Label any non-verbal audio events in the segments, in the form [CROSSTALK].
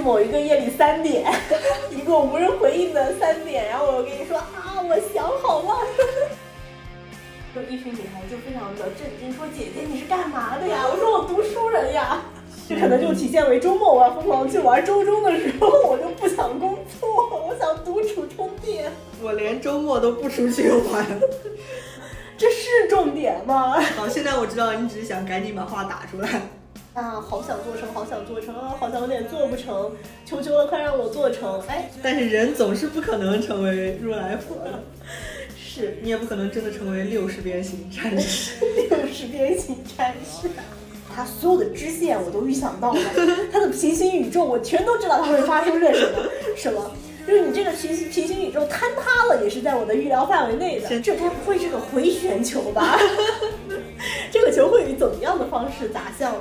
某一个夜里三点，[LAUGHS] 一个无人回应的三点，然后我跟你说啊，我想好了。[LAUGHS] 就一群女孩就非常的震惊，说姐姐你是干嘛的呀？[LAUGHS] 我说我读书人呀。这可能就体现为周末我要疯狂去玩周中的时候，我就不想工作，我想独处充电。我连周末都不出去玩，这是重点吗？好，现在我知道你只是想赶紧把话打出来。啊，好想做成，好想做成啊，好像有点做不成，求求了，快让我做成！哎，但是人总是不可能成为如来佛的，是你也不可能真的成为六十边形战士。[LAUGHS] 六十边形战士，他所有的支线我都预想到了，他的平行宇宙我全都知道他会发生着什么什么。就是你这个平行平行宇宙坍塌了，也是在我的预料范围内的。这该不会是个回旋球吧？[LAUGHS] 这个球会以怎么样的方式砸向我？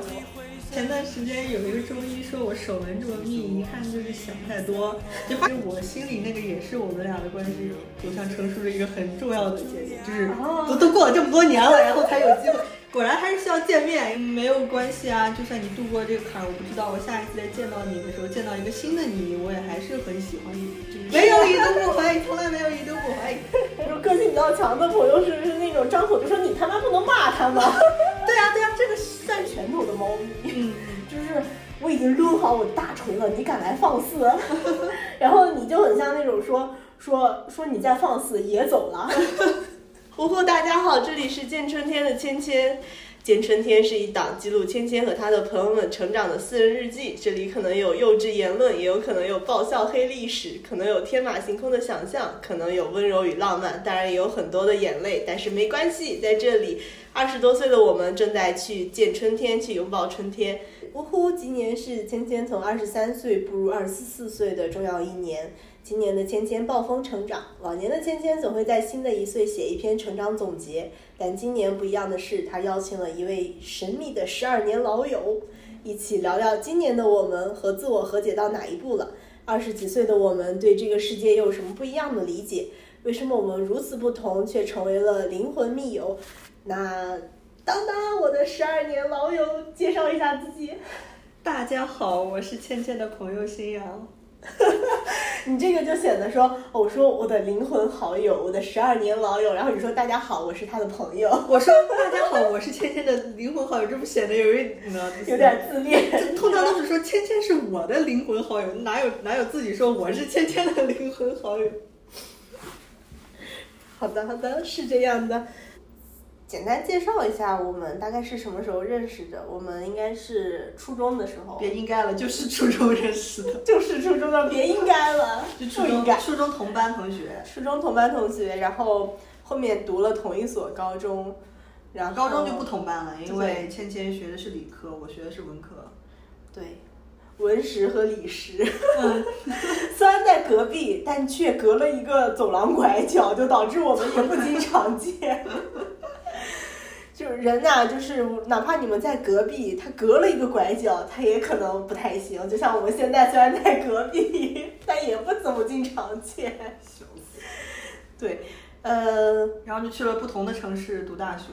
前段时间有一个中医说我手纹这么密，一看就是想太多。就发现我心里那个也是我们俩的关系走向成熟的一个很重要的节点，就是都都过了这么多年了，然后才有机会。果然还是需要见面，没有关系啊。就算你度过这个坎儿，我不知道我下一次再见到你的时候，见到一个新的你，我也还是很喜欢你。没有一度不怀疑，从来没有一度不怀疑。就个性比较强的朋友是是那种张口就说你他妈不能骂他吗？[LAUGHS] 对啊对啊，这个算拳头的猫咪。嗯，就是我已经抡好我的大锤了，你敢来放肆？[LAUGHS] 然后你就很像那种说说说你在放肆也走了。[LAUGHS] 呼呼，大家好，这里是见春天的芊芊。见春天是一档记录芊芊和她的朋友们成长的私人日记，这里可能有幼稚言论，也有可能有爆笑黑历史，可能有天马行空的想象，可能有温柔与浪漫，当然也有很多的眼泪。但是没关系，在这里，二十多岁的我们正在去见春天，去拥抱春天。呜呼，今年是芊芊从二十三岁步入二十四岁的重要一年。今年的芊芊暴风成长，往年的芊芊总会在新的一岁写一篇成长总结，但今年不一样的是，她邀请了一位神秘的十二年老友，一起聊聊今年的我们和自我和解到哪一步了。二十几岁的我们对这个世界又有什么不一样的理解？为什么我们如此不同，却成为了灵魂密友？那当当，我的十二年老友，介绍一下自己。大家好，我是芊芊的朋友新阳。[LAUGHS] 你这个就显得说，我说我的灵魂好友，我的十二年老友，然后你说大家好，我是他的朋友。我说大家好，我是芊芊的灵魂好友，这不显得有一呢？[LAUGHS] 有点自恋。通常都是说芊芊是我的灵魂好友，哪有哪有自己说我是芊芊的灵魂好友？好的好的，是这样的。简单介绍一下，我们大概是什么时候认识的？我们应该是初中的时候。别应该了，就是初中认识的。就是初中的，别应该了，[LAUGHS] 就初中初中同班同学。初中同班同学，然后后面读了同一所高中，然后高中就不同班了，因为芊芊学的是理科，我学的是文科。对，文史和理实，[LAUGHS] 虽然在隔壁，但却隔了一个走廊拐角，就导致我们也不经常见。[LAUGHS] 就是人呐，就是哪怕你们在隔壁，他隔了一个拐角，他也可能不太行。就像我们现在虽然在隔壁，[LAUGHS] 但也不怎么经常见。对，呃，然后就去了不同的城市读大学。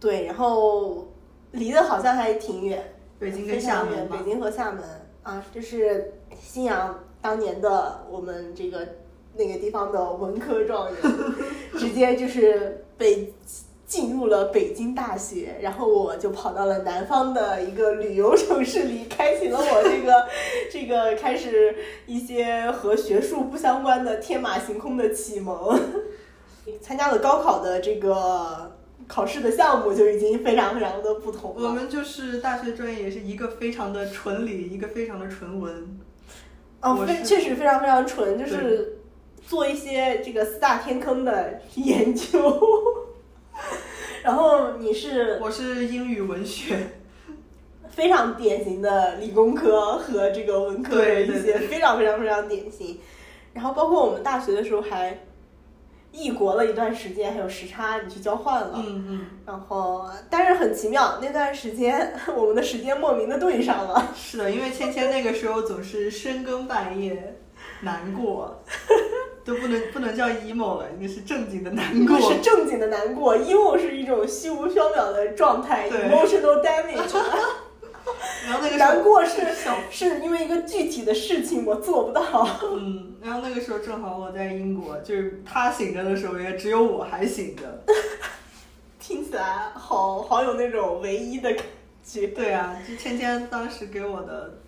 对，然后离得好像还挺远，北京跟厦门。北京和厦门啊，就是新阳当年的我们这个那个地方的文科状元，[LAUGHS] 直接就是被。进入了北京大学，然后我就跑到了南方的一个旅游城市里，开启了我这个这个开始一些和学术不相关的天马行空的启蒙。参加了高考的这个考试的项目就已经非常非常的不同了。我们就是大学专业也是一个非常的纯理，一个非常的纯文。哦，非确实非常非常纯，就是做一些这个四大天坑的 [LAUGHS] 研究。[LAUGHS] 然后你是我是英语文学，非常典型的理工科和这个文科的一些非常非常非常典型。然后包括我们大学的时候还异国了一段时间，还有时差，你去交换了。嗯嗯。然后但是很奇妙，那段时间我们的时间莫名的对上了。是的，因为芊芊那个时候总是深更半夜难过。[LAUGHS] 都不能不能叫 emo 了，应该是正经的难过。是正经的难过，emo 是一种虚无缥缈的状态，emotional damage。[LAUGHS] 然后那个难过是是因为一个具体的事情我做不到。嗯，然后那个时候正好我在英国，就是他醒着的时候也只有我还醒着。[LAUGHS] 听起来好好有那种唯一的感觉。对啊，就芊芊当时给我的，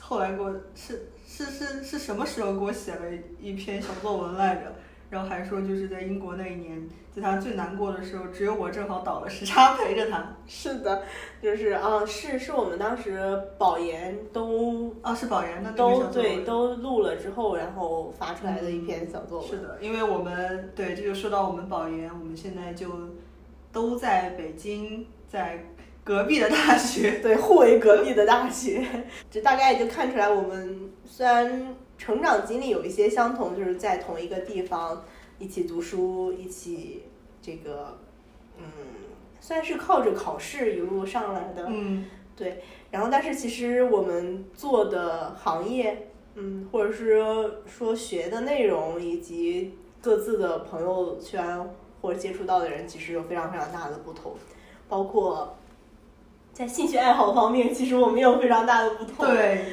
后来给我是是是是什么时候给我写了一篇小作文来着？然后还说就是在英国那一年，在他最难过的时候，只有我正好倒了时差 [LAUGHS] 陪着他。是的，就是啊，是是我们当时保研都啊是保研的都对都录了之后，然后发出来的一篇小作文。是的，因为我们对这就说到我们保研，我们现在就都在北京，在隔壁的大学，对，互为隔壁的大学，这大概就看出来我们虽然。成长经历有一些相同，就是在同一个地方一起读书，一起这个，嗯，算是靠着考试一路上来的。嗯，对。然后，但是其实我们做的行业，嗯，或者是说学的内容，以及各自的朋友圈或者接触到的人，其实有非常非常大的不同。包括在兴趣爱好方面，其实我们有非常大的不同。对。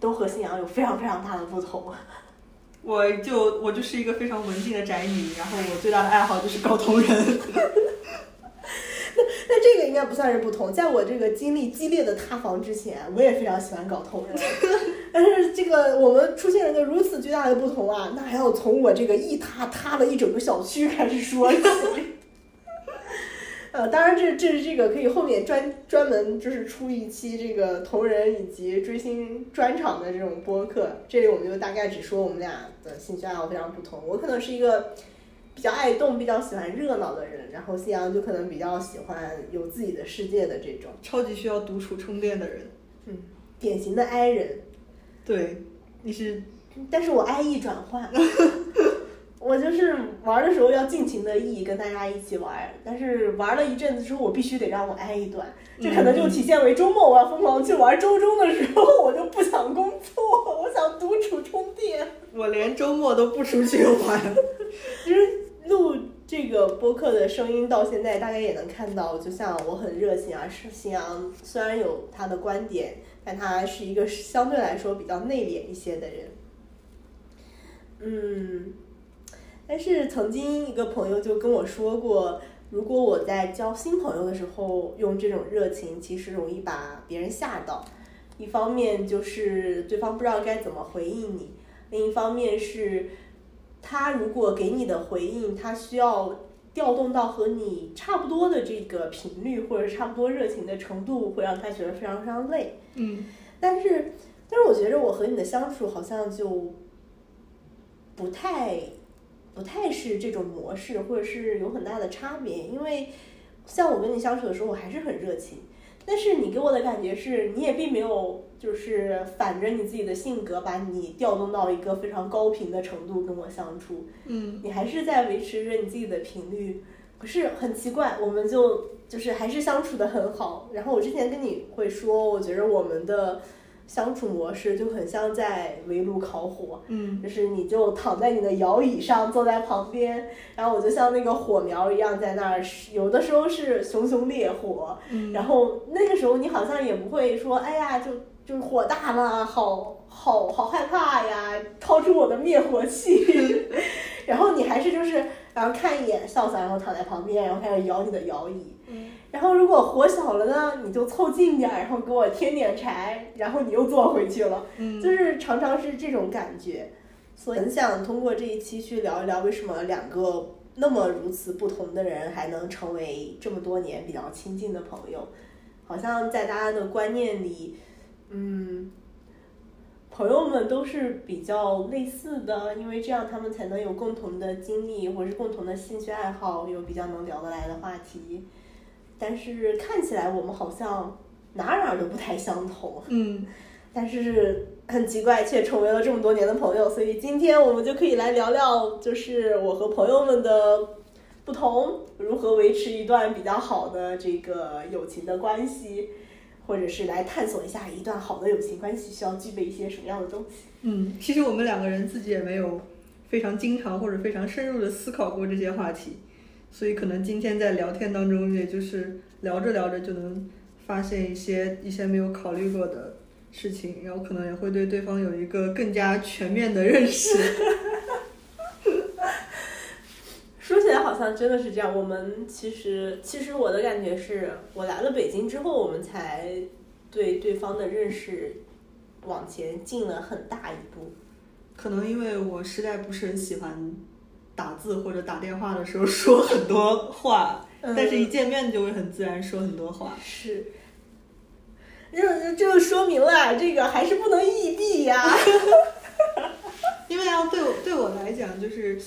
都和信仰有非常非常大的不同。[LAUGHS] 我就我就是一个非常文静的宅女，然后我最大的爱好就是搞同人。[LAUGHS] 那那这个应该不算是不同，在我这个经历激烈的塌房之前，我也非常喜欢搞同人。[LAUGHS] 但是这个我们出现了一个如此巨大的不同啊，那还要从我这个一塌塌了一整个小区开始说起。呃，当然，这这是这个可以后面专专门就是出一期这个同人以及追星专场的这种播客。这里我们就大概只说我们俩的兴趣爱好非常不同。我可能是一个比较爱动、比较喜欢热闹的人，然后夕阳就可能比较喜欢有自己的世界的这种超级需要独处充电的人。嗯，典型的 I 人。对，你是，但是我 I E 转换。[LAUGHS] 我就是玩的时候要尽情的意跟大家一起玩，但是玩了一阵子之后，我必须得让我挨一段。这可能就体现为周末我要疯狂去玩周中的时候，我就不想工作，我想独处充电。我连周末都不出去玩。[LAUGHS] 其实录这个播客的声音到现在，大家也能看到，就像我很热情啊。是新阳虽然有他的观点，但他是一个相对来说比较内敛一些的人。嗯。但是曾经一个朋友就跟我说过，如果我在交新朋友的时候用这种热情，其实容易把别人吓到。一方面就是对方不知道该怎么回应你，另一方面是他如果给你的回应，他需要调动到和你差不多的这个频率或者差不多热情的程度，会让他觉得非常非常累。嗯，但是但是我觉得我和你的相处好像就不太。不太是这种模式，或者是有很大的差别。因为像我跟你相处的时候，我还是很热情，但是你给我的感觉是，你也并没有就是反着你自己的性格，把你调动到一个非常高频的程度跟我相处。嗯，你还是在维持着你自己的频率，可是很奇怪，我们就就是还是相处的很好。然后我之前跟你会说，我觉得我们的。相处模式就很像在围炉烤火，嗯，就是你就躺在你的摇椅上，坐在旁边，然后我就像那个火苗一样在那儿，有的时候是熊熊烈火，嗯，然后那个时候你好像也不会说，哎呀，就就是火大了，好好好害怕呀，掏出我的灭火器，[LAUGHS] 然后你还是就是，然后看一眼笑笑，然后躺在旁边，然后开始摇你的摇椅，嗯。然后如果火小了呢，你就凑近点儿，然后给我添点柴，然后你又坐回去了。嗯，就是常常是这种感觉，所以很想通过这一期去聊一聊，为什么两个那么如此不同的人还能成为这么多年比较亲近的朋友？好像在大家的观念里，嗯，朋友们都是比较类似的，因为这样他们才能有共同的经历，或者是共同的兴趣爱好，有比较能聊得来的话题。但是看起来我们好像哪哪都不太相同，嗯，[LAUGHS] 但是很奇怪，却成为了这么多年的朋友。所以今天我们就可以来聊聊，就是我和朋友们的不同，如何维持一段比较好的这个友情的关系，或者是来探索一下一段好的友情关系需要具备一些什么样的东西。嗯，其实我们两个人自己也没有非常经常或者非常深入的思考过这些话题。所以可能今天在聊天当中，也就是聊着聊着就能发现一些一些没有考虑过的事情，然后可能也会对对方有一个更加全面的认识。[LAUGHS] 说起来好像真的是这样。我们其实，其实我的感觉是我来了北京之后，我们才对对方的认识往前进了很大一步。可能因为我实在不是很喜欢打字或者打电话的时候 [LAUGHS] 说很多话，但是一见面就会很自然说很多话。是，这这就说明了这个还是不能异地呀。[LAUGHS] 因为啊，对我对我来讲就是。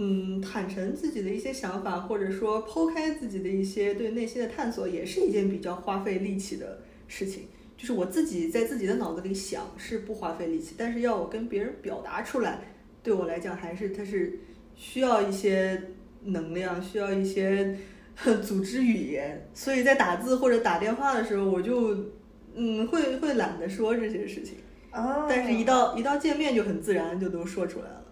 嗯，坦诚自己的一些想法，或者说剖开自己的一些对内心的探索，也是一件比较花费力气的事情。就是我自己在自己的脑子里想是不花费力气，但是要我跟别人表达出来，对我来讲还是它是需要一些能量，需要一些 [LAUGHS] 组织语言。所以在打字或者打电话的时候，我就嗯会会懒得说这些事情。哦。但是，一到一到见面就很自然就都说出来了。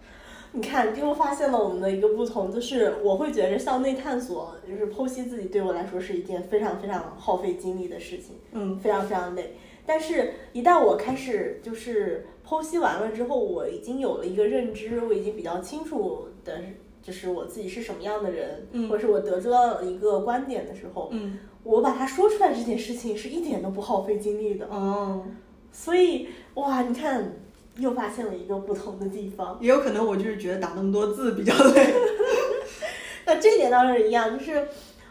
你看，又发现了我们的一个不同，就是我会觉着向内探索，就是剖析自己，对我来说是一件非常非常耗费精力的事情，嗯，非常非常累。但是，一旦我开始就是剖析完了之后，我已经有了一个认知，我已经比较清楚的，就是我自己是什么样的人，嗯，或者是我得知到一个观点的时候，嗯，我把它说出来这件事情是一点都不耗费精力的，哦，所以哇，你看。又发现了一个不同的地方，也有可能我就是觉得打那么多字比较累。[LAUGHS] 那这点倒是一样，就是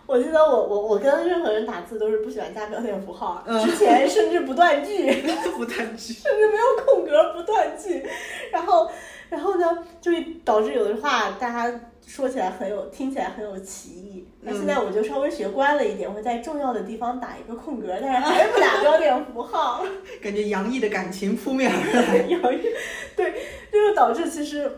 我记得我我我跟任何人打字都是不喜欢加标点符号，之前甚至不断句，[LAUGHS] 不断句，甚至没有空格不断句，然后然后呢，就会导致有的话大家。说起来很有，听起来很有歧义。那现在我就稍微学乖了一点，会在重要的地方打一个空格，但是还是不打标点符号。[LAUGHS] 感觉洋溢的感情扑面而来。[LAUGHS] 洋溢，对，这就导致其实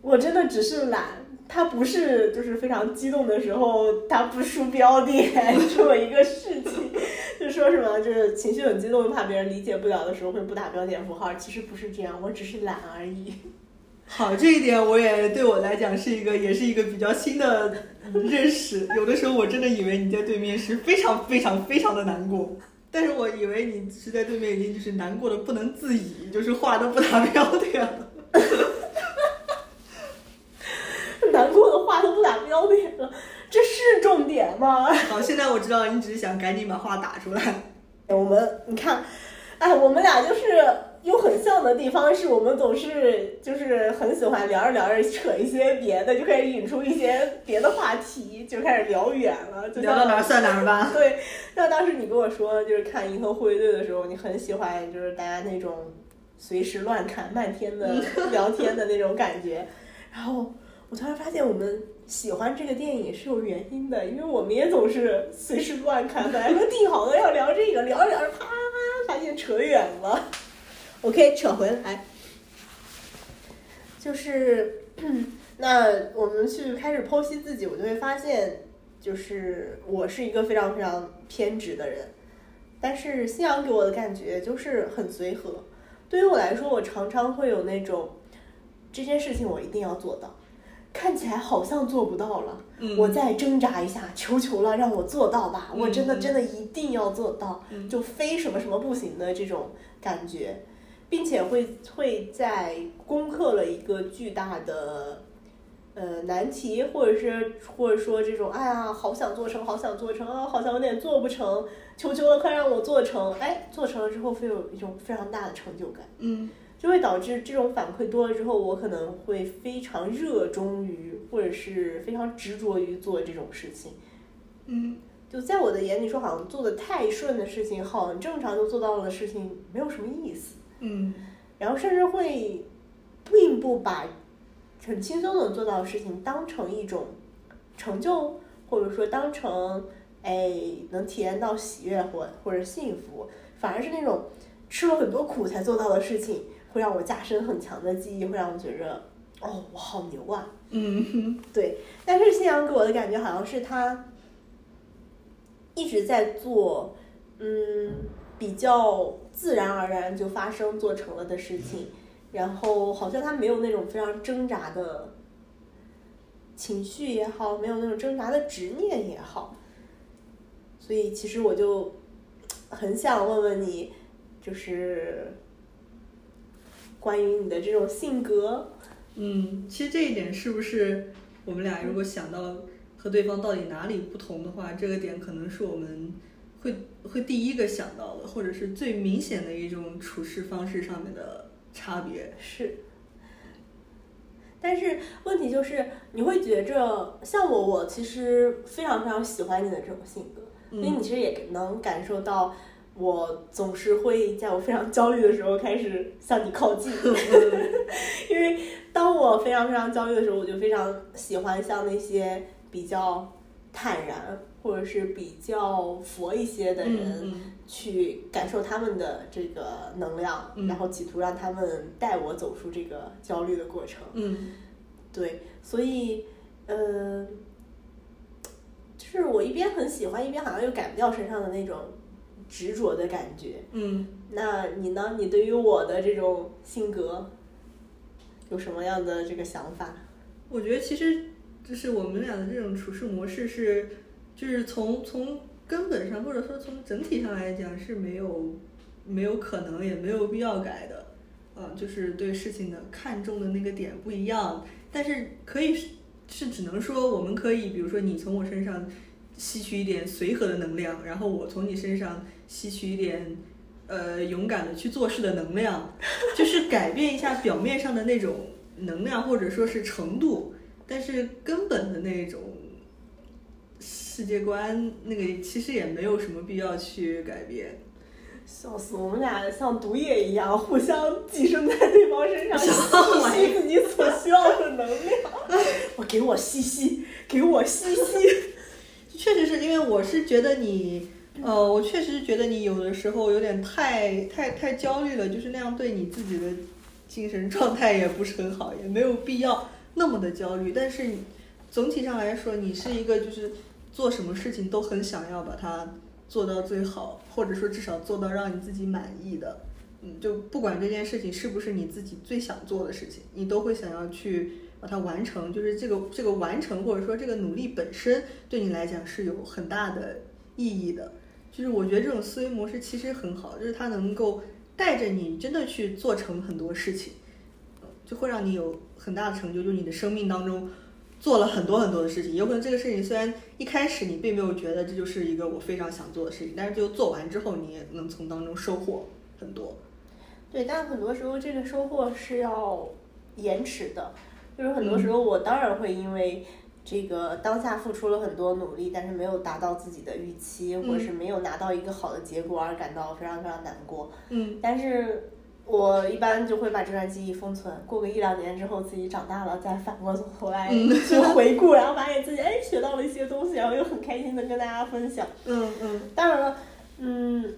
我真的只是懒，他不是就是非常激动的时候他不输标点 [LAUGHS] 这么一个事情。[LAUGHS] 就说什么就是情绪很激动，怕别人理解不了的时候会不打标点符号，其实不是这样，我只是懒而已。[LAUGHS] 好，这一点我也对我来讲是一个，也是一个比较新的认识。有的时候我真的以为你在对面是非常非常非常的难过，但是我以为你是在对面已经就是难过的不能自已，就是话都不打标点了。[LAUGHS] 难过的话都不打标点了，这是重点吗？好，现在我知道你只是想赶紧把话打出来。我们，你看，哎，我们俩就是。有很像的地方是我们总是就是很喜欢聊着聊着扯一些别的，就开始引出一些别的话题，就开始聊远了。就聊到哪儿算哪儿吧。对，那当时你跟我说，就是看《银河护卫队》的时候，你很喜欢就是大家那种随时乱侃、漫天的 [LAUGHS] 聊天的那种感觉。然后我突然发现，我们喜欢这个电影是有原因的，因为我们也总是随时乱看。本来说定好了要聊这个，聊着聊着啪，发现扯远了。OK，扯回来，就是那我们去开始剖析自己，我就会发现，就是我是一个非常非常偏执的人，但是信阳给我的感觉就是很随和。对于我来说，我常常会有那种这件事情我一定要做到，看起来好像做不到了，我再挣扎一下，求求了，让我做到吧，我真的真的一定要做到，就非什么什么不行的这种感觉。并且会会在攻克了一个巨大的呃难题，或者是或者说这种哎呀，好想做成，好想做成啊，好像有点做不成，求求了，快让我做成！哎，做成了之后会有一种非常大的成就感，嗯，就会导致这种反馈多了之后，我可能会非常热衷于，或者是非常执着于做这种事情，嗯，就在我的眼里说，好像做的太顺的事情，很正常就做到了的事情，没有什么意思。嗯，然后甚至会并不把很轻松能做到的事情当成一种成就，或者说当成哎能体验到喜悦或或者幸福，反而是那种吃了很多苦才做到的事情，会让我加深很强的记忆，会让我觉着哦我好牛啊！嗯，对。但是信阳给我的感觉好像是他一直在做，嗯。比较自然而然就发生做成了的事情，然后好像他没有那种非常挣扎的情绪也好，没有那种挣扎的执念也好，所以其实我就很想问问你，就是关于你的这种性格。嗯，其实这一点是不是我们俩如果想到和对方到底哪里不同的话，这个点可能是我们会会第一个想到的，或者是最明显的一种处事方式上面的差别。是。但是问题就是，你会觉着像我，我其实非常非常喜欢你的这种性格，因为你其实也能感受到，我总是会在我非常焦虑的时候开始向你靠近，[LAUGHS] 因为当我非常非常焦虑的时候，我就非常喜欢像那些比较坦然或者是比较佛一些的人去感受他们的这个能量，然后企图让他们带我走出这个焦虑的过程。嗯，对，所以，呃，就是我一边很喜欢，一边好像又改不掉身上的那种执着的感觉。嗯，那你呢？你对于我的这种性格有什么样的这个想法？我觉得其实就是我们俩的这种处事模式是。就是从从根本上，或者说从整体上来讲是没有没有可能，也没有必要改的，嗯，就是对事情的看重的那个点不一样，但是可以是只能说我们可以，比如说你从我身上吸取一点随和的能量，然后我从你身上吸取一点呃勇敢的去做事的能量，就是改变一下表面上的那种能量或者说是程度，但是根本的那种。世界观那个其实也没有什么必要去改变，笑死！我们俩像毒液一样，互相寄生在对方身上，吸吸自己所需要的能量。[LAUGHS] 我给我吸吸，给我吸吸。[LAUGHS] 确实是因为我是觉得你，呃，我确实觉得你有的时候有点太太太焦虑了，就是那样对你自己的精神状态也不是很好，也没有必要那么的焦虑。但是总体上来说，你是一个就是。做什么事情都很想要把它做到最好，或者说至少做到让你自己满意的，嗯，就不管这件事情是不是你自己最想做的事情，你都会想要去把它完成。就是这个这个完成或者说这个努力本身对你来讲是有很大的意义的。就是我觉得这种思维模式其实很好，就是它能够带着你真的去做成很多事情，就会让你有很大的成就，就是你的生命当中。做了很多很多的事情，有可能这个事情虽然一开始你并没有觉得这就是一个我非常想做的事情，但是就做完之后，你也能从当中收获很多。对，但很多时候这个收获是要延迟的，就是很多时候我当然会因为这个当下付出了很多努力，但是没有达到自己的预期，或者是没有拿到一个好的结果而感到非常非常难过。嗯，但是。我一般就会把这段记忆封存，过个一两年之后，自己长大了再反过头来去回顾，然后发现自己哎学到了一些东西，然后又很开心的跟大家分享。嗯嗯。当然了，嗯，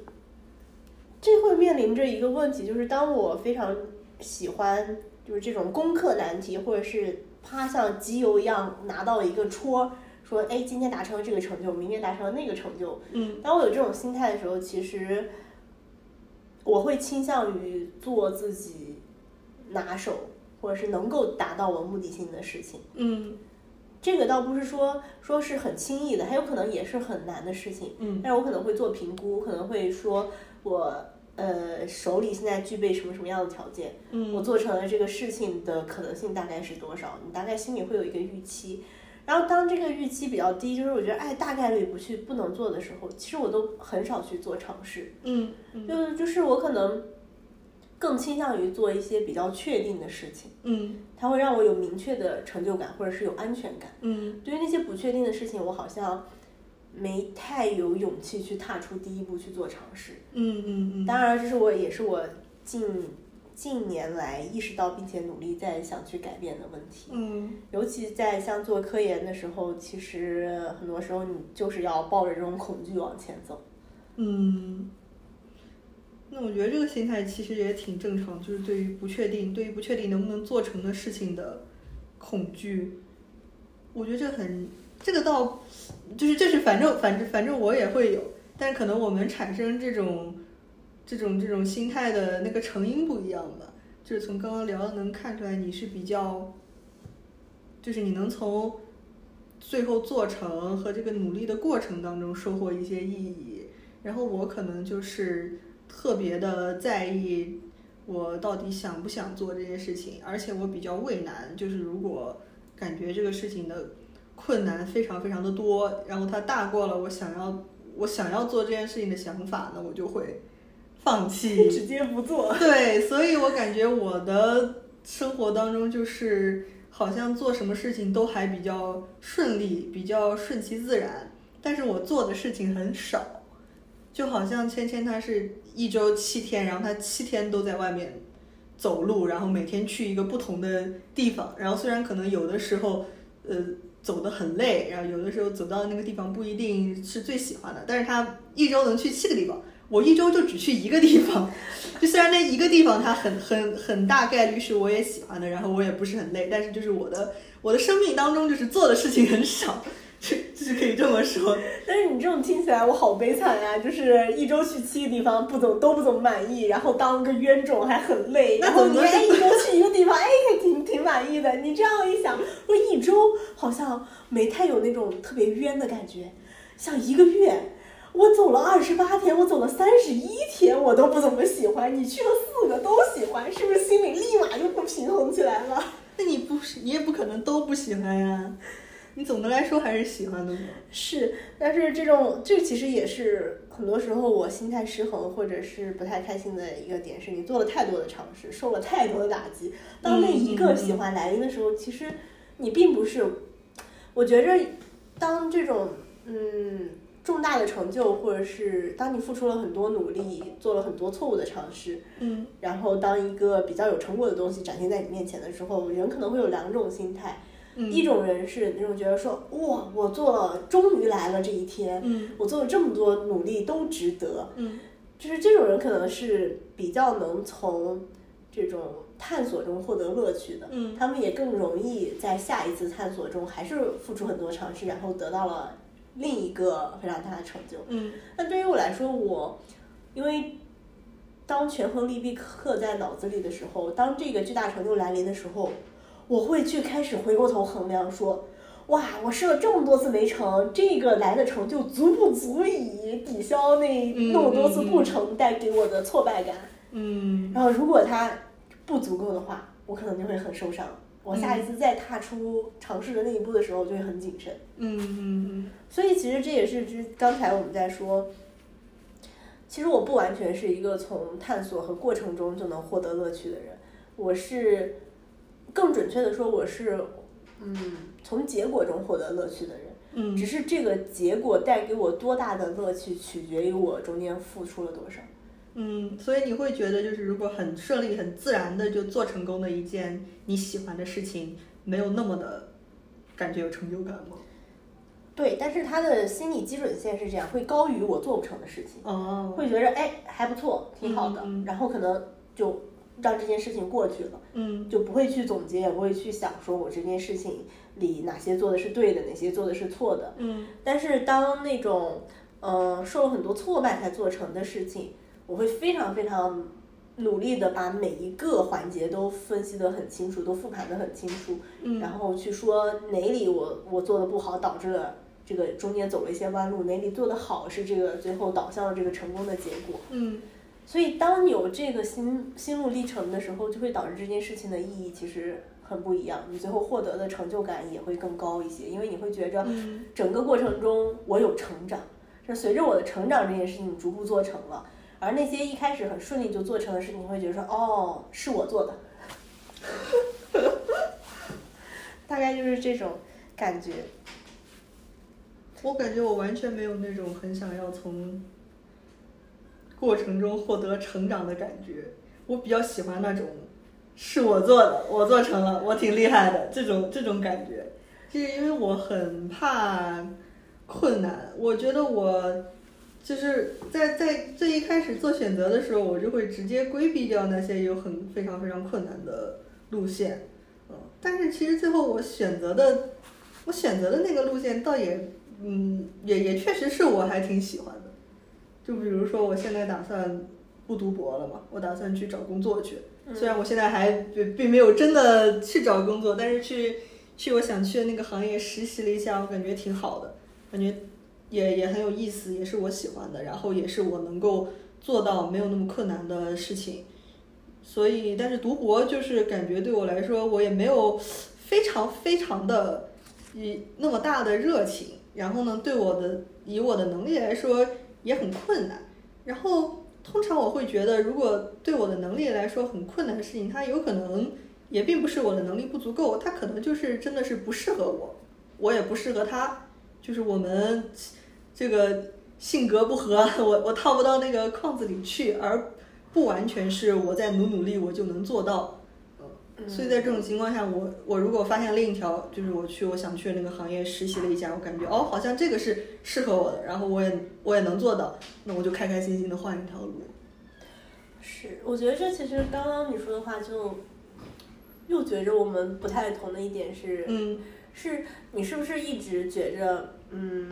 这会面临着一个问题，就是当我非常喜欢就是这种攻克难题，或者是啪像集邮一样拿到一个戳，说哎今天达成了这个成就，明天达成了那个成就。嗯。当我有这种心态的时候，其实。我会倾向于做自己拿手或者是能够达到我目的性的事情。嗯，这个倒不是说说是很轻易的，还有可能也是很难的事情。嗯，但是我可能会做评估，可能会说我呃手里现在具备什么什么样的条件。嗯，我做成了这个事情的可能性大概是多少？你大概心里会有一个预期。然后当这个预期比较低，就是我觉得哎大概率不去不能做的时候，其实我都很少去做尝试。嗯，就就是我可能更倾向于做一些比较确定的事情。嗯，它会让我有明确的成就感，或者是有安全感。嗯，对于那些不确定的事情，我好像没太有勇气去踏出第一步去做尝试。嗯嗯嗯。当然，这是我也是我近。近年来意识到并且努力在想去改变的问题，嗯，尤其在像做科研的时候，其实很多时候你就是要抱着这种恐惧往前走，嗯，那我觉得这个心态其实也挺正常，就是对于不确定，对于不确定能不能做成的事情的恐惧，我觉得这很，这个倒就是这是反正反正反正我也会有，但可能我们产生这种。这种这种心态的那个成因不一样吧，就是从刚刚聊的能看出来，你是比较，就是你能从最后做成和这个努力的过程当中收获一些意义，然后我可能就是特别的在意我到底想不想做这件事情，而且我比较畏难，就是如果感觉这个事情的困难非常非常的多，然后它大过了我想要我想要做这件事情的想法，那我就会放弃，[LAUGHS] 直接不做。对，所以我感觉我的生活当中就是好像做什么事情都还比较顺利，比较顺其自然，但是我做的事情很少。就好像芊芊她是一周七天，然后她七天都在外面走路，然后每天去一个不同的地方。然后虽然可能有的时候，呃，走得很累，然后有的时候走到那个地方不一定是最喜欢的，但是他一周能去七个地方，我一周就只去一个地方。[LAUGHS] 就虽然那一个地方它很很很大概率是我也喜欢的，然后我也不是很累，但是就是我的我的生命当中就是做的事情很少。就是可以这么说，[LAUGHS] 但是你这种听起来我好悲惨呀！就是一周去七个地方，不怎都不怎么满意，然后当个冤种还很累，然后你还一周去一个地方，[LAUGHS] 哎，挺挺满意的。你这样一想，我一周好像没太有那种特别冤的感觉，像一个月，我走了二十八天，我走了三十一天，我都不怎么喜欢。你去了四个都喜欢，是不是心里立马就不平衡起来了？那你不是，你也不可能都不喜欢呀。你总的来说还是喜欢的吗？[LAUGHS] 是，但是这种这其实也是很多时候我心态失衡或者是不太开心的一个点，是你做了太多的尝试，受了太多的打击。当那一个喜欢来临的时候，其实你并不是。我觉着，当这种嗯重大的成就，或者是当你付出了很多努力，做了很多错误的尝试，嗯，然后当一个比较有成果的东西展现在你面前的时候，人可能会有两种心态。一种人是那种觉得说，哇，我做了，终于来了这一天，嗯。我做了这么多努力都值得，嗯。就是这种人可能是比较能从这种探索中获得乐趣的，嗯。他们也更容易在下一次探索中还是付出很多尝试，然后得到了另一个非常大的成就。嗯，但对于我来说，我因为当权衡利弊刻在脑子里的时候，当这个巨大成就来临的时候。我会去开始回过头衡量，说，哇，我试了这么多次没成，这个来的成就足不足以抵消那那么多次不成带给我的挫败感？嗯。然后如果它不足够的话，我可能就会很受伤。我下一次再踏出尝试的那一步的时候，就会很谨慎。嗯嗯嗯。所以其实这也是之刚才我们在说，其实我不完全是一个从探索和过程中就能获得乐趣的人，我是。更准确的说，我是，嗯，从结果中获得乐趣的人。嗯，只是这个结果带给我多大的乐趣，取决于我中间付出了多少。嗯，所以你会觉得，就是如果很顺利、很自然的就做成功的一件你喜欢的事情，没有那么的感觉有成就感吗？对，但是他的心理基准线是这样，会高于我做不成的事情。哦，会觉得哎还不错，挺好的，然后可能就。让这件事情过去了，嗯，就不会去总结，也不会去想说我这件事情里哪些做的是对的，哪些做的是错的，嗯。但是当那种，呃，受了很多挫败才做成的事情，我会非常非常努力的把每一个环节都分析的很清楚，都复盘的很清楚，嗯。然后去说哪里我我做的不好，导致了这个中间走了一些弯路，哪里做的好是这个最后导向了这个成功的结果，嗯。所以，当有这个心心路历程的时候，就会导致这件事情的意义其实很不一样。你最后获得的成就感也会更高一些，因为你会觉着整个过程中我有成长，是随着我的成长，这件事情逐步做成了。而那些一开始很顺利就做成的事情，你会觉得说，哦，是我做的，[LAUGHS] 大概就是这种感觉。我感觉我完全没有那种很想要从。过程中获得成长的感觉，我比较喜欢那种是我做的，我做成了，我挺厉害的这种这种感觉。就是因为我很怕困难，我觉得我就是在在最一开始做选择的时候，我就会直接规避掉那些有很非常非常困难的路线。嗯，但是其实最后我选择的，我选择的那个路线倒也，嗯，也也确实是我还挺喜欢的。就比如说，我现在打算不读博了嘛，我打算去找工作去。虽然我现在还并并没有真的去找工作，但是去去我想去的那个行业实习了一下，我感觉挺好的，感觉也也很有意思，也是我喜欢的，然后也是我能够做到没有那么困难的事情。所以，但是读博就是感觉对我来说，我也没有非常非常的以那么大的热情。然后呢，对我的以我的能力来说也很困难。然后通常我会觉得，如果对我的能力来说很困难的事情，它有可能也并不是我的能力不足够，它可能就是真的是不适合我，我也不适合他，就是我们这个性格不合，[LAUGHS] 我我套不到那个框子里去，而不完全是我在努努力我就能做到。所以在这种情况下，我我如果发现另一条，就是我去我想去的那个行业实习了一下，我感觉哦，好像这个是适合我的，然后我也我也能做到，那我就开开心心的换一条路。是，我觉得这其实刚刚你说的话，就又觉着我们不太同的一点是，嗯，是你是不是一直觉着，嗯，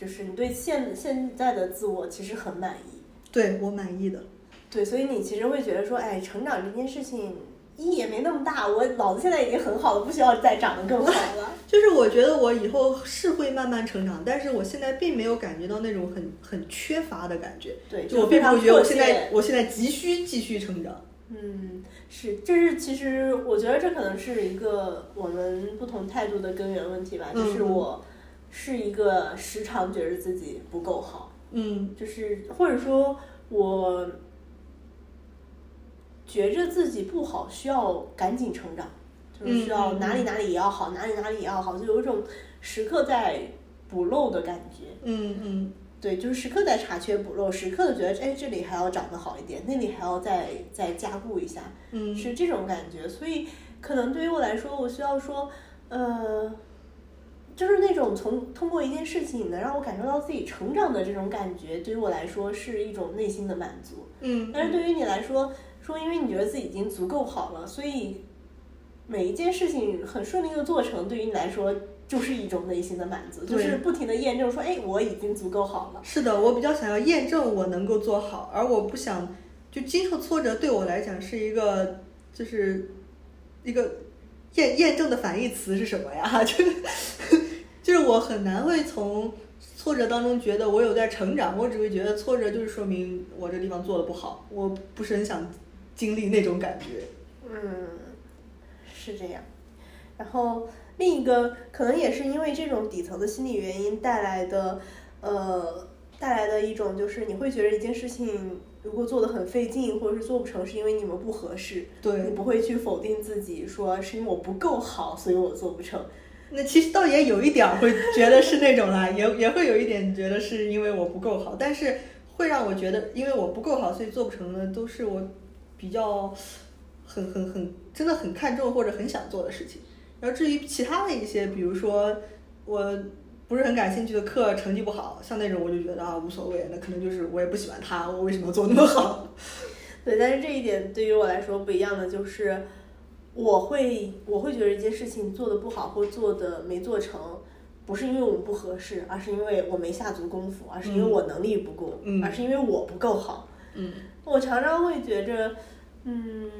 就是你对现现在的自我其实很满意？对我满意的。对，所以你其实会觉得说，哎，成长这件事情。意义也没那么大，我脑子现在已经很好了，不需要再长得更好了。[LAUGHS] 就是我觉得我以后是会慢慢成长，但是我现在并没有感觉到那种很很缺乏的感觉。对，就我并不觉得我现在我现在急需继续成长。嗯，是，这是其实我觉得这可能是一个我们不同态度的根源问题吧。就是我是一个时常觉得自己不够好。嗯，就是或者说我。觉着自己不好，需要赶紧成长，就是需要哪里哪里也要好，哪里哪里也要好，就有一种时刻在补漏的感觉。嗯嗯，对，就是时刻在查缺补漏，时刻的觉得哎这里还要长得好一点，那里还要再再加固一下，嗯，是这种感觉。所以可能对于我来说，我需要说，呃，就是那种从通过一件事情能让我感受到自己成长的这种感觉，对于我来说是一种内心的满足。嗯，但是对于你来说。说，因为你觉得自己已经足够好了，所以每一件事情很顺利的做成，对于你来说就是一种内心的满足，就是不停的验证说，哎，我已经足够好了。是的，我比较想要验证我能够做好，而我不想就经受挫折，对我来讲是一个就是一个验验证的反义词是什么呀？[LAUGHS] 就是就是我很难会从挫折当中觉得我有在成长，我只会觉得挫折就是说明我这地方做的不好，我不是很想。经历那种感觉，嗯，是这样。然后另一个可能也是因为这种底层的心理原因带来的，呃，带来的一种就是你会觉得一件事情如果做的很费劲，或者是做不成，是因为你们不合适。对，你不会去否定自己，说是因为我不够好，所以我做不成。那其实倒也有一点会觉得是那种啦，也也会有一点觉得是因为我不够好，但是会让我觉得因为我不够好，所以做不成的都是我。比较很很很真的很看重或者很想做的事情，然后至于其他的一些，比如说我不是很感兴趣的课，成绩不好，像那种我就觉得啊无所谓，那可能就是我也不喜欢他，我为什么要做那么好？对，但是这一点对于我来说不一样的就是，我会我会觉得一件事情做的不好或做的没做成，不是因为我们不合适，而是因为我没下足功夫，而是因为我能力不够，而是因为我不够好。嗯，我常常会觉着。嗯，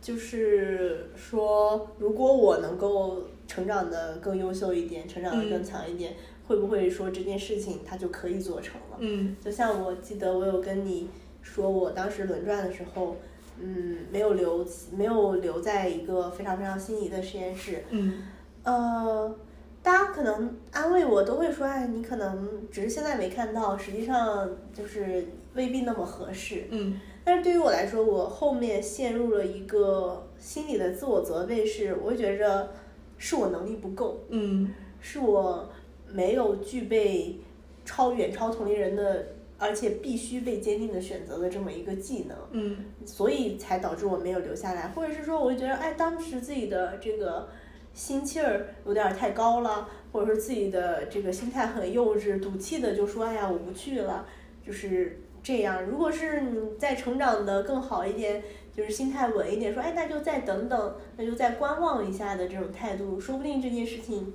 就是说，如果我能够成长的更优秀一点，成长的更强一点，会不会说这件事情它就可以做成了？嗯，就像我记得我有跟你说，我当时轮转的时候，嗯，没有留，没有留在一个非常非常心仪的实验室。嗯，呃，大家可能安慰我都会说，哎，你可能只是现在没看到，实际上就是未必那么合适。嗯。但是对于我来说，我后面陷入了一个心理的自我责备，是我觉着是我能力不够，嗯，是我没有具备超远超同龄人的，而且必须被坚定的选择的这么一个技能，嗯，所以才导致我没有留下来，或者是说，我就觉得，哎，当时自己的这个心气儿有点太高了，或者说自己的这个心态很幼稚，赌气的就说，哎呀，我不去了，就是。这样，如果是你再成长的更好一点，就是心态稳一点，说，哎，那就再等等，那就再观望一下的这种态度，说不定这件事情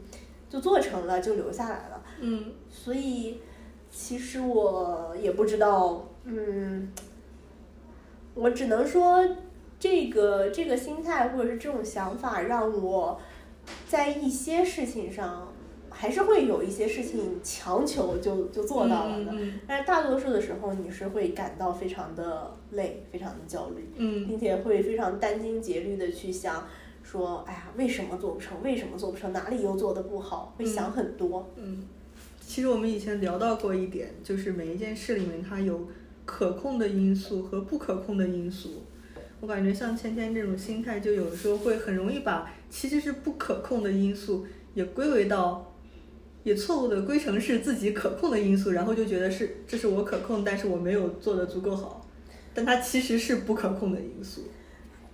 就做成了，就留下来了。嗯，所以其实我也不知道，嗯，我只能说，这个这个心态或者是这种想法，让我在一些事情上。还是会有一些事情强求就就做到了的。但是大多数的时候，你是会感到非常的累，非常的焦虑，嗯，并且会非常殚精竭虑的去想，说，哎呀，为什么做不成？为什么做不成？哪里又做的不好？会想很多。嗯，其实我们以前聊到过一点，就是每一件事里面它有可控的因素和不可控的因素。我感觉像芊芊这种心态，就有的时候会很容易把其实是不可控的因素也归为到，也错误的归成是自己可控的因素，然后就觉得是这是我可控，但是我没有做的足够好，但它其实是不可控的因素。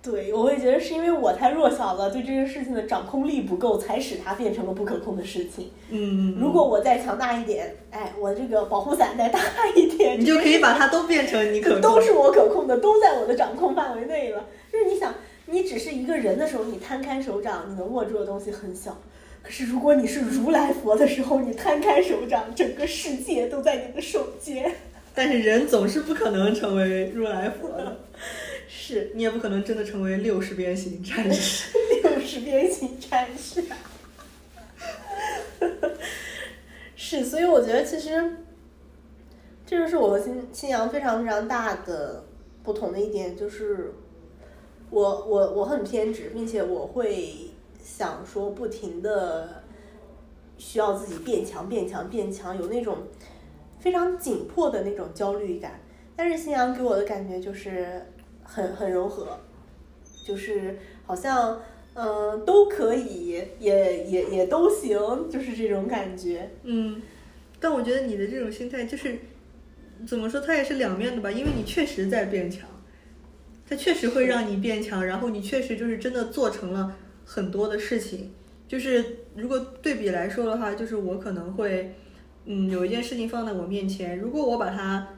对，我会觉得是因为我太弱小了，对这件事情的掌控力不够，才使它变成了不可控的事情。嗯，如果我再强大一点，哎，我这个保护伞再大一点，你就可以把它都变成你可都是我可控的，都在我的掌控范围内了。就是你想，你只是一个人的时候，你摊开手掌，你能握住的东西很小；可是如果你是如来佛的时候，你摊开手掌，整个世界都在你的手间。但是人总是不可能成为如来佛的。是你也不可能真的成为六十边形战士，[LAUGHS] 六十边形战士，是，所以我觉得其实这就是我和新新阳非常非常大的不同的一点，就是我我我很偏执，并且我会想说不停的需要自己变强变强变强，有那种非常紧迫的那种焦虑感，但是新阳给我的感觉就是。很很柔和，就是好像嗯都可以，也也也都行，就是这种感觉。嗯，但我觉得你的这种心态就是怎么说，它也是两面的吧？因为你确实在变强，它确实会让你变强，然后你确实就是真的做成了很多的事情。就是如果对比来说的话，就是我可能会嗯有一件事情放在我面前，如果我把它。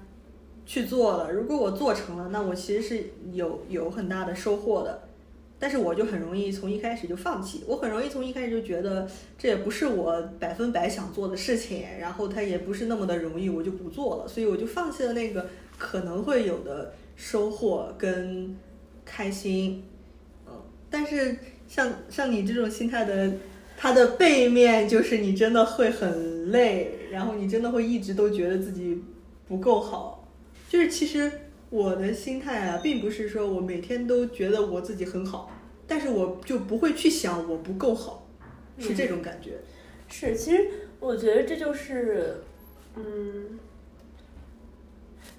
去做了，如果我做成了，那我其实是有有很大的收获的，但是我就很容易从一开始就放弃，我很容易从一开始就觉得这也不是我百分百想做的事情，然后它也不是那么的容易，我就不做了，所以我就放弃了那个可能会有的收获跟开心，嗯，但是像像你这种心态的，它的背面就是你真的会很累，然后你真的会一直都觉得自己不够好。就是其实我的心态啊，并不是说我每天都觉得我自己很好，但是我就不会去想我不够好，是这种感觉。是，其实我觉得这就是，嗯，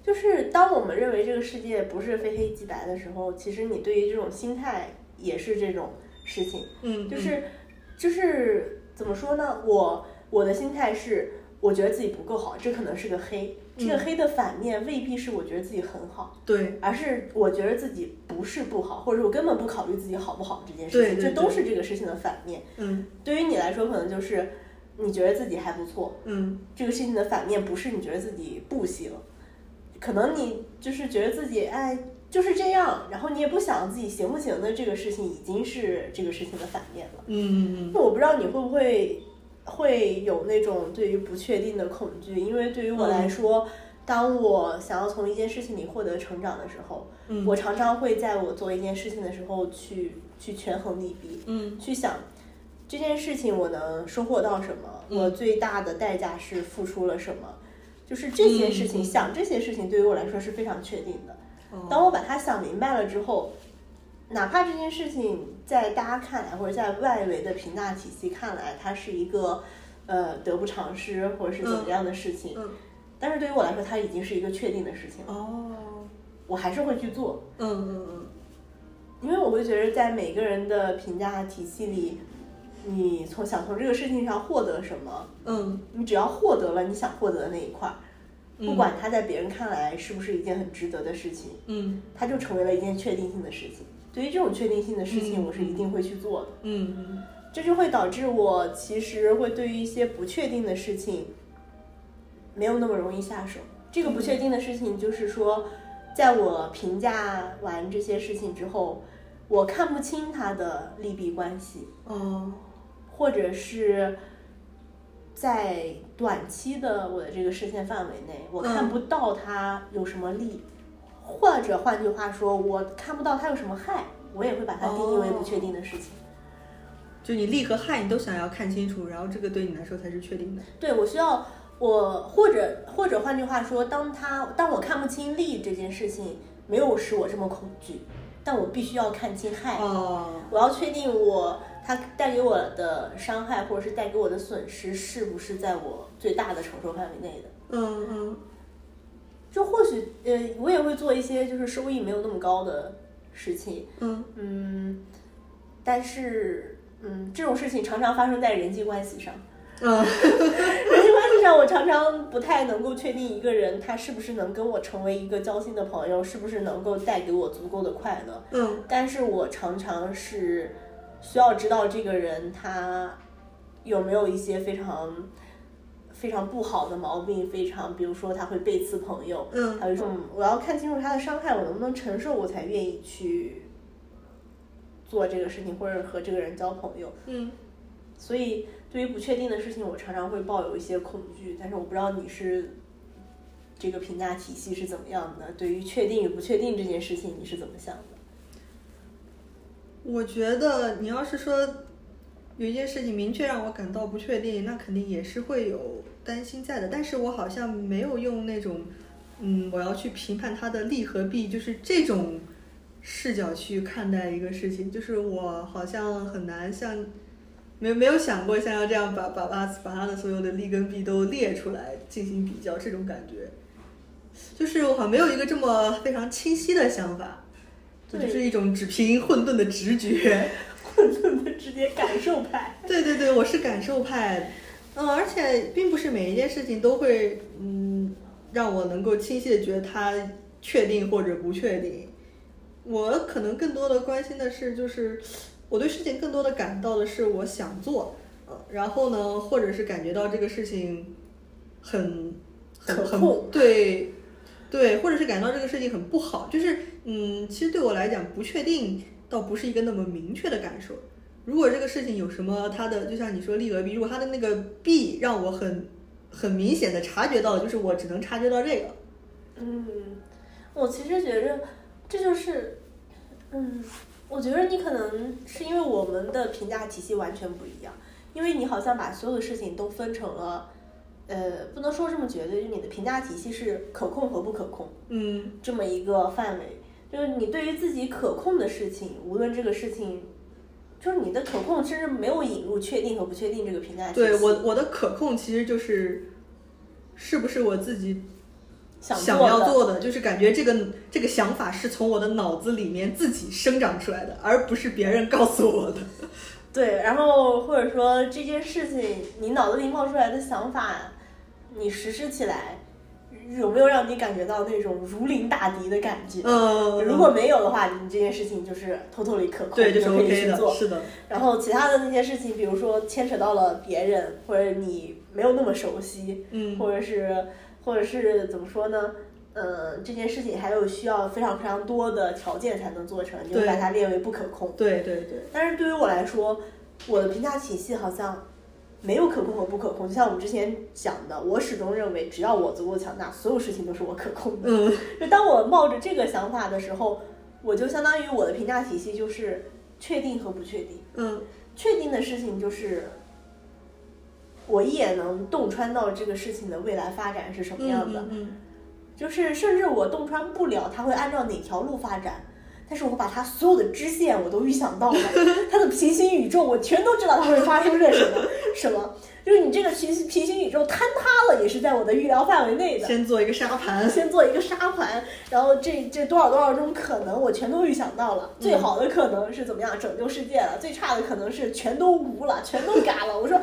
就是当我们认为这个世界不是非黑即白的时候，其实你对于这种心态也是这种事情。嗯，就是就是怎么说呢？我我的心态是，我觉得自己不够好，这可能是个黑。这个黑的反面未必是我觉得自己很好，对，而是我觉得自己不是不好，或者我根本不考虑自己好不好这件事情，这都是这个事情的反面。嗯，对于你来说，可能就是你觉得自己还不错，嗯，这个事情的反面不是你觉得自己不行，可能你就是觉得自己哎就是这样，然后你也不想自己行不行的这个事情已经是这个事情的反面了。嗯嗯嗯。那我不知道你会不会。会有那种对于不确定的恐惧，因为对于我来说，当我想要从一件事情里获得成长的时候，我常常会在我做一件事情的时候去去权衡利弊，嗯，去想这件事情我能收获到什么，我最大的代价是付出了什么，就是这些事情，想这些事情对于我来说是非常确定的。当我把它想明白了之后。哪怕这件事情在大家看来，或者在外围的评价体系看来，它是一个呃得不偿失或者是怎么样的事情，但是对于我来说，它已经是一个确定的事情了。哦，我还是会去做。嗯嗯嗯，因为我会觉得，在每个人的评价体系里，你从想从这个事情上获得什么，嗯，你只要获得了你想获得的那一块，不管他在别人看来是不是一件很值得的事情，嗯，它就成为了一件确定性的事情。对于这种确定性的事情，我是一定会去做的。嗯嗯，这就会导致我其实会对于一些不确定的事情没有那么容易下手。这个不确定的事情就是说，在我评价完这些事情之后，我看不清它的利弊关系。哦，或者是在短期的我的这个视线范围内，我看不到它有什么利。或者换句话说，我看不到它有什么害，我也会把它定义为不确定的事情。就你利和害你都想要看清楚，然后这个对你来说才是确定的。对我需要我或者或者换句话说，当他当我看不清利这件事情没有使我这么恐惧，但我必须要看清害。哦，我要确定我它带给我的伤害或者是带给我的损失是不是在我最大的承受范围内的。嗯嗯，就或许呃，我也会做一些就是收益没有那么高的事情。嗯嗯，但是嗯，这种事情常常发生在人际关系上。嗯，[LAUGHS] 人际关系上，我常常不太能够确定一个人他是不是能跟我成为一个交心的朋友，是不是能够带给我足够的快乐。嗯，但是我常常是需要知道这个人他有没有一些非常非常不好的毛病，非常比如说他会背刺朋友，嗯，还有一种我要看清楚他的伤害，我能不能承受，我才愿意去做这个事情，或者和这个人交朋友。嗯，所以。对于不确定的事情，我常常会抱有一些恐惧，但是我不知道你是这个评价体系是怎么样的。对于确定与不确定这件事情，你是怎么想的？我觉得你要是说有一件事情明确让我感到不确定，那肯定也是会有担心在的。但是我好像没有用那种嗯，我要去评判它的利和弊，就是这种视角去看待一个事情。就是我好像很难像。没没有想过像要这样把把把把他的所有的利跟弊都列出来进行比较，这种感觉，就是我好像没有一个这么非常清晰的想法，这就是一种只凭混沌的直觉，[LAUGHS] 混沌的直觉感受派。对对对，我是感受派，嗯，而且并不是每一件事情都会嗯让我能够清晰的觉得它确定或者不确定，我可能更多的关心的是就是。我对事情更多的感到的是我想做，呃，然后呢，或者是感觉到这个事情很很很对对，或者是感到这个事情很不好，就是嗯，其实对我来讲，不确定倒不是一个那么明确的感受。如果这个事情有什么它的，就像你说利和弊，如果它的那个弊让我很很明显的察觉到，就是我只能察觉到这个。嗯，我其实觉着这就是嗯。我觉得你可能是因为我们的评价体系完全不一样，因为你好像把所有的事情都分成了，呃，不能说这么绝对，就你的评价体系是可控和不可控，嗯，这么一个范围，就是你对于自己可控的事情，无论这个事情，就是你的可控甚至没有引入确定和不确定这个评价体系。对我，我的可控其实就是，是不是我自己。想要做的就是感觉这个这个想法是从我的脑子里面自己生长出来的，而不是别人告诉我的。[LAUGHS] 对，然后或者说这件事情你脑子里冒出来的想法，你实施起来有没有让你感觉到那种如临大敌的感觉？嗯，如果没有的话，你这件事情就是偷偷里可控，对，就是可以去做。是的。然后其他的那些事情，比如说牵扯到了别人，或者你没有那么熟悉，嗯，或者是。或者是怎么说呢？嗯，这件事情还有需要非常非常多的条件才能做成，你就把它列为不可控。对对对。但是对于我来说，我的评价体系好像没有可控和不可控。就像我们之前讲的，我始终认为，只要我足够强大，所有事情都是我可控的。嗯。就当我冒着这个想法的时候，我就相当于我的评价体系就是确定和不确定。嗯。确定的事情就是。我一眼能洞穿到这个事情的未来发展是什么样的，就是甚至我洞穿不了它会按照哪条路发展，但是我把它所有的支线我都预想到了，[LAUGHS] 它的平行宇宙我全都知道它会发生着什么什么，就是你这个平平行宇宙坍塌了也是在我的预料范围内的。先做一个沙盘，先做一个沙盘，然后这这多少多少种可能我全都预想到了，最好的可能是怎么样拯救世界了，最差的可能是全都无了，全都嘎了。我说。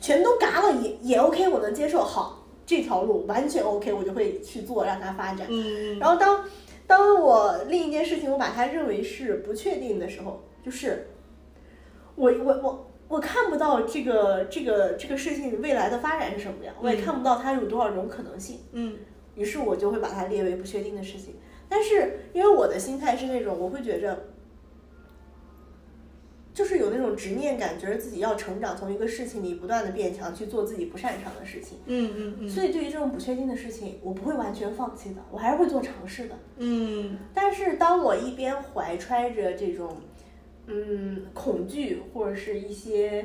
全都嘎了也也 OK，我能接受。好，这条路完全 OK，我就会去做，让它发展。嗯然后当当我另一件事情我把它认为是不确定的时候，就是我我我我看不到这个这个这个事情未来的发展是什么样，我也看不到它有多少种可能性。嗯。于是我就会把它列为不确定的事情。但是因为我的心态是那种，我会觉着。就是有那种执念感，觉得自己要成长，从一个事情里不断的变强，去做自己不擅长的事情。嗯嗯嗯。所以对于这种不确定的事情，我不会完全放弃的，我还是会做尝试的。嗯。但是当我一边怀揣着这种嗯恐惧或者是一些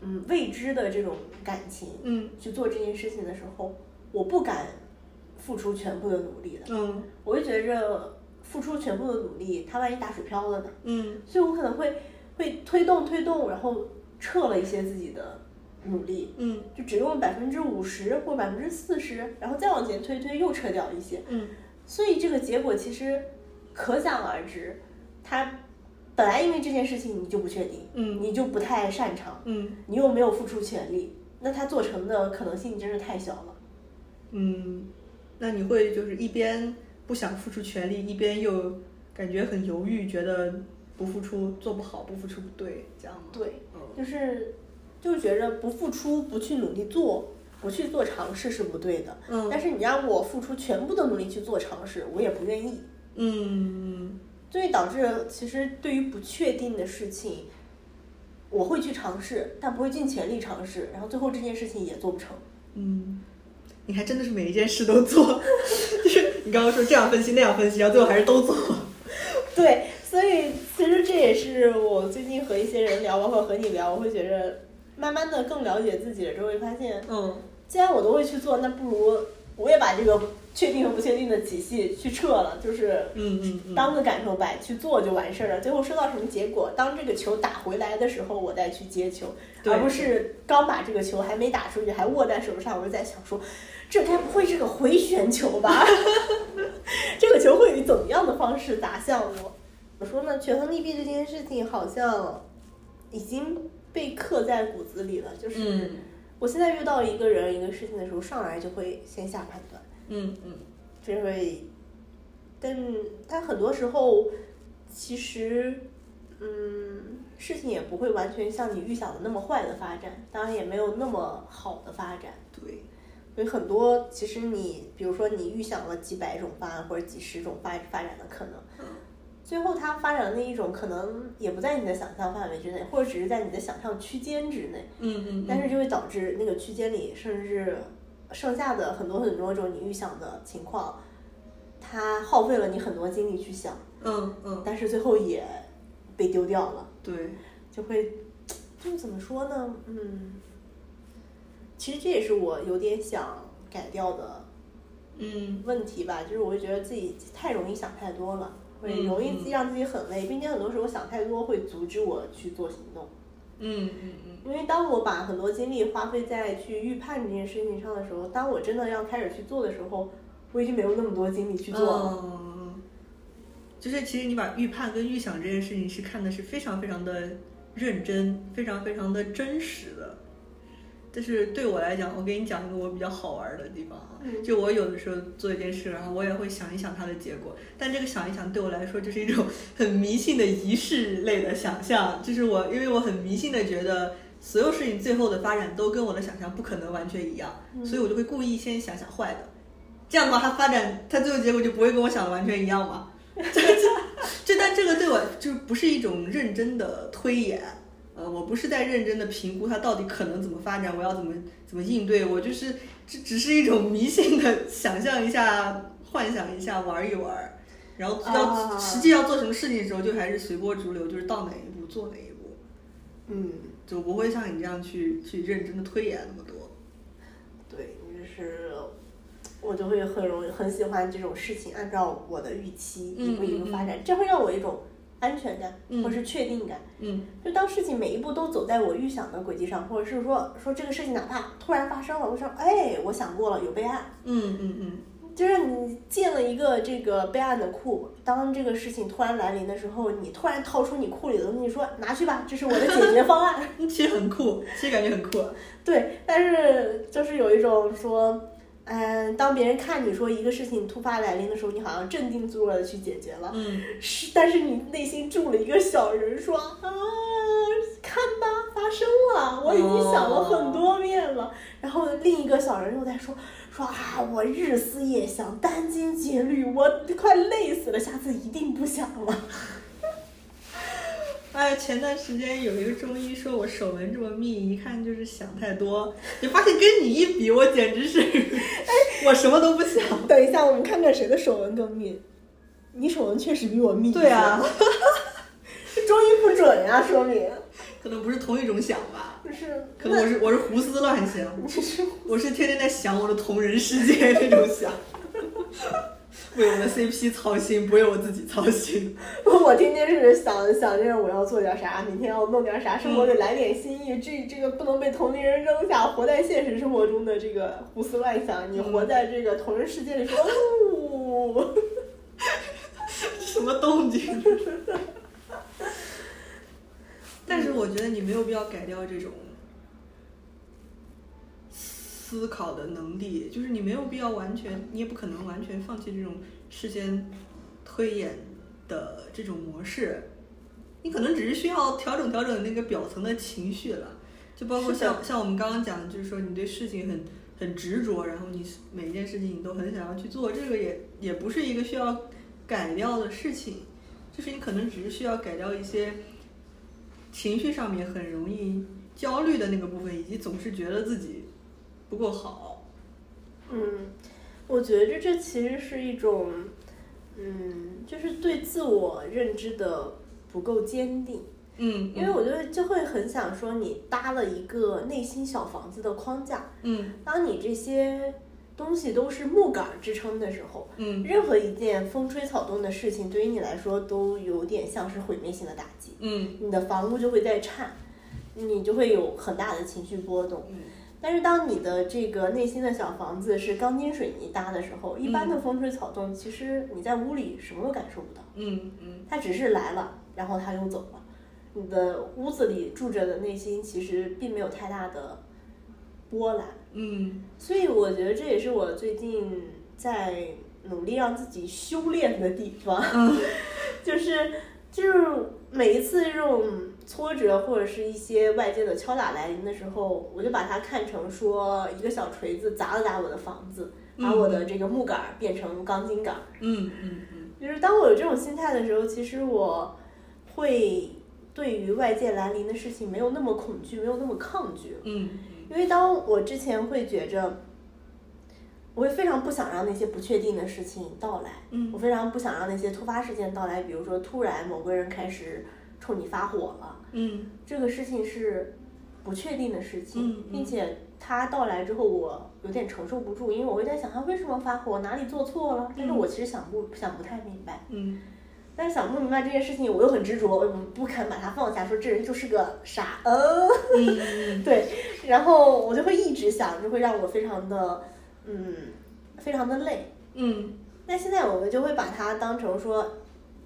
嗯未知的这种感情，嗯去做这件事情的时候，我不敢付出全部的努力的。嗯我就觉着付出全部的努力，它万一打水漂了呢？嗯所以我可能会会推动推动，然后撤了一些自己的努力，嗯就只用百分之五十或百分之四十，然后再往前推推又撤掉一些，嗯所以这个结果其实可想而知，它本来因为这件事情你就不确定，嗯你就不太擅长，嗯你又没有付出全力，那他做成的可能性真是太小了。嗯，那你会就是一边不想付出全力，一边又感觉很犹豫，觉得不付出做不好，不付出不对，这样吗？对，嗯就是就觉着不付出、不去努力做、不去做尝试是不对的。嗯但是你让我付出全部的努力去做尝试，我也不愿意。嗯所以导致其实对于不确定的事情，我会去尝试，但不会尽全力尝试，然后最后这件事情也做不成。嗯，你还真的是每一件事都做，[LAUGHS] 就是你刚刚说这样分析那样分析，然后最后还是都做。对，所以其实这也是我最近和一些人聊，包括和你聊，我会觉着慢慢的更了解自己了之后，会发现，嗯既然我都会去做，那不如我也把这个确定和不确定的体系去撤了，就是嗯嗯嗯，当个感受摆去做就完事儿了。最后收到什么结果，当这个球打回来的时候，我再去接球，而不是刚把这个球还没打出去，还握在手上，我就在想说，这该不会是个回旋球吧？[LAUGHS] 这个球会以怎么样的方式打向我？我说呢，权衡利弊这件事情好像已经被刻在骨子里了，就是。嗯我现在遇到一个人一个事情的时候，上来就会先下判断，嗯嗯就会，但但很多时候，其实，嗯，事情也不会完全像你预想的那么坏的发展，当然也没有那么好的发展。对，所以很多其实你，比如说你预想了几百种方案或者几十种发发展的可能，最后它发展的那一种可能也不在你的想象范围之内，或者只是在你的想象区间之内。嗯嗯，但是就会导致那个区间里，甚至剩下的很多很多种你预想的情况，它耗费了你很多精力去想，嗯嗯，但是最后也被丢掉了，对，就会，就是怎么说呢？嗯，其实这也是我有点想改掉的嗯问题吧，就是我会觉得自己太容易想太多了，会嗯容易嗯让自己很累，并且很多时候想太多会阻止我去做行动。嗯嗯嗯，因为当我把很多精力花费在去预判这件事情上的时候，当我真的要开始去做的时候，我已经没有那么多精力去做了。嗯，就是其实你把预判跟预想这件事情是看的是非常非常的认真，非常非常的真实的。但是对我来讲，我给你讲一个我比较好玩的地方啊，嗯就我有的时候做一件事，然后我也会想一想它的结果，但这个想一想对我来说就是一种 [LAUGHS] 很迷信的仪式类的想象，就是我因为我很迷信的觉得所有事情最后的发展都跟我的想象不可能完全一样，嗯所以我就会故意先想想坏的，这样的话它发展它最后结果就不会跟我想的完全一样嘛。[LAUGHS] 这这但这个对我就不是一种认真的推演，呃，我不是在认真的评估它到底可能怎么发展，我要怎么怎么应对，我就是这只是一种迷信的想象一下、幻想一下、玩一玩，然后要、啊实际要做什么事情的时候，就还是随波逐流，就是到哪一步做哪一步，嗯，就不会像你这样去去认真的推演那么多。对，就是我就会很容易很喜欢这种事情按照我的预期一步一步发展，这会让我一种安全感嗯或是确定感。嗯就当事情每一步都走在我预想的轨迹上，或者是说说这个事情哪怕突然发生了，我说哎，我想过了，有备案。嗯嗯嗯就是你建了一个这个备案的库，当这个事情突然来临的时候，你突然掏出你库里的东西说拿去吧，这是我的解决方案。嗯，[LAUGHS] 其实很酷，其实感觉很酷。对，但是就是有一种说，嗯，当别人看你说一个事情突发来临的时候，你好像镇定自若的去解决了，嗯是，但是你内心住了一个小人说啊，看吧，发生了，我已经想了很多遍了。然后另一个小人又在说说啊，我日思夜想，殚精竭虑，我快累死了，下次一定不想了。哎，前段时间有一个中医说我手纹这么密，一看就是想太多。你发现跟你一比，我简直是，我什么都不想。等一下，我们看看谁的手纹更密。你手纹确实比我密。对啊，[LAUGHS] 中医不准准呀，说明。可能不是同一种想吧。不是。可能我是我是胡思乱想。[LAUGHS] 你是。我是天天在想我的同人世界那种想。[LAUGHS] 为我的 CP 操心，不为我自己操心。[LAUGHS] 我天天是想想着我要做点啥，明天要弄点啥，生活得来点新意。这这个不能被同龄人扔下，活在现实生活中的这个胡思乱想，你活在这个同人世界里说，哦，[LAUGHS] 什么动静？[LAUGHS] 但是我觉得你没有必要改掉这种。思考的能力，就是你没有必要完全，你也不可能完全放弃这种事先推演的这种模式。你可能只是需要调整调整那个表层的情绪了，就包括像像我们刚刚讲的，就是说你对事情很很执着，然后你每一件事情你都很想要去做，这个也也不是一个需要改掉的事情，就是你可能只是需要改掉一些情绪上面很容易焦虑的那个部分，以及总是觉得自己。不够好，嗯，我觉着这其实是一种，嗯，就是对自我认知的不够坚定，嗯，因为我觉得就会很想说，你搭了一个内心小房子的框架，嗯，当你这些东西都是木杆支撑的时候，嗯，任何一件风吹草动的事情，对于你来说都有点像是毁灭性的打击，嗯，你的房屋就会在颤，你就会有很大的情绪波动，嗯。但是当你的这个内心的小房子是钢筋水泥搭的时候，一般的风吹草动，其实你在屋里什么都感受不到。嗯嗯，它只是来了，然后它又走了。你的屋子里住着的内心其实并没有太大的波澜。嗯，所以我觉得这也是我最近在努力让自己修炼的地方，[LAUGHS] 就是就是每一次这种。挫折或者是一些外界的敲打来临的时候，我就把它看成说一个小锤子砸了砸我的房子，把我的这个木杆变成钢筋杆。嗯嗯嗯。就是当我有这种心态的时候，其实我会对于外界来临的事情没有那么恐惧，没有那么抗拒。嗯。因为当我之前会觉着，我会非常不想让那些不确定的事情到来。嗯。我非常不想让那些突发事件到来，比如说突然某个人开始。冲你发火了，嗯，这个事情是不确定的事情，并且他到来之后，我有点承受不住，因为我会在想他为什么发火，哪里做错了，但是我其实想不想不太明白，嗯，但是想不明白这件事情，我又很执着，我不肯把它放下，说这人就是个傻，嗯，[LAUGHS] 对，然后我就会一直想，就会让我非常的，嗯，非常的累，嗯，那现在我们就会把它当成说。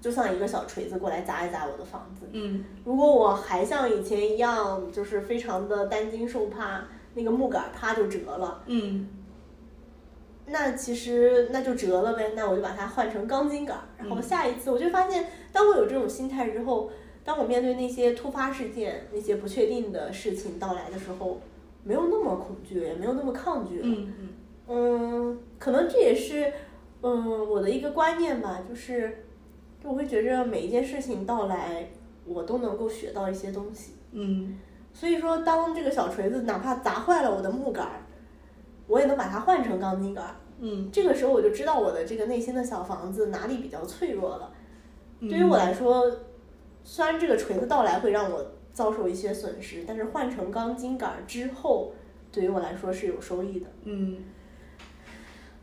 就像一个小锤子过来砸一砸我的房子。嗯，如果我还像以前一样，就是非常的担惊受怕，那个木杆啪就折了。嗯，那其实那就折了呗，那我就把它换成钢筋杆。然后下一次我就发现，当我有这种心态之后，当我面对那些突发事件、那些不确定的事情到来的时候，没有那么恐惧，也没有那么抗拒了。嗯嗯。嗯，可能这也是嗯我的一个观念吧，就是。我会觉着每一件事情到来，我都能够学到一些东西。嗯，所以说，当这个小锤子哪怕砸坏了我的木杆儿，我也能把它换成钢筋杆儿。嗯，这个时候我就知道我的这个内心的小房子哪里比较脆弱了。对于我来说，虽然这个锤子到来会让我遭受一些损失，但是换成钢筋杆儿之后，对于我来说是有收益的。嗯，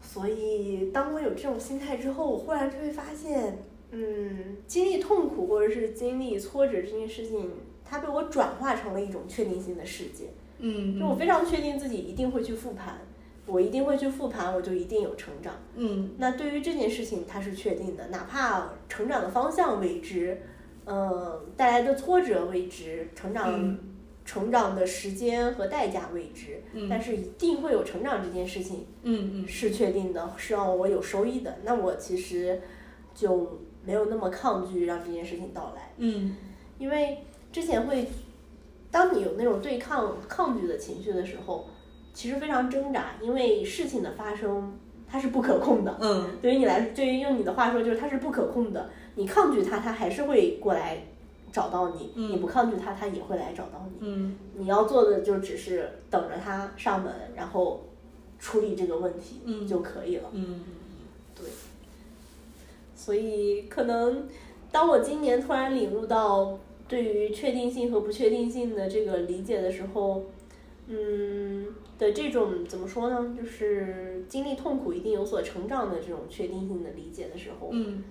所以当我有这种心态之后，我忽然就会发现。嗯，经历痛苦或者是经历挫折这件事情，它被我转化成了一种确定性的世界。嗯，就我非常确定自己一定会去复盘，我一定会去复盘，我就一定有成长。嗯，那对于这件事情，它是确定的，哪怕成长的方向未知，嗯，带来的挫折未知，成长成长的时间和代价未知，但是一定会有成长这件事情，嗯嗯，是确定的，是让我有收益的。那我其实就。没有那么抗拒让这件事情到来，嗯，因为之前会，当你有那种对抗抗拒的情绪的时候，其实非常挣扎，因为事情的发生它是不可控的，嗯，对于你来，对于用你的话说就是它是不可控的，你抗拒它，它还是会过来找到你，你不抗拒它，它也会来找到你，嗯，你要做的就只是等着它上门，然后处理这个问题，嗯，就可以了，嗯，对。所以，可能当我今年突然领悟到，对于确定性和不确定性的这个理解的时候，嗯的这种怎么说呢？就是经历痛苦一定有所成长的这种确定性的理解的时候，嗯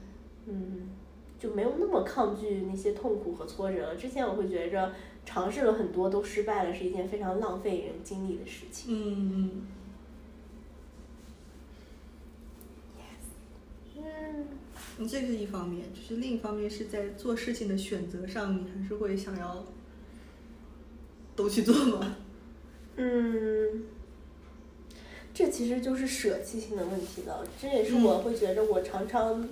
嗯，就没有那么抗拒那些痛苦和挫折了。之前我会觉着尝试了很多都失败了，是一件非常浪费人精力的事情。嗯嗯。嗯，这是一方面，就是另一方面是在做事情的选择上，你还是会想要都去做吗？嗯，这其实就是舍弃性的问题了。这也是我会觉得我常常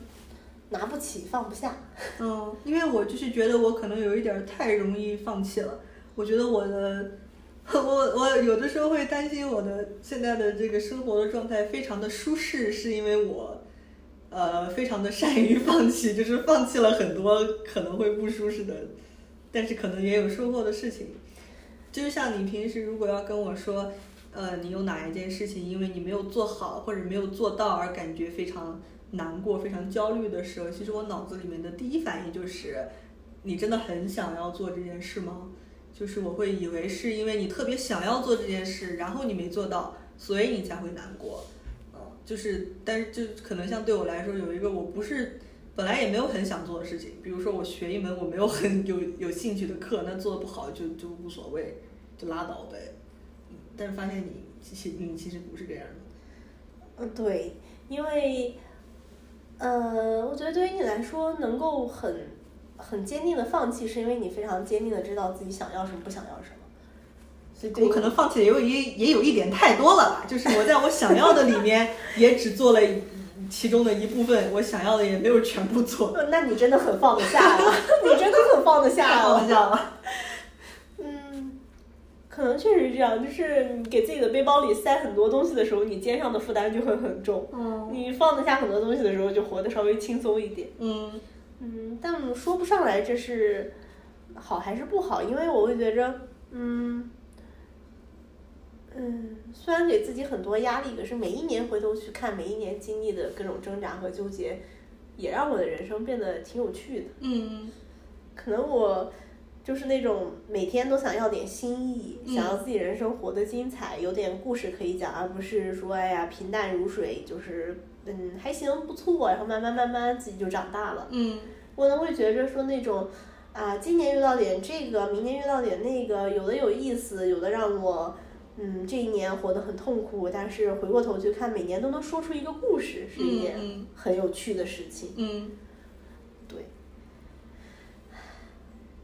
拿不起、放不下。嗯，因为我就是觉得我可能有一点太容易放弃了。我觉得我的，我我有的时候会担心我的现在的这个生活的状态非常的舒适，是因为我。呃，非常的善于放弃，就是放弃了很多可能会不舒适的，但是可能也有收获的事情。就像你平时如果要跟我说，呃，你有哪一件事情因为你没有做好或者没有做到而感觉非常难过、非常焦虑的时候，其实我脑子里面的第一反应就是，你真的很想要做这件事吗？就是我会以为是因为你特别想要做这件事，然后你没做到，所以你才会难过。就是，但是就可能像对我来说，有一个我不是本来也没有很想做的事情，比如说我学一门我没有很有有兴趣的课，那做的不好就就无所谓，就拉倒呗。但是发现你其实你其实不是这样的。嗯，对，因为，呃，我觉得对于你来说，能够很很坚定的放弃，是因为你非常坚定的知道自己想要什么，不想要什么。我可能放弃也有也也有一点太多了吧，[LAUGHS] 就是我在我想要的里面也只做了其中的一部分，我想要的也没有全部做。[LAUGHS] 那你真的很放得下了，[LAUGHS] 你真的很放得下放得下了。嗯，可能确实是这样，就是你给自己的背包里塞很多东西的时候，你肩上的负担就会很重。嗯。你放得下很多东西的时候，就活得稍微轻松一点。嗯。嗯，但说不上来这是好还是不好，因为我会觉着，嗯。嗯，虽然给自己很多压力，可是每一年回头去看，每一年经历的各种挣扎和纠结，也让我的人生变得挺有趣的。嗯，可能我就是那种每天都想要点新意，想要自己人生活得精彩，有点故事可以讲，而不是说哎呀平淡如水，就是嗯还行不错，然后慢慢慢慢自己就长大了。嗯，我呢会觉着说那种啊，今年遇到点这个，明年遇到点那个，有的有意思，有的让我。嗯，这一年活得很痛苦，但是回过头去看，每年都能说出一个故事，是一件很有趣的事情。嗯，对。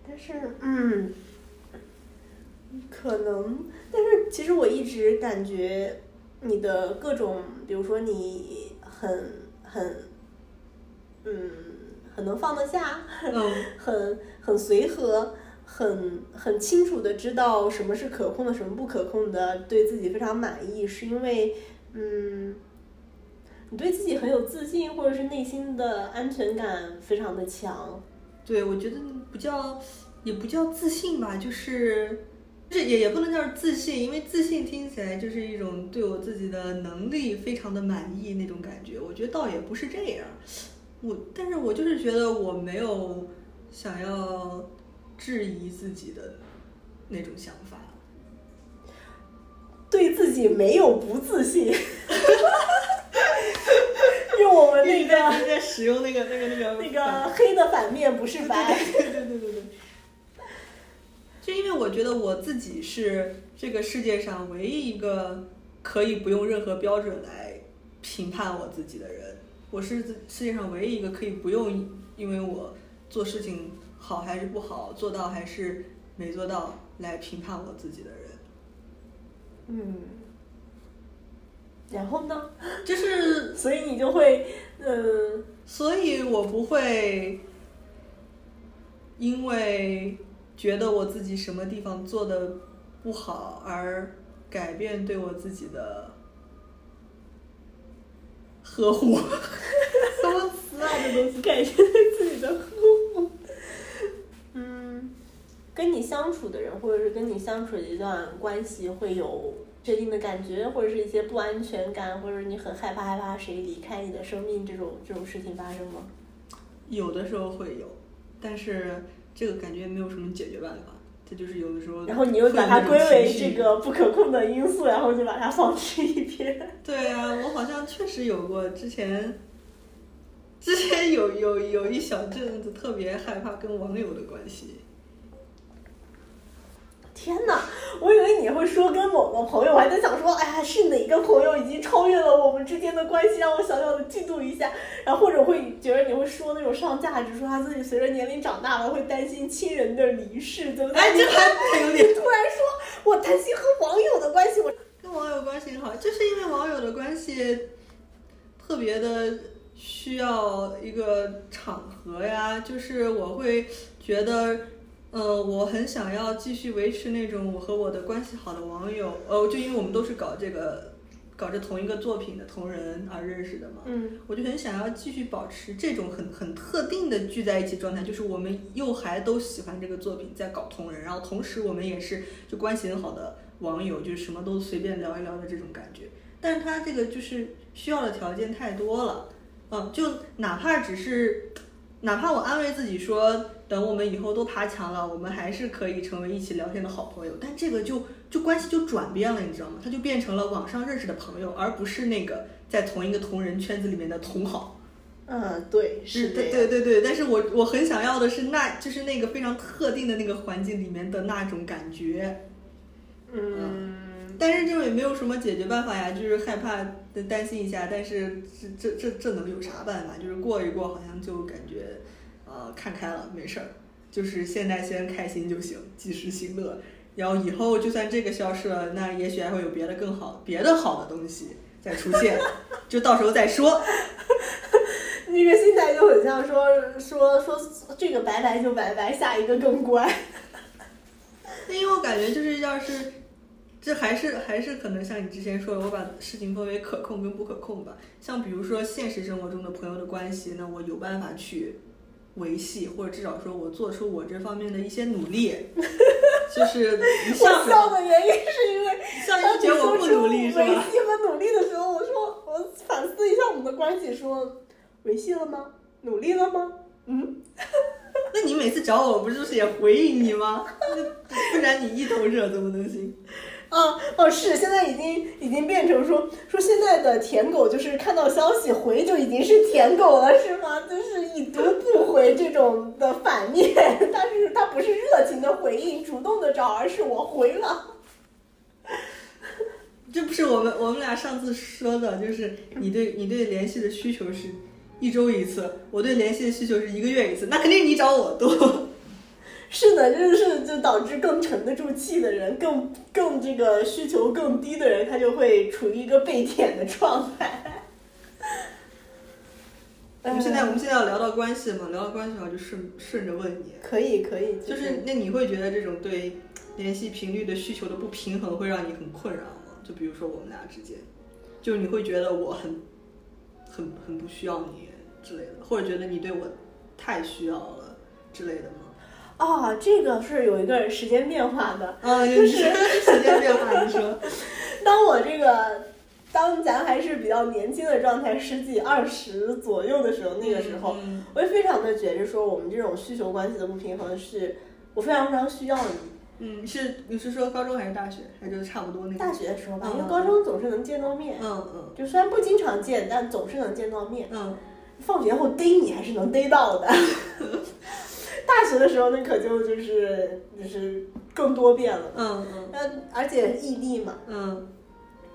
但是，嗯，可能，但是其实我一直感觉你的各种，比如说你很很，嗯，很能放得下，很很随和。很很清楚的知道什么是可控的，什么不可控的，对自己非常满意，是因为，嗯，你对自己很有自信，或者是内心的安全感非常的强。对，我觉得不叫，也不叫自信吧，就是，这也也不能叫自信，因为自信听起来就是一种对我自己的能力非常的满意那种感觉。我觉得倒也不是这样，我，但是我就是觉得我没有想要。质疑自己的那种想法，对自己没有不自信。用我们那个 [LAUGHS] 在使用那个那个那个那个黑的反面不是白。对对对对对。就因为我觉得我自己是这个世界上唯一一个可以不用任何标准来评判我自己的人，我是世界上唯一一个可以不用因为我做事情。好还是不好，做到还是没做到，来评判我自己的人。嗯，然后呢？就是，[LAUGHS] 所以你就会，嗯，所以我不会因为觉得我自己什么地方做的不好而改变对我自己的呵护。[LAUGHS] 什么词啊？这东西改变对自己的呵护。跟你相处的人，或者是跟你相处的一段关系，会有确定的感觉，或者是一些不安全感，或者你很害怕害怕谁离开你的生命，这种这种事情发生吗？有的时候会有，但是这个感觉没有什么解决办法。它就是有的时候，然后你又把它归为这个不可控的因素，然后就把它放置一边。对啊，我好像确实有过之前，之前有有有一小阵子特别害怕跟网友的关系。天哪，我以为你会说跟某个朋友，我还在想说，哎呀，是哪个朋友已经超越了我们之间的关系，让我小小的嫉妒一下。然后或者会觉得你会说那种上价值，说他自己随着年龄长大了，会担心亲人的离世，对不对？哎，这还有点。突然说我担心和网友的关系，我跟网友关系好，就是因为网友的关系特别的需要一个场合呀，就是我会觉得。呃，我很想要继续维持那种我和我的关系好的网友，呃，就因为我们都是搞这个，搞着同一个作品的同人而认识的嘛，嗯，我就很想要继续保持这种很很特定的聚在一起状态，就是我们又还都喜欢这个作品，在搞同人，然后同时我们也是就关系很好的网友，就是什么都随便聊一聊的这种感觉。但是他这个就是需要的条件太多了，嗯，就哪怕只是，哪怕我安慰自己说。等我们以后都爬墙了，我们还是可以成为一起聊天的好朋友。但这个就就关系就转变了，你知道吗？他就变成了网上认识的朋友，而不是那个在同一个同人圈子里面的同好。嗯，对，是对对对对。但是我我很想要的是，那就是那个非常特定的那个环境里面的那种感觉。嗯。但是就也没有什么解决办法呀，就是害怕担心一下。但是这这这这能有啥办法？就是过一过，好像就感觉。呃，看开了，没事儿，就是现在先开心就行，及时行乐。然后以后就算这个消失了，那也许还会有别的更好、别的好的东西再出现，就到时候再说。[LAUGHS] 那个心态就很像说说说这个拜拜就拜拜，下一个更乖。[LAUGHS] 那因为我感觉就是要是，这还是还是可能像你之前说的，我把事情分为可控跟不可控吧。像比如说现实生活中的朋友的关系，那我有办法去。维系，或者至少说我做出我这方面的一些努力，[LAUGHS] 就是我笑的原因是因为当你说出维系和努力的时候，我说我反思一下我们的关系，说维系了吗？努力了吗？嗯，那你每次找我不就是也回应你吗？不然你一头热怎么能行？啊哦是，现在已经已经变成说说现在的舔狗就是看到消息回就已经是舔狗了是吗？就是已读不回这种的反面，但是他不是热情的回应，主动的找，而是我回了。这不是我们我们俩上次说的，就是你对你对联系的需求是一周一次，我对联系的需求是一个月一次，那肯定你找我多。是的，就是就导致更沉得住气的人，更更这个需求更低的人，他就会处于一个被舔的状态。我们现在我们现在要聊到关系嘛，聊到关系的话，就顺顺着问你。可以可以。就是那你会觉得这种对联系频率的需求的不平衡会让你很困扰吗？就比如说我们俩之间，就你会觉得我很很很不需要你之类的，或者觉得你对我太需要了之类的吗？啊，这个是有一个时间变化的，嗯，就是时间变化。你说，[LAUGHS] 当我这个，当咱还是比较年轻的状态，十几二十左右的时候，那个时候，我也非常的觉着说，我们这种需求关系的不平衡，是我非常非常需要你。嗯，是你是说高中还是大学，还是差不多那个？大学的时候吧，因为高中总是能见到面。嗯嗯。就虽然不经常见，但总是能见到面。嗯。放学后逮你还是能逮到的。[LAUGHS] 大学的时候，那可就就是就是更多变了，嗯嗯，而且异地嘛，嗯，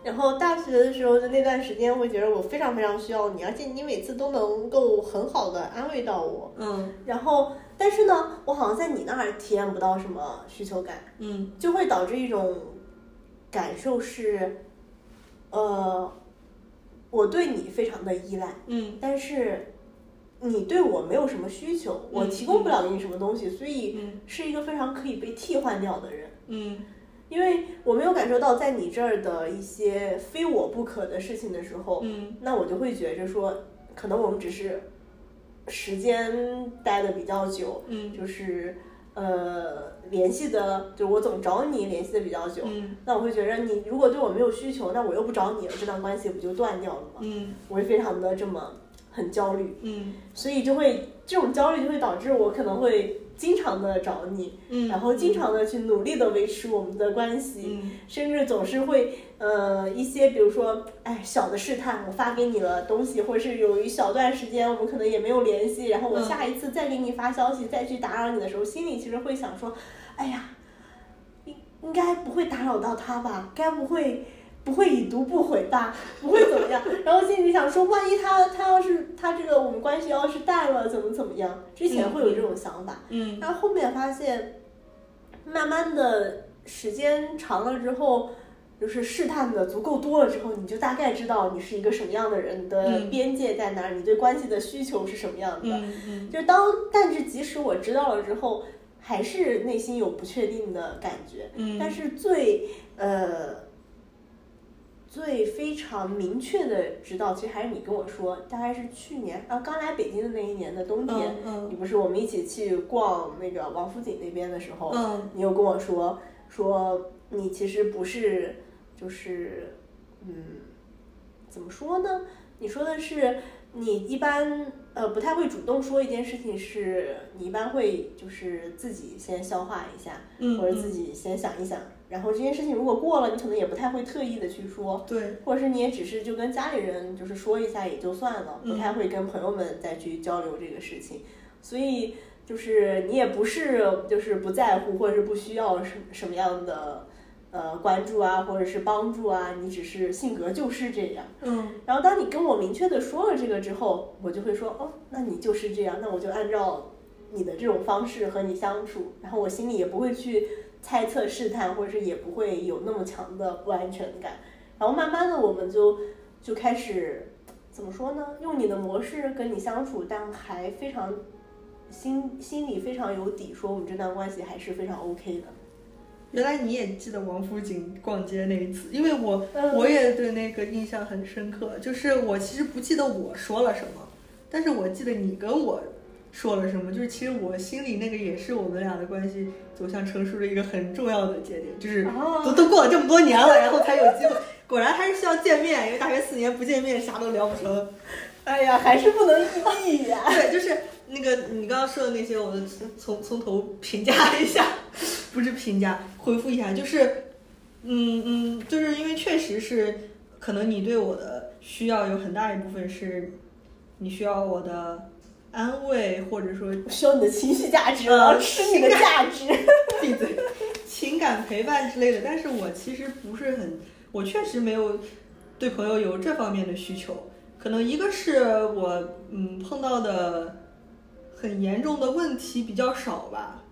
然后大学的时候就那段时间，会觉得我非常非常需要你，而且你每次都能够很好的安慰到我，嗯，然后但是呢，我好像在你那儿体验不到什么需求感，嗯，就会导致一种感受是，呃，我对你非常的依赖，嗯，但是。你对我没有什么需求，我提供不了给你什么东西，所以是一个非常可以被替换掉的人。嗯，因为我没有感受到在你这儿的一些非我不可的事情的时候，嗯，那我就会觉着说，可能我们只是时间待的比较久，嗯，就是呃联系的，就我总找你联系的比较久，嗯，那我会觉着你如果对我没有需求，那我又不找你了，这段关系不就断掉了吗？嗯，我会非常的这么。很焦虑，嗯，所以就会这种焦虑就会导致我可能会经常的找你，然后经常的去努力的维持我们的关系，甚至总是会呃一些比如说哎小的试探，我发给你了东西，或者是有一小段时间我们可能也没有联系，然后我下一次再给你发消息，再去打扰你的时候，心里其实会想说，哎呀，应应该不会打扰到他吧？该不会？不会已读不回吧？[LAUGHS] 不会怎么样？[LAUGHS] 然后心里想说，万一他他要是他这个我们关系要是淡了，怎么怎么样？之前会有这种想法，嗯，但后面发现，慢慢的时间长了之后，就是试探的足够多了之后，你就大概知道你是一个什么样的人，你的边界在哪儿，你对关系的需求是什么样的。嗯嗯，就当但是即使我知道了之后，还是内心有不确定的感觉。嗯，但是最呃。最非常明确的知道，其实还是你跟我说，大概是去年啊，刚来北京的那一年的冬天，你不是我们一起去逛那个王府井那边的时候，你又跟我说说你其实不是，就是嗯，怎么说呢？你说的是你一般呃不太会主动说一件事情，是你一般会就是自己先消化一下，或者自己先想一想。然后这件事情如果过了，你可能也不太会特意的去说，对，或者是你也只是就跟家里人就是说一下也就算了，不太会跟朋友们再去交流这个事情。所以就是你也不是就是不在乎或者是不需要什什么样的呃关注啊，或者是帮助啊，你只是性格就是这样。嗯。然后当你跟我明确的说了这个之后，我就会说哦，那你就是这样，那我就按照你的这种方式和你相处，然后我心里也不会去。猜测、试探，或者是也不会有那么强的不安全感。然后慢慢的，我们就就开始怎么说呢？用你的模式跟你相处，但还非常心心里非常有底，说我们这段关系还是非常 OK 的。原来你也记得王府井逛街那一次，因为我我也对那个印象很深刻。就是我其实不记得我说了什么，但是我记得你跟我。说了什么？就是其实我心里那个也是我们俩的关系走向成熟的一个很重要的节点，就是都都过了这么多年了，然后才有机会。果然还是需要见面，因为大学四年不见面啥都聊不成。哎呀，还是不能异地呀。对，就是那个你刚刚说的那些，我都从从头评价一下，[LAUGHS] 不是评价，回复一下，就是，嗯嗯，就是因为确实是，可能你对我的需要有很大一部分是，你需要我的。安慰，或者说需要你的情绪价值，我要吃你的价值。[LAUGHS] 闭嘴，情感陪伴之类的。但是我其实不是很，我确实没有对朋友有这方面的需求。可能一个是我嗯碰到的很严重的问题比较少吧，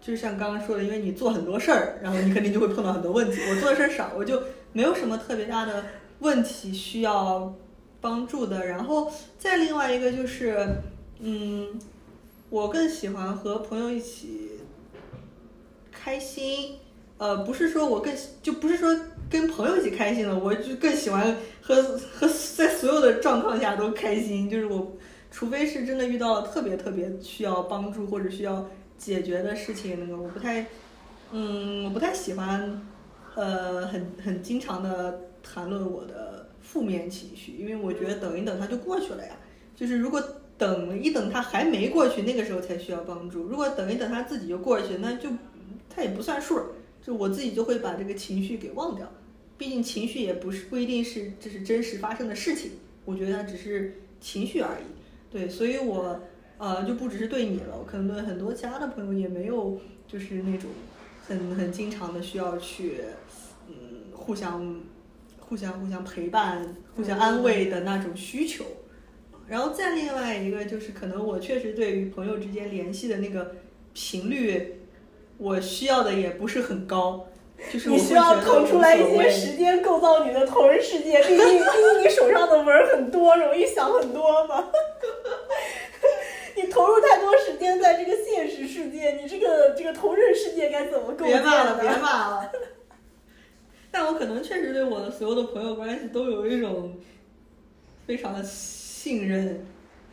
就像刚刚说的，因为你做很多事儿，然后你肯定就会碰到很多问题。我做的事儿少，我就没有什么特别大的问题需要帮助的。然后再另外一个就是。嗯，我更喜欢和朋友一起开心，呃，不是说我更就不是说跟朋友一起开心了，我就更喜欢和和在所有的状况下都开心。就是我，除非是真的遇到了特别特别需要帮助或者需要解决的事情，那个我不太，嗯，我不太喜欢，呃，很很经常的谈论我的负面情绪，因为我觉得等一等它就过去了呀。就是如果。等一等，他还没过去，那个时候才需要帮助。如果等一等，他自己就过去，那就他也不算数。就我自己就会把这个情绪给忘掉。毕竟情绪也不是不一定是这是真实发生的事情，我觉得只是情绪而已。对，所以我呃就不只是对你了，可能对很多其他的朋友也没有就是那种很很经常的需要去嗯互相互相互相陪伴、互相安慰的那种需求。然后再另外一个就是，可能我确实对于朋友之间联系的那个频率，我需要的也不是很高。就是你需要腾出来一些时间构造你的同人世界，毕竟毕竟你手上的文很多，容易想很多嘛。[LAUGHS] 你投入太多时间在这个现实世界，你这个这个同人世界该怎么构建别骂了，别骂了。但我可能确实对我的所有的朋友关系都有一种非常的。信任，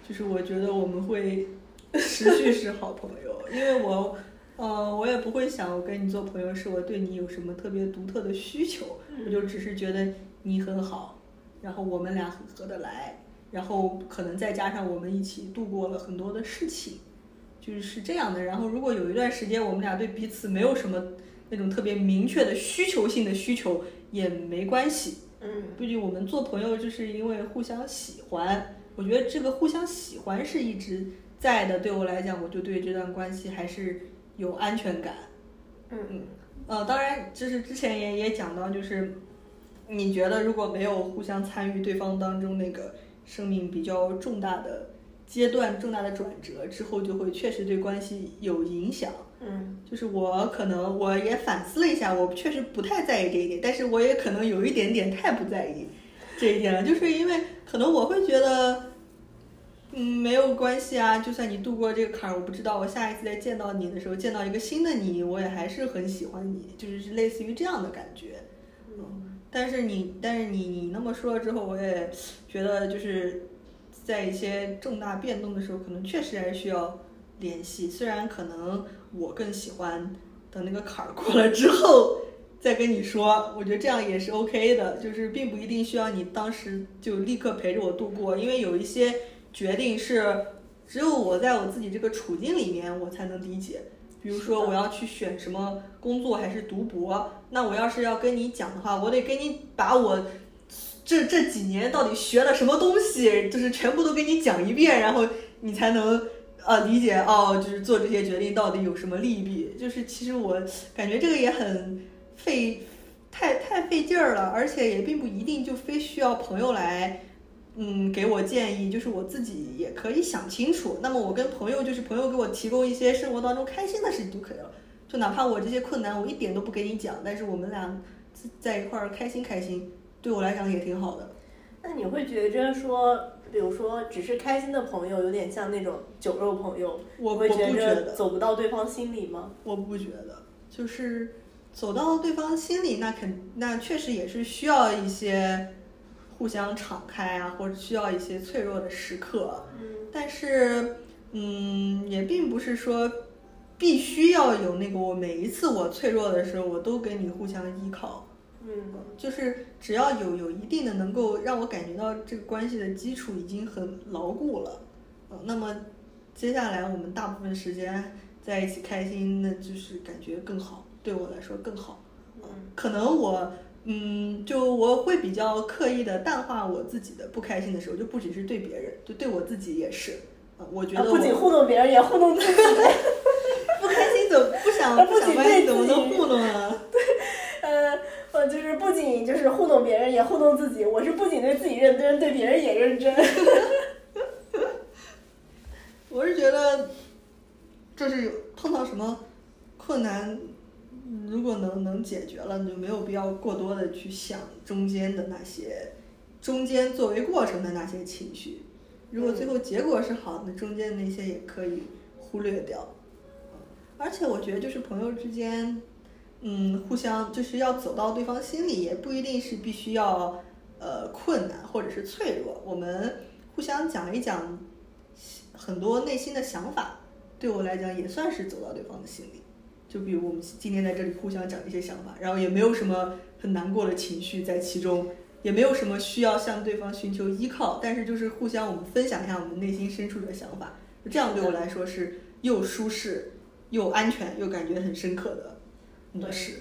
就是我觉得我们会持续是好朋友，因为我，呃，我也不会想我跟你做朋友是我对你有什么特别独特的需求，我就只是觉得你很好，然后我们俩很合得来，然后可能再加上我们一起度过了很多的事情，就是这样的。然后如果有一段时间我们俩对彼此没有什么那种特别明确的需求性的需求，也没关系。嗯，毕竟我们做朋友就是因为互相喜欢。我觉得这个互相喜欢是一直在的。对我来讲，我就对这段关系还是有安全感。嗯嗯。呃，当然，就是之前也也讲到，就是你觉得如果没有互相参与对方当中那个生命比较重大的阶段、重大的转折之后，就会确实对关系有影响。嗯，就是我可能我也反思了一下，我确实不太在意这一点，但是我也可能有一点点太不在意这一点了，就是因为可能我会觉得，嗯，没有关系啊，就算你度过这个坎儿，我不知道我下一次再见到你的时候，见到一个新的你，我也还是很喜欢你，就是类似于这样的感觉。嗯，但是你，但是你，你那么说了之后，我也觉得就是在一些重大变动的时候，可能确实还是需要联系，虽然可能。我更喜欢等那个坎儿过了之后 [LAUGHS] 再跟你说，我觉得这样也是 OK 的，就是并不一定需要你当时就立刻陪着我度过，因为有一些决定是只有我在我自己这个处境里面我才能理解。比如说我要去选什么工作还是读博，那我要是要跟你讲的话，我得跟你把我这这几年到底学了什么东西，就是全部都给你讲一遍，然后你才能。呃，理解哦，就是做这些决定到底有什么利弊？就是其实我感觉这个也很费，太太费劲儿了，而且也并不一定就非需要朋友来，嗯，给我建议，就是我自己也可以想清楚。那么我跟朋友，就是朋友给我提供一些生活当中开心的事情就可以了，就哪怕我这些困难我一点都不给你讲，但是我们俩在一块儿开心开心，对我来讲也挺好的。那你会觉着说？比如说，只是开心的朋友，有点像那种酒肉朋友，我会觉得走不到对方心里吗？我不觉得，就是走到对方心里，那肯那确实也是需要一些互相敞开啊，或者需要一些脆弱的时刻。嗯，但是，嗯，也并不是说必须要有那个我每一次我脆弱的时候，我都跟你互相依靠。嗯，就是只要有有一定的能够让我感觉到这个关系的基础已经很牢固了，呃，那么接下来我们大部分时间在一起开心，那就是感觉更好，对我来说更好。嗯，可能我，嗯，就我会比较刻意的淡化我自己的不开心的时候，就不只是对别人，就对我自己也是。啊，我觉得不仅糊弄别人，也糊弄自己。[LAUGHS] 不开心怎么不想不想关心怎么能糊弄啊？[LAUGHS] 对，呃。我，就是不仅就是糊弄别人，也糊弄自己。我是不仅对自己认真，对别人也认真。[LAUGHS] 我是觉得，就是碰到什么困难，如果能能解决了，你就没有必要过多的去想中间的那些，中间作为过程的那些情绪。如果最后结果是好的，中间那些也可以忽略掉。而且我觉得，就是朋友之间。嗯，互相就是要走到对方心里，也不一定是必须要呃困难或者是脆弱。我们互相讲一讲很多内心的想法，对我来讲也算是走到对方的心里。就比如我们今天在这里互相讲一些想法，然后也没有什么很难过的情绪在其中，也没有什么需要向对方寻求依靠，但是就是互相我们分享一下我们内心深处的想法，这样对我来说是又舒适又安全又感觉很深刻的。模式，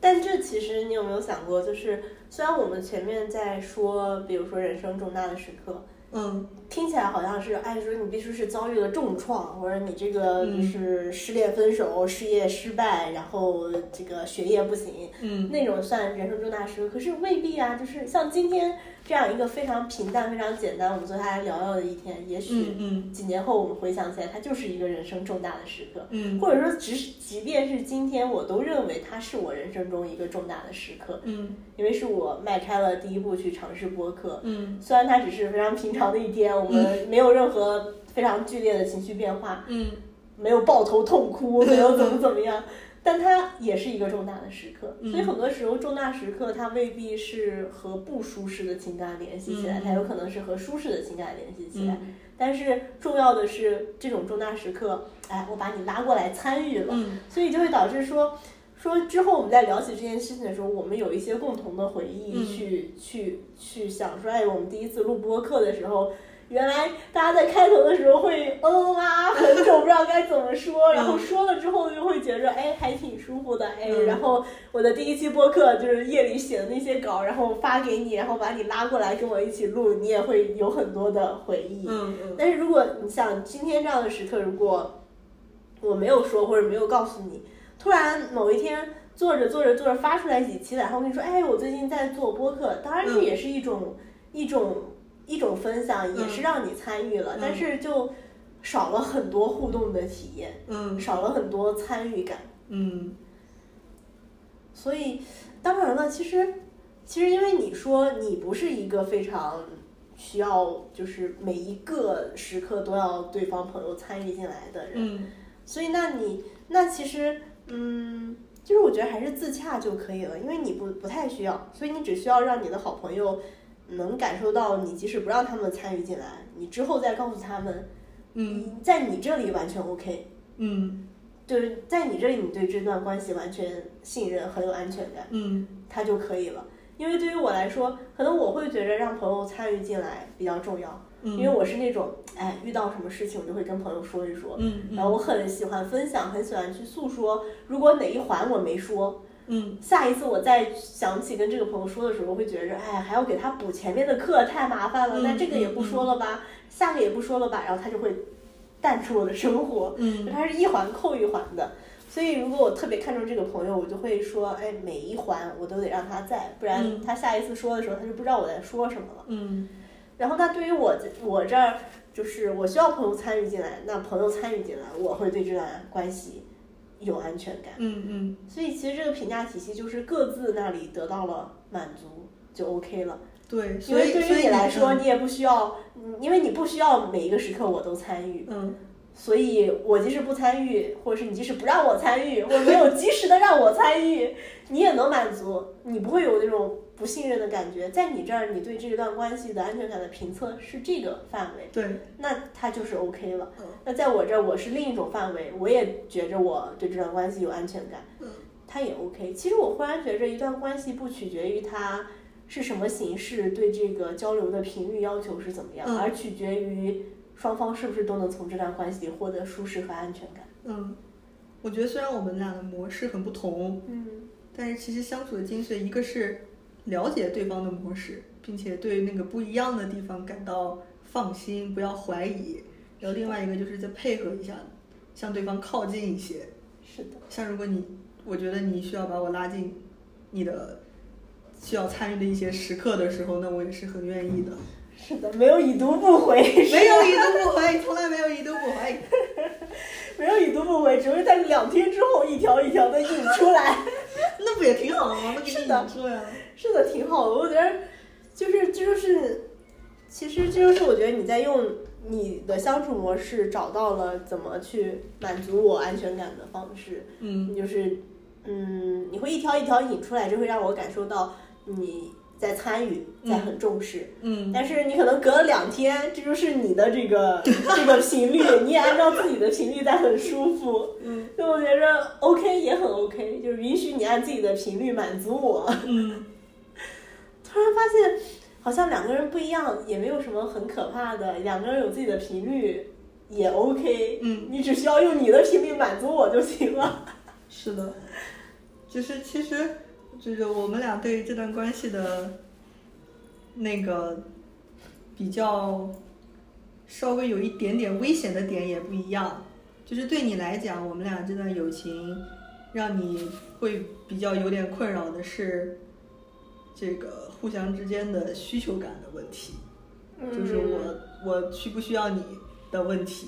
但这其实你有没有想过，就是虽然我们前面在说，比如说人生重大的时刻，嗯，听起来好像是，哎，说你必须是遭遇了重创，或者你这个就是失恋分手、事业失败，然后这个学业不行，嗯，那种算人生重大时刻，可是未必啊，就是像今天。这样一个非常平淡、非常简单，我们坐下来聊聊的一天，也许几年后我们回想起来，它就是一个人生重大的时刻。嗯，或者说，即使即便是今天，我都认为它是我人生中一个重大的时刻。嗯，因为是我迈开了第一步去尝试播客。嗯，虽然它只是非常平常的一天，我们没有任何非常剧烈的情绪变化。嗯，没有抱头痛哭，[LAUGHS] 没有怎么怎么样。但它也是一个重大的时刻，所以很多时候重大时刻它未必是和不舒适的情感联系起来，它有可能是和舒适的情感联系起来。但是重要的是这种重大时刻，哎，我把你拉过来参与了，所以就会导致说说之后我们在聊起这件事情的时候，我们有一些共同的回忆，去去去想说，哎，我们第一次录播客的时候。原来大家在开头的时候会嗯啊很久不知道该怎么说，然后说了之后就会觉着哎还挺舒服的哎，然后我的第一期播客就是夜里写的那些稿，然后发给你，然后把你拉过来跟我一起录，你也会有很多的回忆。嗯嗯。但是如果你像今天这样的时刻，如果我没有说或者没有告诉你，突然某一天。做着做着做着发出来几期然后跟你说，哎，我最近在做播客，当然这也是一种一种一种分享，也是让你参与了，但是就少了很多互动的体验，嗯，少了很多参与感，嗯。所以当然了，其实其实因为你说你不是一个非常需要就是每一个时刻都要对方朋友参与进来的人，嗯，所以那你那其实嗯。就是我觉得还是自洽就可以了，因为你不不太需要，所以你只需要让你的好朋友能感受到你，即使不让他们参与进来，你之后再告诉他们，嗯，在你这里完全 OK，嗯，就是在你这里，你对这段关系完全信任，很有安全感，嗯，他就可以了。因为对于我来说，可能我会觉得让朋友参与进来比较重要。因为我是那种，哎，遇到什么事情我就会跟朋友说一说，嗯，然后我很喜欢分享，很喜欢去诉说。如果哪一环我没说，嗯，下一次我再想起跟这个朋友说的时候，会觉着，哎，还要给他补前面的课，太麻烦了。那这个也不说了吧，下个也不说了吧，然后他就会淡出我的生活。[LAUGHS] 嗯，他是一环扣一环的，所以如果我特别看重这个朋友，我就会说，哎，每一环我都得让他在，不然他下一次说的时候，他就不知道我在说什么了。嗯。然后，那对于我我这儿，就是我需要朋友参与进来，那朋友参与进来，我会对这段关系有安全感。嗯嗯。所以其实这个评价体系就是各自那里得到了满足就 OK 了。对，因为对于你来说，你也不需要，因为你不需要每一个时刻我都参与。嗯。所以我即使不参与，或者是你即使不让我参与，[LAUGHS] 或者没有及时的让我参与，你也能满足，你不会有那种。不信任的感觉，在你这儿，你对这一段关系的安全感的评测是这个范围，对，那他就是 OK 了。那在我这儿，我是另一种范围，我也觉着我对这段关系有安全感，嗯，它也 OK。其实我忽然觉着，一段关系不取决于它是什么形式，对这个交流的频率要求是怎么样，而取决于双方是不是都能从这段关系里获得舒适和安全感。嗯，我觉得虽然我们俩的模式很不同，嗯，但是其实相处的精髓，一个是。了解对方的模式，并且对那个不一样的地方感到放心，不要怀疑。然后另外一个就是再配合一下，向对方靠近一些。是的。像如果你，我觉得你需要把我拉进你的需要参与的一些时刻的时候，那我也是很愿意的。是的，没有已读不回。[LAUGHS] 没有已读不回，从来没有已读不回。[LAUGHS] 没有已读不回，只会在两天之后一条一条的引出来。[LAUGHS] 那不也挺好的吗？那给你引出来了。是的，挺好的。我觉得，就是这就是，其实这就是我觉得你在用你的相处模式找到了怎么去满足我安全感的方式。嗯，就是，嗯，你会一条一条引出来，就会让我感受到你。在参与，在很重视，嗯，但是你可能隔了两天，这就是你的这个 [LAUGHS] 这个频率，你也按照自己的频率在很舒服，嗯，所以我觉着 OK 也很 OK，就是允许你按自己的频率满足我，嗯，[LAUGHS] 突然发现好像两个人不一样，也没有什么很可怕的，两个人有自己的频率也 OK，嗯，你只需要用你的频率满足我就行了，是的，就是其实。就是我们俩对这段关系的那个比较稍微有一点点危险的点也不一样。就是对你来讲，我们俩这段友情让你会比较有点困扰的是这个互相之间的需求感的问题，就是我我需不需要你的问题。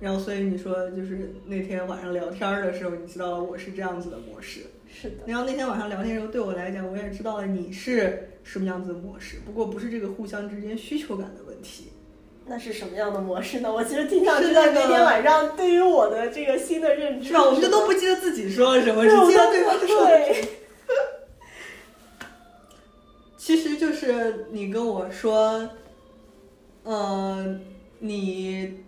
然后，所以你说就是那天晚上聊天的时候，你知道我是这样子的模式。是的。然后那天晚上聊天的时候，对我来讲，我也知道了你是什么样子的模式。不过不是这个互相之间需求感的问题。那是什么样的模式呢？我其实挺想知道那天晚上对于我的这个新的认知。是吧？我们就都不记得自己说了什么，只记得对方说了什么。其实就是你跟我说，嗯，你。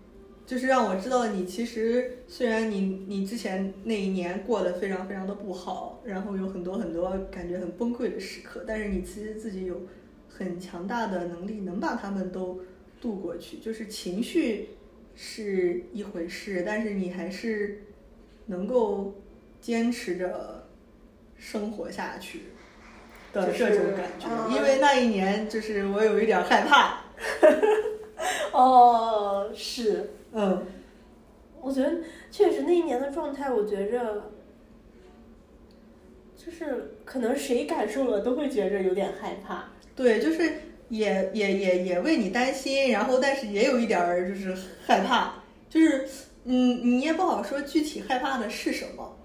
就是让我知道你其实虽然你你之前那一年过得非常非常的不好，然后有很多很多感觉很崩溃的时刻，但是你其实自己有很强大的能力能把他们都度过去。就是情绪是一回事，但是你还是能够坚持着生活下去的这种感觉。因为那一年，就是我有一点害怕。[LAUGHS] 哦，是，嗯，我觉得确实那一年的状态，我觉着。就是可能谁感受了都会觉着有点害怕，对，就是也也也也为你担心，然后但是也有一点儿就是害怕，就是嗯，你也不好说具体害怕的是什么，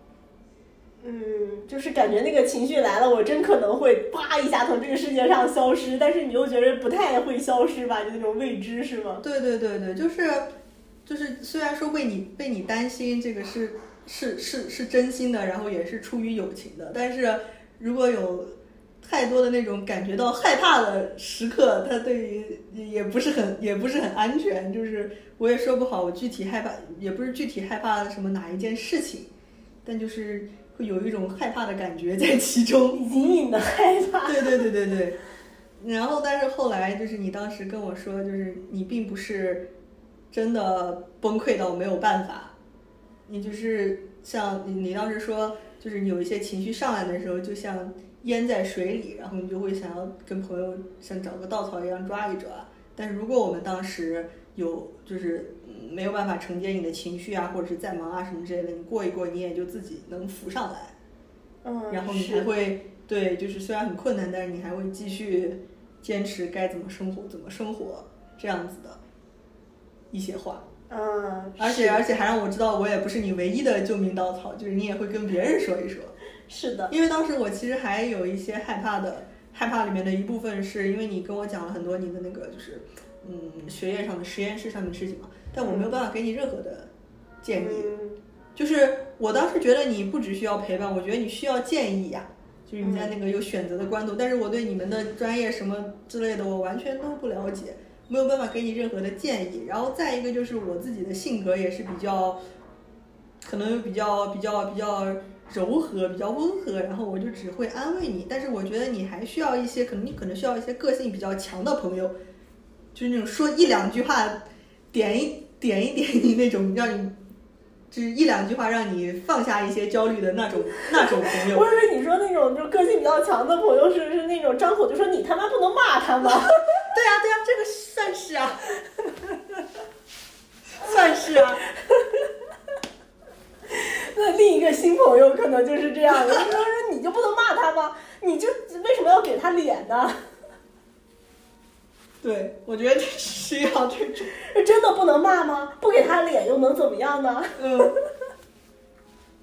嗯，就是感觉那个情绪来了，我真可能会啪一下从这个世界上消失，但是你又觉得不太会消失吧，就那种未知是吗？对对对对，就是就是虽然说为你为你担心，这个是。是是是真心的，然后也是出于友情的。但是如果有太多的那种感觉到害怕的时刻，他对于也不是很也不是很安全。就是我也说不好，我具体害怕也不是具体害怕什么哪一件事情，但就是会有一种害怕的感觉在其中，隐隐的害怕。对对对对对。然后，但是后来就是你当时跟我说，就是你并不是真的崩溃到没有办法。你就是像你，你当时说，就是你有一些情绪上来的时候，就像淹在水里，然后你就会想要跟朋友像找个稻草一样抓一抓。但是如果我们当时有，就是没有办法承接你的情绪啊，或者是再忙啊什么之类的，你过一过，你也就自己能浮上来。嗯，然后你还会对，就是虽然很困难，但是你还会继续坚持该怎么生活怎么生活这样子的一些话。嗯，而且而且还让我知道，我也不是你唯一的救命稻草，就是你也会跟别人说一说。是的，因为当时我其实还有一些害怕的，害怕里面的一部分是因为你跟我讲了很多你的那个就是，嗯，学业上的实验室上面的事情嘛，但我没有办法给你任何的建议。就是我当时觉得你不只需要陪伴，我觉得你需要建议呀，就是你在那个有选择的关头，但是我对你们的专业什么之类的，我完全都不了解。没有办法给你任何的建议，然后再一个就是我自己的性格也是比较，可能比较比较比较柔和，比较温和，然后我就只会安慰你。但是我觉得你还需要一些，可能你可能需要一些个性比较强的朋友，就是那种说一两句话，点一点一点你那种让你，就是一两句话让你放下一些焦虑的那种那种朋友。我以为你说那种就个性比较强的朋友是是那种张口就说你他妈不能骂他吗？对呀对呀，这个算是啊，[LAUGHS] 算是啊。[LAUGHS] 那另一个新朋友可能就是这样的，说说你就不能骂他吗？你就为什么要给他脸呢？[LAUGHS] 对，我觉得需要这种。真的不能骂吗？不给他脸又能怎么样呢？嗯。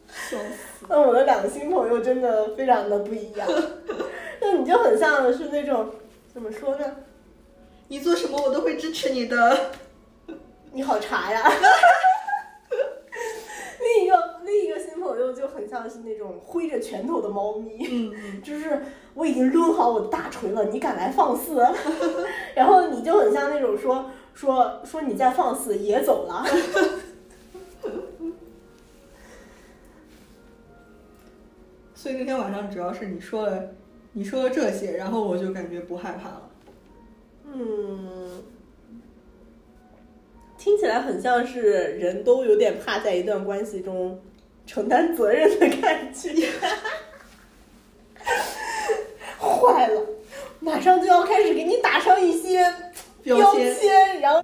笑死。那我的两个新朋友真的非常的不一样。那你就很像是那种怎么说呢？你做什么我都会支持你的，你好茶呀！[LAUGHS] 另一个另一个新朋友就很像是那种挥着拳头的猫咪，嗯 [LAUGHS] 就是我已经抡好我的大锤了，你敢来放肆？[LAUGHS] 然后你就很像那种说说说你在放肆也走了，所以那天晚上主要是你说了你说了这些，然后我就感觉不害怕了。嗯，听起来很像是人都有点怕在一段关系中承担责任的感觉。坏了，马上就要开始给你打上一些标签，然后，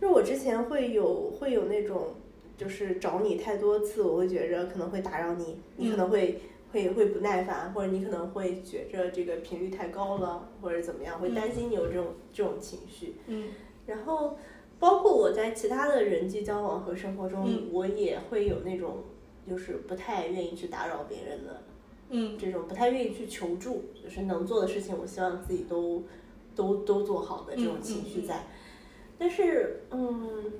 就我之前会有会有那种，就是找你太多次，我会觉着可能会打扰你，你可能会。会会不耐烦，或者你可能会觉着这个频率太高了，或者怎么样，会担心你有这种这种情绪。嗯，然后包括我在其他的人际交往和生活中，我也会有那种就是不太愿意去打扰别人的，嗯，这种不太愿意去求助，就是能做的事情，我希望自己都都都做好的这种情绪在。但是，嗯，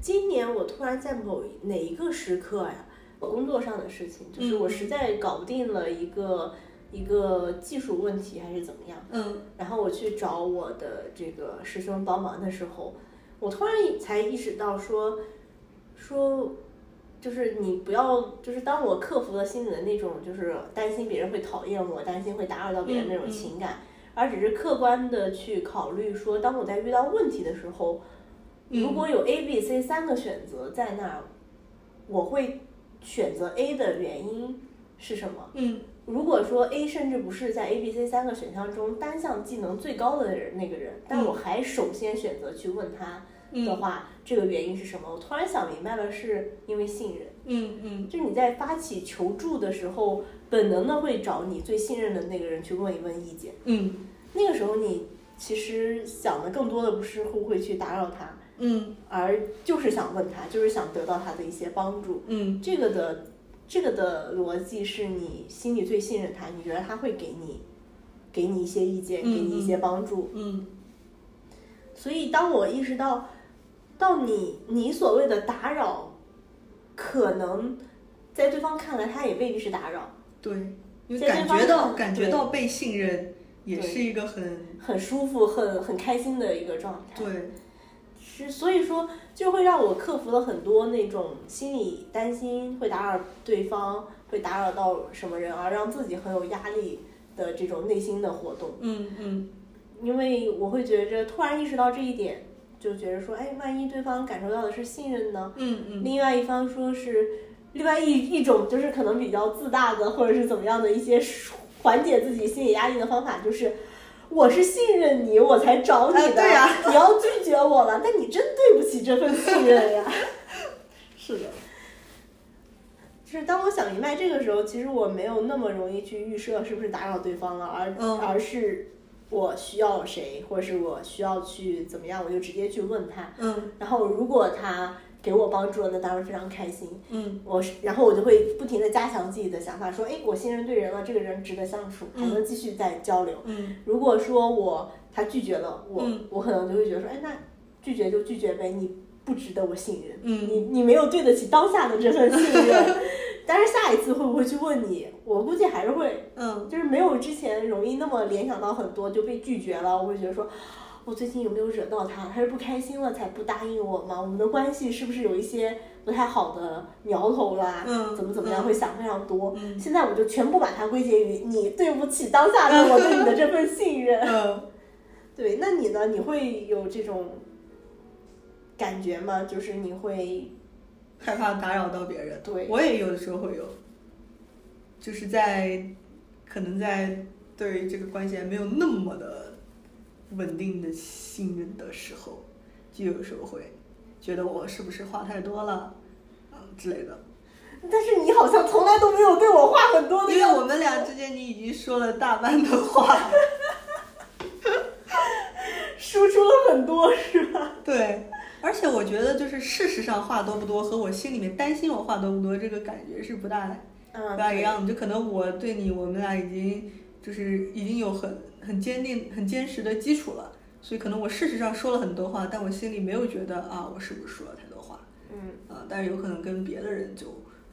今年我突然在某哪一个时刻呀？工作上的事情，就是我实在搞不定了一个一个技术问题，还是怎么样？嗯，然后我去找我的这个师兄帮忙的时候，我突然才意识到说说，就是你不要，就是当我克服了心里的那种，就是担心别人会讨厌我，担心会打扰到别人那种情感，而只是客观的去考虑说，当我在遇到问题的时候，如果有 A、B、C 三个选择在那儿，我会选择 A 的原因是什么？嗯，如果说 A 甚至不是在 A、B、C 三个选项中单项技能最高的人那个人，但我还首先选择去问他的话，这个原因是什么？我突然想明白了，是因为信任。嗯嗯，就你在发起求助的时候，本能的会找你最信任的那个人去问一问意见。嗯，那个时候你其实想的更多的不是会不会去打扰他，嗯，而就是想问他，就是想得到他的一些帮助。嗯，这个的这个的逻辑是你心里最信任他，你觉得他会给你给你一些意见，给你一些帮助。嗯，所以当我意识到，到你你所谓的打扰。可能在对方看来，他也未必是打扰。对，因为感觉到感觉到被信任，也是一个很很舒服、很很开心的一个状态。对，是所以说就会让我克服了很多那种心理担心会打扰对方，会打扰到什么人，而让自己很有压力的这种内心的活动。嗯嗯，因为我会觉着突然意识到这一点。就觉得说，哎，万一对方感受到的是信任呢？嗯嗯。另外一方说是，另外一一种就是可能比较自大的，或者是怎么样的一些缓解自己心理压力的方法，就是我是信任你，我才找你的。对呀。你要拒绝我了，那你真对不起这份信任呀。[LAUGHS] 是的。就是当我想明白这个时候，其实我没有那么容易去预设是不是打扰对方了，而而是。我需要谁，或者是我需要去怎么样，我就直接去问他。嗯。然后如果他给我帮助了，那当然非常开心。嗯。我是，然后我就会不停的加强自己的想法，说，哎，我信任对人了，这个人值得相处，还能继续再交流。嗯。如果说我他拒绝了我，我可能就会觉得说，哎，那拒绝就拒绝呗，你不值得我信任。嗯。你你没有对得起当下的这份信任。[LAUGHS] 但是下一次会不会去问你？我估计还是会，嗯，就是没有之前容易那么联想到很多就被拒绝了。我会觉得说，我最近有没有惹到他？他是不开心了才不答应我吗？我们的关系是不是有一些不太好的苗头啦？嗯，怎么怎么样？会想非常多。嗯，现在我就全部把它归结于你对不起当下的我对你的这份信任。嗯，[LAUGHS] 对，那你呢？你会有这种感觉吗？就是你会。害怕打扰到别人，对我也有的时候会有，就是在可能在对这个关系还没有那么的稳定的信任的时候，就有时候会觉得我是不是话太多了，嗯之类的。但是你好像从来都没有对我话很多的因为我们俩之间你已经说了大半的话，[LAUGHS] 输出了很多是吧？对。而且我觉得，就是事实上话多不多，和我心里面担心我话多不多，这个感觉是不大不大一样的。就可能我对你，我们俩已经就是已经有很很坚定、很坚实的基础了，所以可能我事实上说了很多话，但我心里没有觉得啊，我是不是说了太多话？嗯啊，但是有可能跟别的人就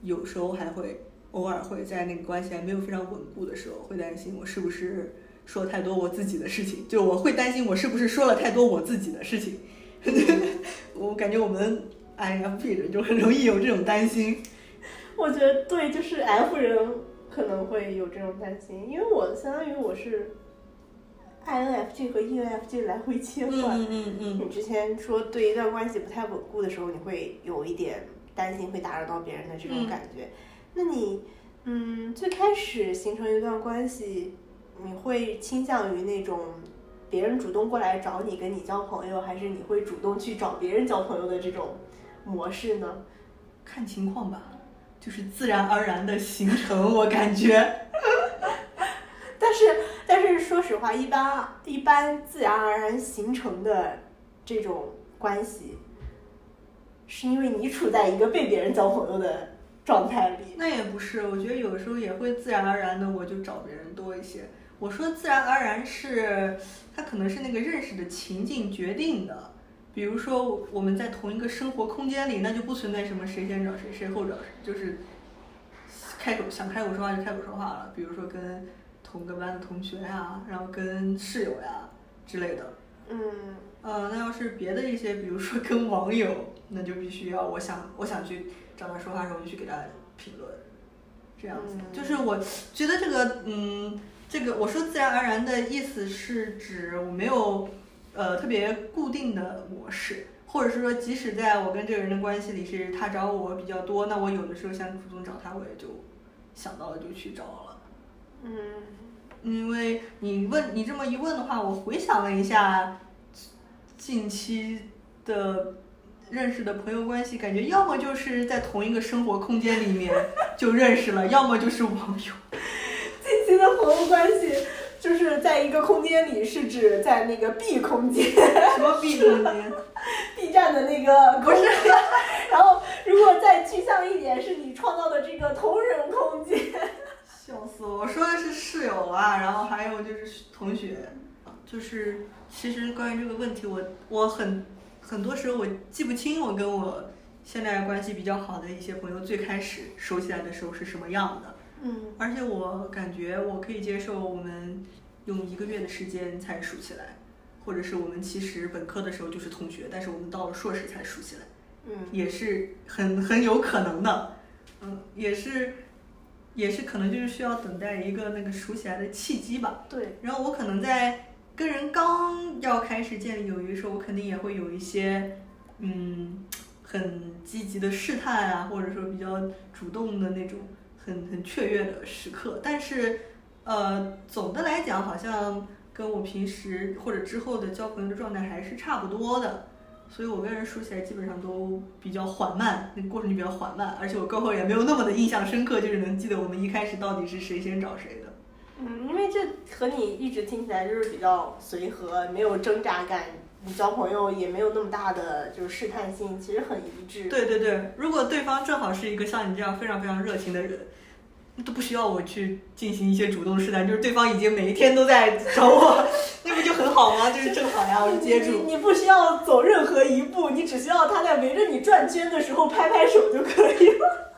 有时候还会偶尔会在那个关系还没有非常稳固的时候，会担心我是不是说太多我自己的事情，就我会担心我是不是说了太多我自己的事情。[LAUGHS] 我感觉我们 INFP 人就很容易有这种担心。[LAUGHS] 我觉得对，就是 F 人可能会有这种担心，因为我相当于我是 INFJ 和 ENFJ 来回切换。嗯嗯嗯。你之前说对一段关系不太稳固的时候，你会有一点担心会打扰到别人的这种感觉。那你嗯，最开始形成一段关系，你会倾向于那种？别人主动过来找你，跟你交朋友，还是你会主动去找别人交朋友的这种模式呢？看情况吧，就是自然而然的形成，我感觉。[LAUGHS] 但是，但是说实话，一般一般自然而然形成的这种关系，是因为你处在一个被别人交朋友的状态里。那也不是，我觉得有时候也会自然而然的，我就找别人多一些。我说自然而然是，它可能是那个认识的情境决定的。比如说我们在同一个生活空间里，那就不存在什么谁先找谁，谁后找谁，就是开口想开口说话就开口说话了。比如说跟同个班的同学呀，然后跟室友呀之类的。嗯。呃，那要是别的一些，比如说跟网友，那就必须要我想我想去找他说话的时候，我就去给他评论，这样子。就是我觉得这个嗯。这个我说自然而然的意思是指我没有呃特别固定的模式，或者是说即使在我跟这个人的关系里是他找我比较多，那我有的时候想主动找他，我也就想到了就去找了。嗯，因为你问你这么一问的话，我回想了一下近期的认识的朋友关系，感觉要么就是在同一个生活空间里面就认识了，要么就是网友。近期的朋友关系就是在一个空间里，是指在那个 B 空间。什么 B 空间？[LAUGHS] B 站的那个不是。[LAUGHS] 然后，如果再具象一点，是你创造的这个同人空间。笑死我！我说的是室友啊，然后还有就是同学，就是其实关于这个问题，我我很很多时候我记不清我跟我现在关系比较好的一些朋友最开始熟起来的时候是什么样的。嗯。而且我感觉我可以接受我们用一个月的时间才熟起来，或者是我们其实本科的时候就是同学，但是我们到了硕士才熟起来。嗯。也是很很有可能的。嗯，也是。也是可能就是需要等待一个那个熟起来的契机吧。对。然后我可能在跟人刚要开始建立友谊的时候，我肯定也会有一些嗯很积极的试探啊，或者说比较主动的那种很很雀跃的时刻。但是呃总的来讲，好像跟我平时或者之后的交朋友的状态还是差不多的。所以我跟人说起来基本上都比较缓慢，那个过程就比较缓慢，而且我过后也没有那么的印象深刻，就是能记得我们一开始到底是谁先找谁的。嗯，因为这和你一直听起来就是比较随和，没有挣扎感，你交朋友也没有那么大的就是试探性，其实很一致。对对对，如果对方正好是一个像你这样非常非常热情的人。都不需要我去进行一些主动试探，就是对方已经每一天都在找我，[LAUGHS] 那不就很好吗？就是正好呀，我接住。你不需要走任何一步，你只需要他在围着你转圈的时候拍拍手就可以了。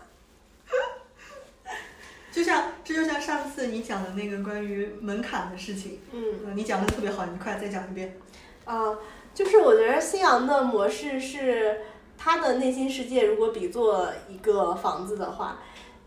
[LAUGHS] 就像这就像上次你讲的那个关于门槛的事情，嗯，你讲的特别好，你快再讲一遍。啊，就是我觉得新阳的模式是他的内心世界，如果比作一个房子的话。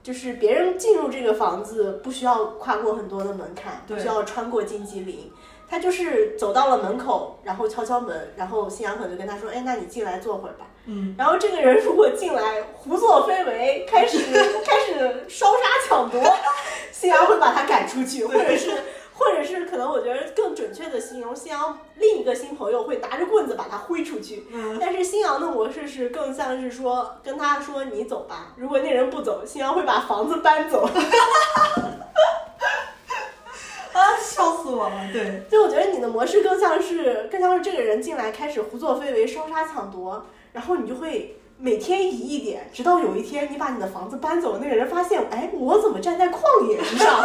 就是别人进入这个房子不需要跨过很多的门槛，不需要穿过荆棘林，他就是走到了门口，然后敲敲门，然后新阳可能就跟他说：“哎，那你进来坐会儿吧。”嗯，然后这个人如果进来胡作非为，开始 [LAUGHS] 开始烧杀抢夺，新阳会把他赶出去，或者是。或者是可能，我觉得更准确的形容，新阳另一个新朋友会拿着棍子把他挥出去。嗯。但是新阳的模式是更像是说跟他说你走吧，如果那人不走，新阳会把房子搬走。哈哈哈！啊，笑死我了！对。就我觉得你的模式更像是更像是这个人进来开始胡作非为、烧杀抢夺，然后你就会每天移一点，直到有一天你把你的房子搬走，那个人发现，哎，我怎么站在旷野之上？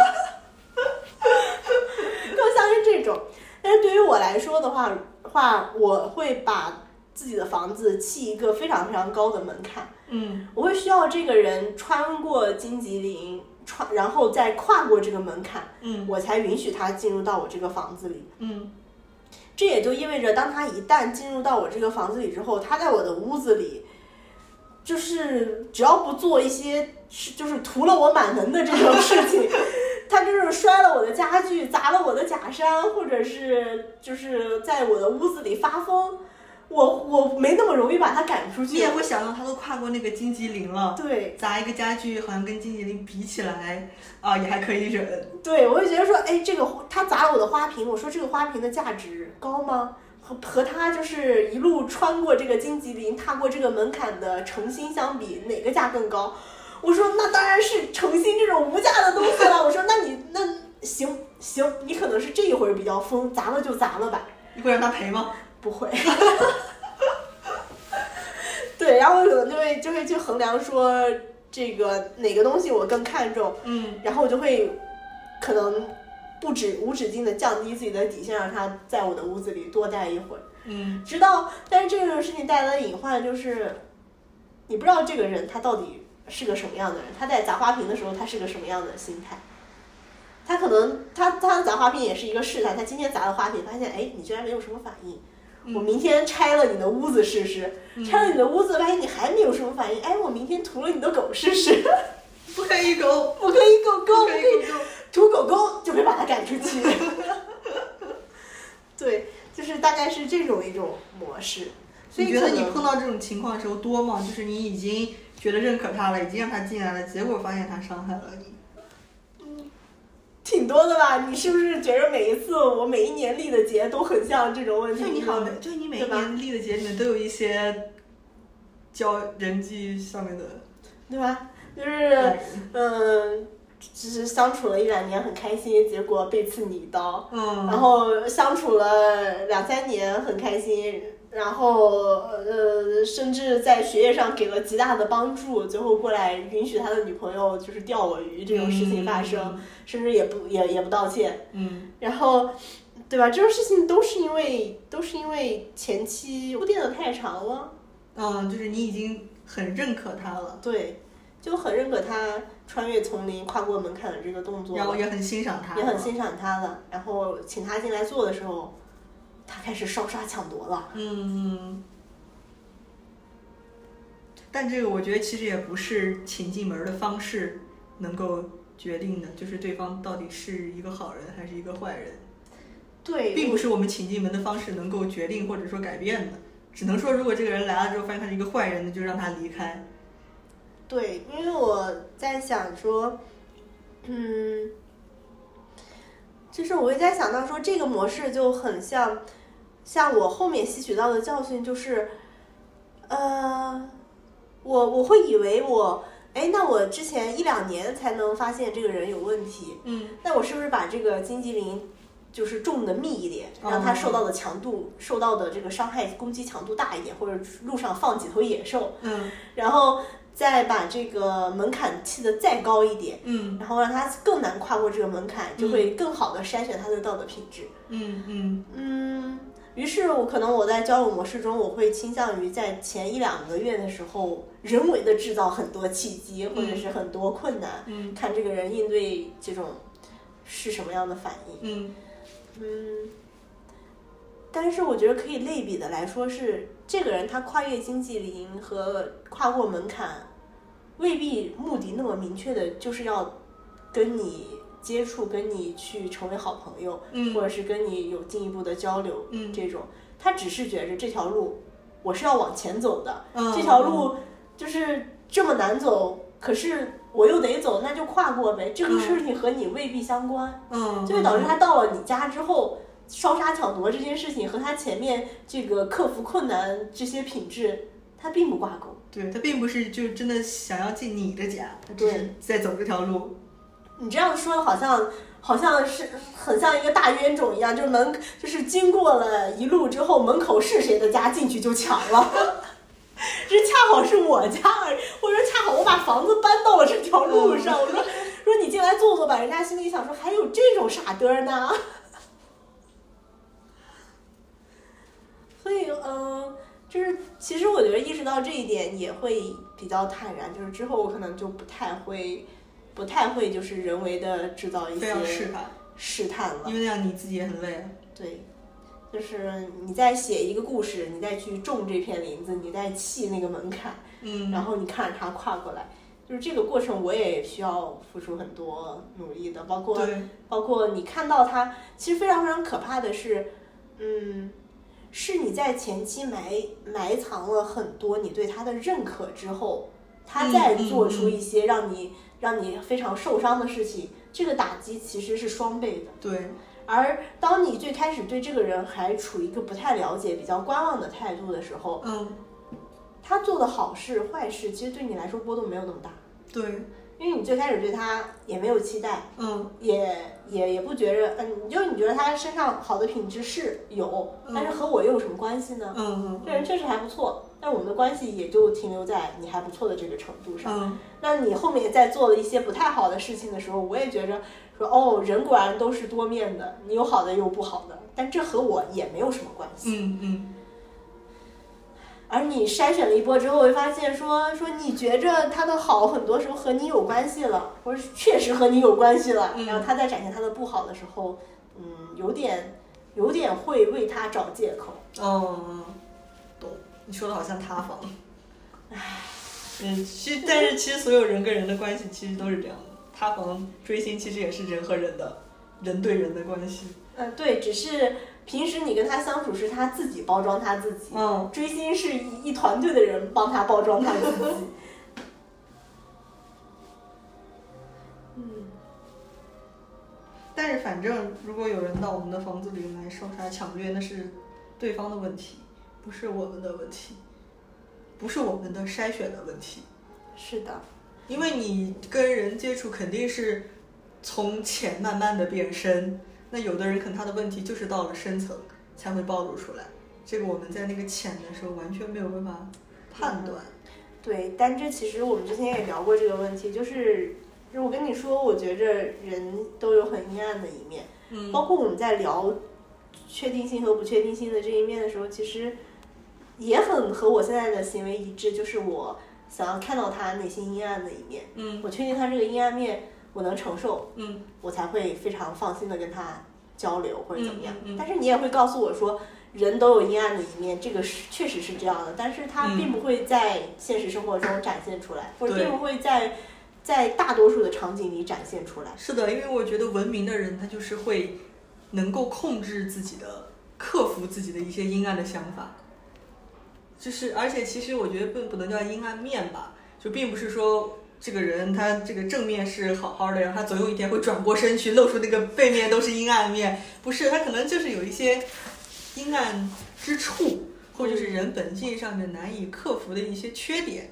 [LAUGHS] 更像是这种，但是对于我来说的话，话我会把自己的房子砌一个非常非常高的门槛。嗯，我会需要这个人穿过荆棘林，穿然后再跨过这个门槛，嗯，我才允许他进入到我这个房子里。嗯，这也就意味着，当他一旦进入到我这个房子里之后，他在我的屋子里，就是只要不做一些是就是图了我满门的这种事情。他就是摔了我的家具，砸了我的假山，或者是就是在我的屋子里发疯，我我没那么容易把他赶出去。你也会想到他都跨过那个荆棘林了，对，砸一个家具好像跟荆棘林比起来啊也还可以忍。对，我就觉得说，哎，这个他砸了我的花瓶，我说这个花瓶的价值高吗？和和他就是一路穿过这个荆棘林，踏过这个门槛的诚心相比，哪个价更高？我说那当然是诚心这种无价的东西了。我说那你那行行，你可能是这一会儿比较疯，砸了就砸了吧。你会让他赔吗？[LAUGHS] 不会。[LAUGHS] 对，然后我可能就会就会去衡量说这个哪个东西我更看重，嗯，然后我就会可能不止无止境的降低自己的底线，让他在我的屋子里多待一会儿，嗯，直到但是这个事情带来的隐患就是，你不知道这个人他到底。是个什么样的人，他在砸花瓶的时候他是个什么样的心态。他可能他他砸花瓶也是一个试探，他今天砸了花瓶，发现哎你居然没有什么反应，我明天拆了你的屋子试试，拆了你的屋子发现你还没有什么反应，哎我明天涂了你的狗试试，不可以狗，不可以狗狗，不可以涂狗狗就会把它赶出去。[LAUGHS] 对，就是大概是这种一种模式。所以你觉得你碰到这种情况的时候多吗？就是你已经。觉得认可他了，已经让他进来了，结果发现他伤害了你。挺多的吧？你是不是觉得每一次我每一年立的节都很像这种问题？就你好，就你每一年立的节里面都有一些交人际上面的，对吧？就是嗯，只是相处了一两年很开心，结果被刺你一刀。嗯。然后相处了两三年很开心。然后，呃，甚至在学业上给了极大的帮助，最后过来允许他的女朋友就是钓我鱼这种事情发生，甚至也不也也不道歉。嗯。然后，对吧？这种事情都是因为都是因为前期铺垫的太长了。嗯，就是你已经很认可他了。对，就很认可他穿越丛林、跨过门槛的这个动作。然后也很欣赏他。也很欣赏他了。然后请他进来做的时候。他开始烧杀抢夺了。嗯，但这个我觉得其实也不是请进门的方式能够决定的，就是对方到底是一个好人还是一个坏人。对，并不是我们请进门的方式能够决定或者说改变的，只能说如果这个人来了之后发现他是一个坏人，那就让他离开。对，因为我在想说，嗯。就是我会在想到说，这个模式就很像，像我后面吸取到的教训就是，呃，我我会以为我，哎，那我之前一两年才能发现这个人有问题，嗯，那我是不是把这个金棘林就是种的密一点，让他受到的强度、受到的这个伤害攻击强度大一点，或者路上放几头野兽，嗯，然后。再把这个门槛砌得再高一点，嗯，然后让他更难跨过这个门槛，就会更好的筛选他的道德品质。嗯嗯嗯。于是我可能我在交友模式中，我会倾向于在前一两个月的时候，人为的制造很多契机，或者是很多困难，嗯，看这个人应对这种是什么样的反应。嗯嗯。但是我觉得可以类比的来说是，这个人他跨越经济林和跨过门槛，未必目的那么明确的，就是要跟你接触，跟你去成为好朋友，或者是跟你有进一步的交流，这种，他只是觉着这条路我是要往前走的，这条路就是这么难走，可是我又得走，那就跨过呗。这个事情和你未必相关，嗯，就会导致他到了你家之后。烧杀抢夺这件事情和他前面这个克服困难这些品质，他并不挂钩。对他并不是就真的想要进你的家，他只是在走这条路。你这样说的好像好像是很像一个大冤种一样，就是门就是经过了一路之后，门口是谁的家进去就抢了，[LAUGHS] 这恰好是我家，或者说恰好我把房子搬到了这条路上。我说说你进来坐坐吧，人家心里想说还有这种傻嘚儿呢。所以，嗯，就是其实我觉得意识到这一点也会比较坦然，就是之后我可能就不太会，不太会就是人为的制造一些试探试探了，因为那样你自己也很累。对，就是你在写一个故事，你再去种这片林子，你再砌那个门槛，嗯，然后你看着它跨过来，就是这个过程我也需要付出很多努力的，包括包括你看到它，其实非常非常可怕的是，嗯。是你在前期埋埋藏了很多你对他的认可之后，他再做出一些让你让你非常受伤的事情，这个打击其实是双倍的。对。而当你最开始对这个人还处于一个不太了解、比较观望的态度的时候，嗯，他做的好事坏事，其实对你来说波动没有那么大。对。因为你最开始对他也没有期待，嗯，也也也不觉着，嗯，就是你觉得他身上好的品质是有，但是和我又有什么关系呢？嗯嗯，这人确实还不错，但我们的关系也就停留在你还不错的这个程度上。嗯，那你后面在做了一些不太好的事情的时候，我也觉着说，哦，人果然都是多面的，你有好的，也有不好的，但这和我也没有什么关系。嗯嗯。而你筛选了一波之后，会发现说说你觉着他的好，很多时候和你有关系了，或者确实和你有关系了。然后他在展现他的不好的时候，嗯，有点有点会为他找借口。哦，懂。你说的好像塌房。唉，嗯，其实但是其实所有人跟人的关系其实都是这样的，塌房追星其实也是人和人的。人对人的关系。嗯，对，只是平时你跟他相处是他自己包装他自己，嗯，追星是一一团队的人帮他包装他自己。[LAUGHS] 嗯，但是反正如果有人到我们的房子里来烧杀抢掠，那是对方的问题，不是我们的问题，不是我们的筛选的问题。是的，因为你跟人接触肯定是从浅慢慢的变深，那有的人可能他的问题就是到了深层才会暴露出来，这个我们在那个浅的时候完全没有办法判断。对，但这其实我们之前也聊过这个问题，就是我跟你说，我觉着人都有很阴暗的一面，嗯。包括我们在聊确定性和不确定性的这一面的时候，其实也很和我现在的行为一致，就是我想要看到他内心阴暗的一面，嗯。我确定他这个阴暗面我能承受，嗯我才会非常放心的跟他交流或者怎么样。嗯嗯嗯但是你也会告诉我说，人都有阴暗的一面，这个是确实是这样的，但是它嗯并不会在现实生活中展现出来，或者并不会在在大多数的场景里展现出来。是的，因为我觉得文明的人他就是会能够控制自己的、克服自己的一些阴暗的想法，就是而且其实我觉得并不能叫阴暗面吧，就并不是说这个人他这个正面是好好的，然后他总有一天会转过身去露出那个背面都是阴暗面，不是，他可能就是有一些阴暗之处，或者是人本性上面难以克服的一些缺点。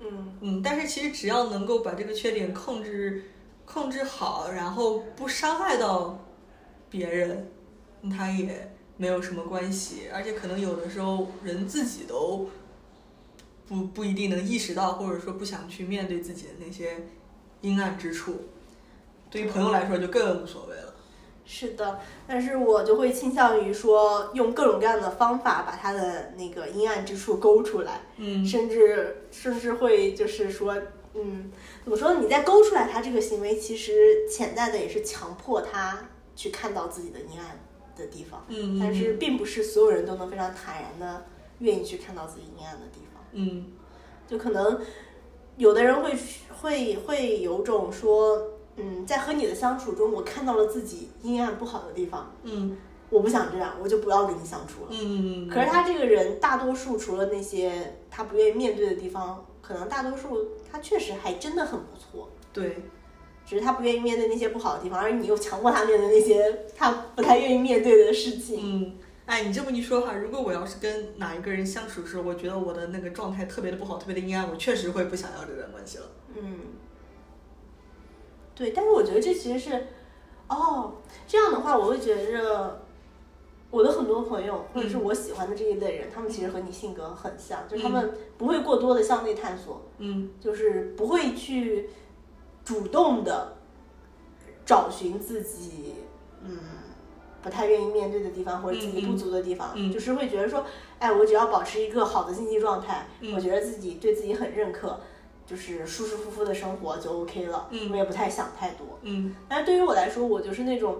嗯嗯，但是其实只要能够把这个缺点控制控制好，然后不伤害到别人，嗯他也没有什么关系。而且可能有的时候人自己都不不一定能意识到，或者说不想去面对自己的那些阴暗之处。对于朋友来说就更无所谓了。是的，但是我就会倾向于说，用各种各样的方法把他的那个阴暗之处勾出来。嗯甚至甚至会就是说，嗯，怎么说呢？你在勾出来他这个行为，其实潜在的也是强迫他去看到自己的阴暗的地方，嗯，但是并不是所有人都能非常坦然的愿意去看到自己阴暗的地方，嗯就可能有的人会会会有种说，嗯，在和你的相处中，我看到了自己阴暗不好的地方，嗯。我不想这样，我就不要跟你相处了。嗯嗯，可是他这个人，大多数除了那些他不愿意面对的地方，可能大多数他确实还真的很不错，对，只是他不愿意面对那些不好的地方，而你又强迫他面对那些他不太愿意面对的事情。嗯，哎，你这么一说哈，如果我要是跟哪一个人相处的时候，我觉得我的那个状态特别的不好，特别的阴暗，我确实会不想要这段关系了。嗯，对，但是我觉得这其实是，哦，这样的话，我会觉着我的很多朋友或者是我喜欢的这一类人，他们其实和你性格很像，就是他们不会过多的向内探索，嗯。就是不会去主动的找寻自己，嗯，不太愿意面对的地方或者自己不足的地方，就是会觉得说，哎，我只要保持一个好的经济状态，嗯。我觉得自己对自己很认可，就是舒舒服服的生活就 OK 了，嗯。我也不太想太多。嗯。但是对于我来说，我就是那种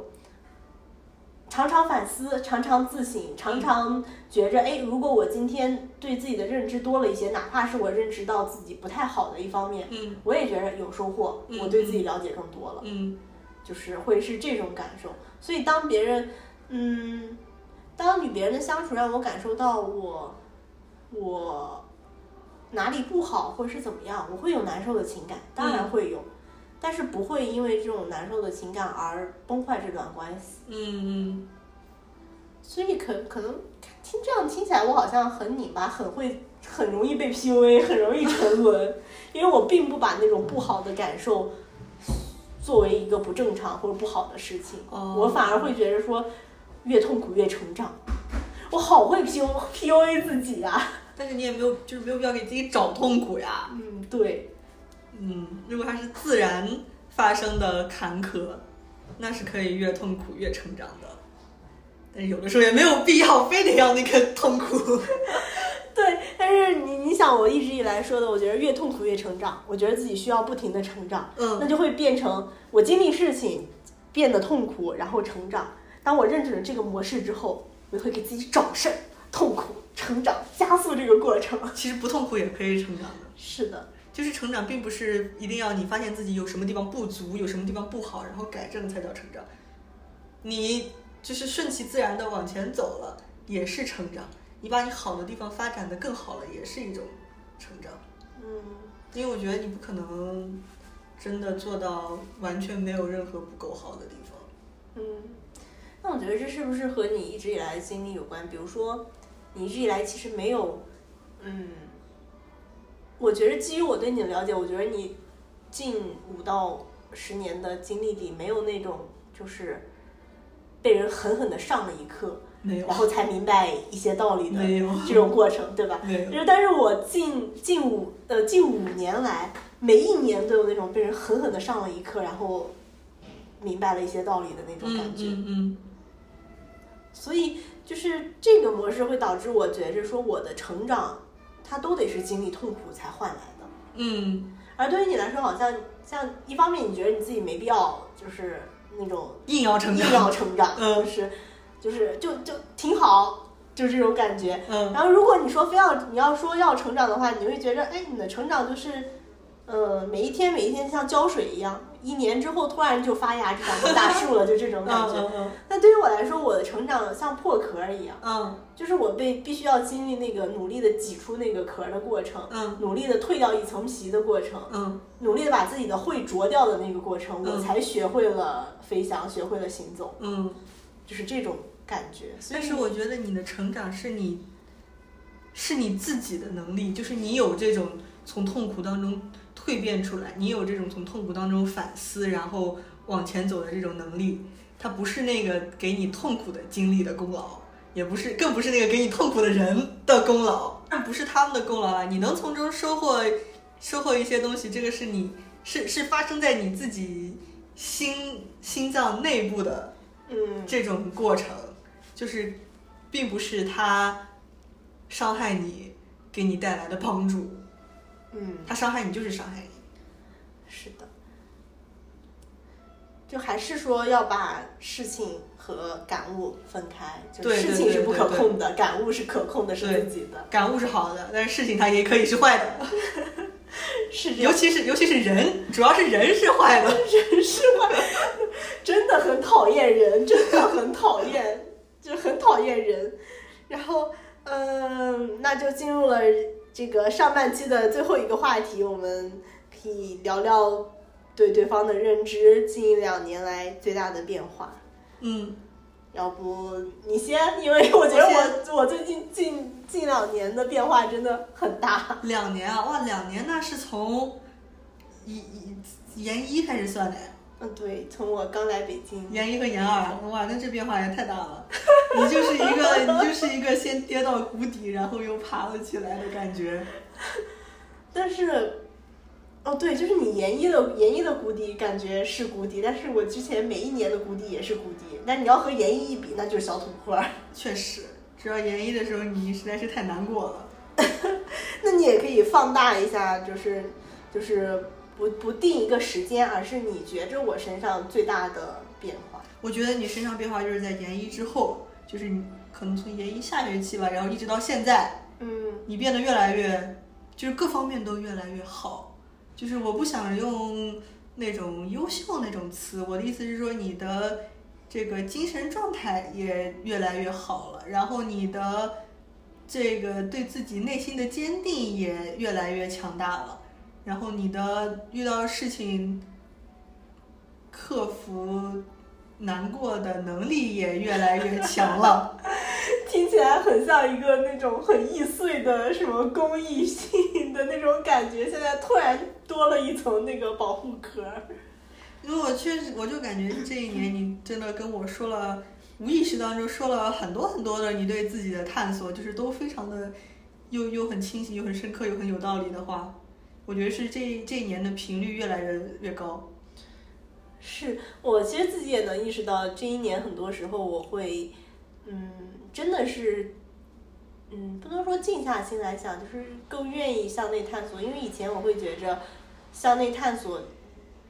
常常反思、常常自省、常常觉着，哎，如果我今天对自己的认知多了一些，哪怕是我认知到自己不太好的一方面，嗯。我也觉着有收获，嗯我对自己了解更多了，嗯就是会是这种感受。所以当别人，嗯，当与别人的相处让我感受到我我哪里不好或者是怎么样，我会有难受的情感，当然会有。但是不会因为这种难受的情感而崩坏这段关系，嗯所以可可能听这样听起来，我好像很拧巴，很会，很容易被 PUA，很容易沉沦，[LAUGHS] 因为我并不把那种不好的感受作为一个不正常或者不好的事情，哦我反而会觉得说，越痛苦越成长。我好会 P U PUA 自己啊！但是你也没有，就是没有必要给自己找痛苦呀。嗯，对，嗯，如果它是自然发生的坎坷，那是可以越痛苦越成长的。但是有的时候也没有必要非得要那个痛苦。[LAUGHS] 对，但是你你想，我一直以来说的，我觉得越痛苦越成长，我觉得自己需要不停的成长，嗯那嗯就会变成我经历事情变得痛苦，然后成长。当我认准了这个模式之后，我会给自己找事儿，痛苦成长，加速这个过程。[LAUGHS] 其实不痛苦也可以成长的。是的，就是成长，并不是一定要你发现自己有什么地方不足，有什么地方不好，然后改正才叫成长。你就是顺其自然的往前走了，也是成长。你把你好的地方发展的更好了，也是一种成长。嗯，因为我觉得你不可能真的做到完全没有任何不够好的地方。嗯，那我觉得这是不是和你一直以来的经历有关？比如说，你一直以来其实没有，嗯，我觉得基于我对你的了解，我觉得你近五到十年的经历里，没有那种就是被人狠狠的上了一课，没有，然后才明白一些道理的这种过程，对吧？没有。就是，但是我近近五呃近五年来，每一年都有那种被人狠狠的上了一课，然后明白了一些道理的那种感嗯觉。嗯嗯，所以就是这个模式会导致我觉着说我的成长，它都得是经历痛苦才换来的。嗯，而对于你来说，好像像一方面你觉得你自己没必要就是那种硬要成长。硬，要成长，嗯。就是就是就就挺好，就这种感觉。嗯然后如果你说非要你要说要成长的话，你会觉着哎，你的成长就是，呃，每一天每一天像浇水一样，一年之后突然就发芽，就长成大树了，就这种感觉。嗯嗯那对于我来说，我的成长像破壳一样，嗯就是我被必须要经历那个努力的挤出那个壳儿的过程，嗯努力的蜕掉一层皮的过程，嗯努力的把自己的喙啄掉的那个过程，我嗯才学会了飞翔，学会了行走，嗯。就是这种感觉。所以但是我觉得你的成长是你，是你自己的能力，就是你有这种从痛苦当中蜕变出来，你有这种从痛苦当中反思，然后往前走的这种能力，它不是那个给你痛苦的经历的功劳，也不是，更不是那个给你痛苦的人的功劳，那不是他们的功劳啊！你能从中收获收获一些东西，这个是你是是发生在你自己心心脏内部的嗯，这种过程，就是并不是他伤害你给你带来的帮助，嗯，他伤害你就是伤害你。是的，就还是说要把事情和感悟分开，就对对事情是不可控的，感悟是可控的，是自己的，感悟是好的，但是事情它也可以是坏的，[LAUGHS] 是尤。其是尤其是人，主要是人是坏的。人是坏的？真的很讨厌人，真的很讨厌，就很讨厌人。然后，嗯，那就进入了这个上半期的最后一个话题，我们可以聊聊对对方的认知，近两年来最大的变化。嗯，要不你先，因为我觉得我我我最近近近两年的变化真的很大。两年啊，哇，两年那是从一一研一开始算的，嗯，对，从我刚来北京，研一和研二，哇，那这变化也太大了。你就是一个你就是一个先跌到谷底，然后又爬了起来的感觉。[LAUGHS] 但是，哦对，就是你研一的研一的谷底感觉是谷底，但是我之前每一年的谷底也是谷底，但你要和研一一比，那就是小土坡。[LAUGHS] 确实，主要研一的时候你实在是太难过了。[LAUGHS] 那你也可以放大一下，就是就是不不定一个时间，而是你觉着我身上最大的变化。我觉得你身上变化就是在研一之后，就是你可能从研一下学期吧，然后一直到现在，嗯你变得越来越，就是各方面都越来越好。就是我不想用那种优秀那种词，我的意思是说你的这个精神状态也越来越好了，然后你的这个对自己内心的坚定也越来越强大了，然后你的遇到事情克服难过的能力也越来越强了。[LAUGHS] 听起来很像一个那种很易碎的什么公益性的那种感觉，现在突然多了一层那个保护壳。因为我确实，我就感觉这一年你真的跟我说了，无意识当中说了很多很多的你对自己的探索，就是都非常的又又很清晰，又很深刻，又很有道理的话，我觉得是这这一年的频率越来越越高。是我其实自己也能意识到，这一年很多时候我会，嗯，真的是，嗯，不能说静下心来想，就是更愿意向内探索。因为以前我会觉着，向内探索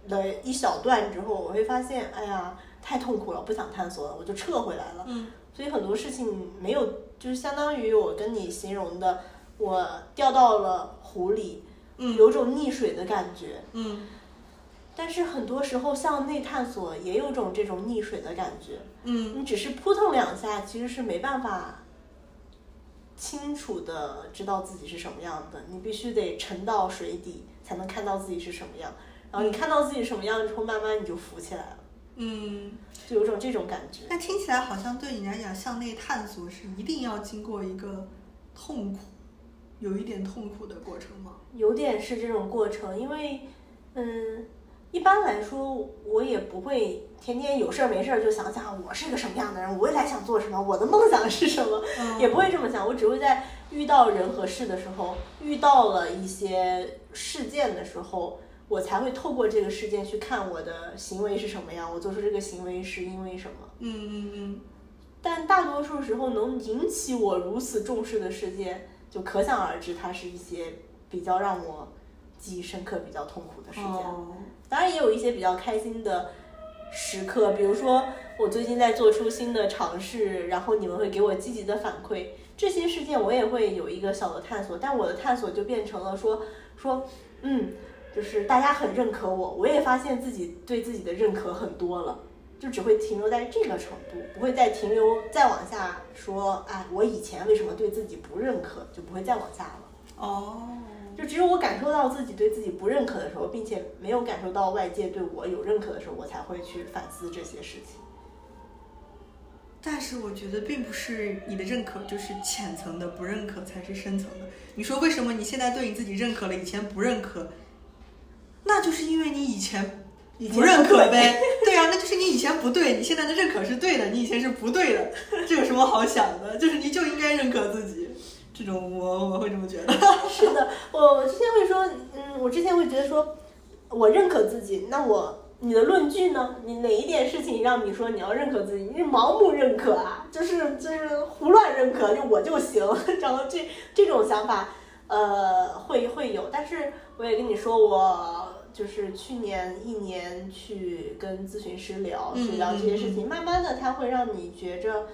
了一小段之后，我会发现，哎呀，太痛苦了，不想探索了，我就撤回来了。嗯所以很多事情没有，就是相当于我跟你形容的，我掉到了湖里，嗯有种溺水的感觉。嗯但是很多时候向内探索也有种这种溺水的感觉。嗯，你只是扑腾两下，其实是没办法清楚的知道自己是什么样的。你必须得沉到水底，才能看到自己是什么样。然后你看到自己什么样之后，慢慢你就浮起来了。嗯，就有种这种感觉。但听起来好像对你来讲，向内探索是一定要经过一个痛苦，有一点痛苦的过程吗？有点是这种过程，因为，嗯，一般来说，我也不会天天有事儿没事儿就想想我是个什么样的人，我未来想做什么，我的梦想是什么，也不会这么想。我只会在遇到人和事的时候，遇到了一些事件的时候。我才会透过这个事件去看我的行为是什么样，我做出这个行为是因为什么。嗯嗯嗯。但大多数时候能引起我如此重视的事件，就可想而知，它是一些比较让我记忆深刻、比较痛苦的事件。当然也有一些比较开心的时刻，比如说我最近在做出新的尝试，然后你们会给我积极的反馈，这些事件我也会有一个小的探索。但我的探索就变成了说说嗯。就是大家很认可我，我也发现自己对自己的认可很多了，就只会停留在这个程度，不会再停留再往下说。哎，我以前为什么对自己不认可，就不会再往下了。哦，就只有我感受到自己对自己不认可的时候，并且没有感受到外界对我有认可的时候，我才会去反思这些事情。但是我觉得并不是你的认可就是浅层的，不认可才是深层的。你说为什么你现在对你自己认可了，以前不认可？那就是因为你以前不认可呗，[LAUGHS] 对啊，那就是你以前不对，你现在的认可是对的，你以前是不对的，这有什么好想的？就是你就应该认可自己，这种我我会这么觉得。[LAUGHS] 是的，我我之前会说，嗯，我之前会觉得说，我认可自己，那我你的论据呢？你哪一点事情让你说你要认可自己？你是盲目认可啊，就是就是胡乱认可，就我就行，[LAUGHS] 然后这这种想法，呃，会会有，但是我也跟你说我。就是去年一年去跟咨询师聊，去聊这些事情，慢慢的他会让你觉着，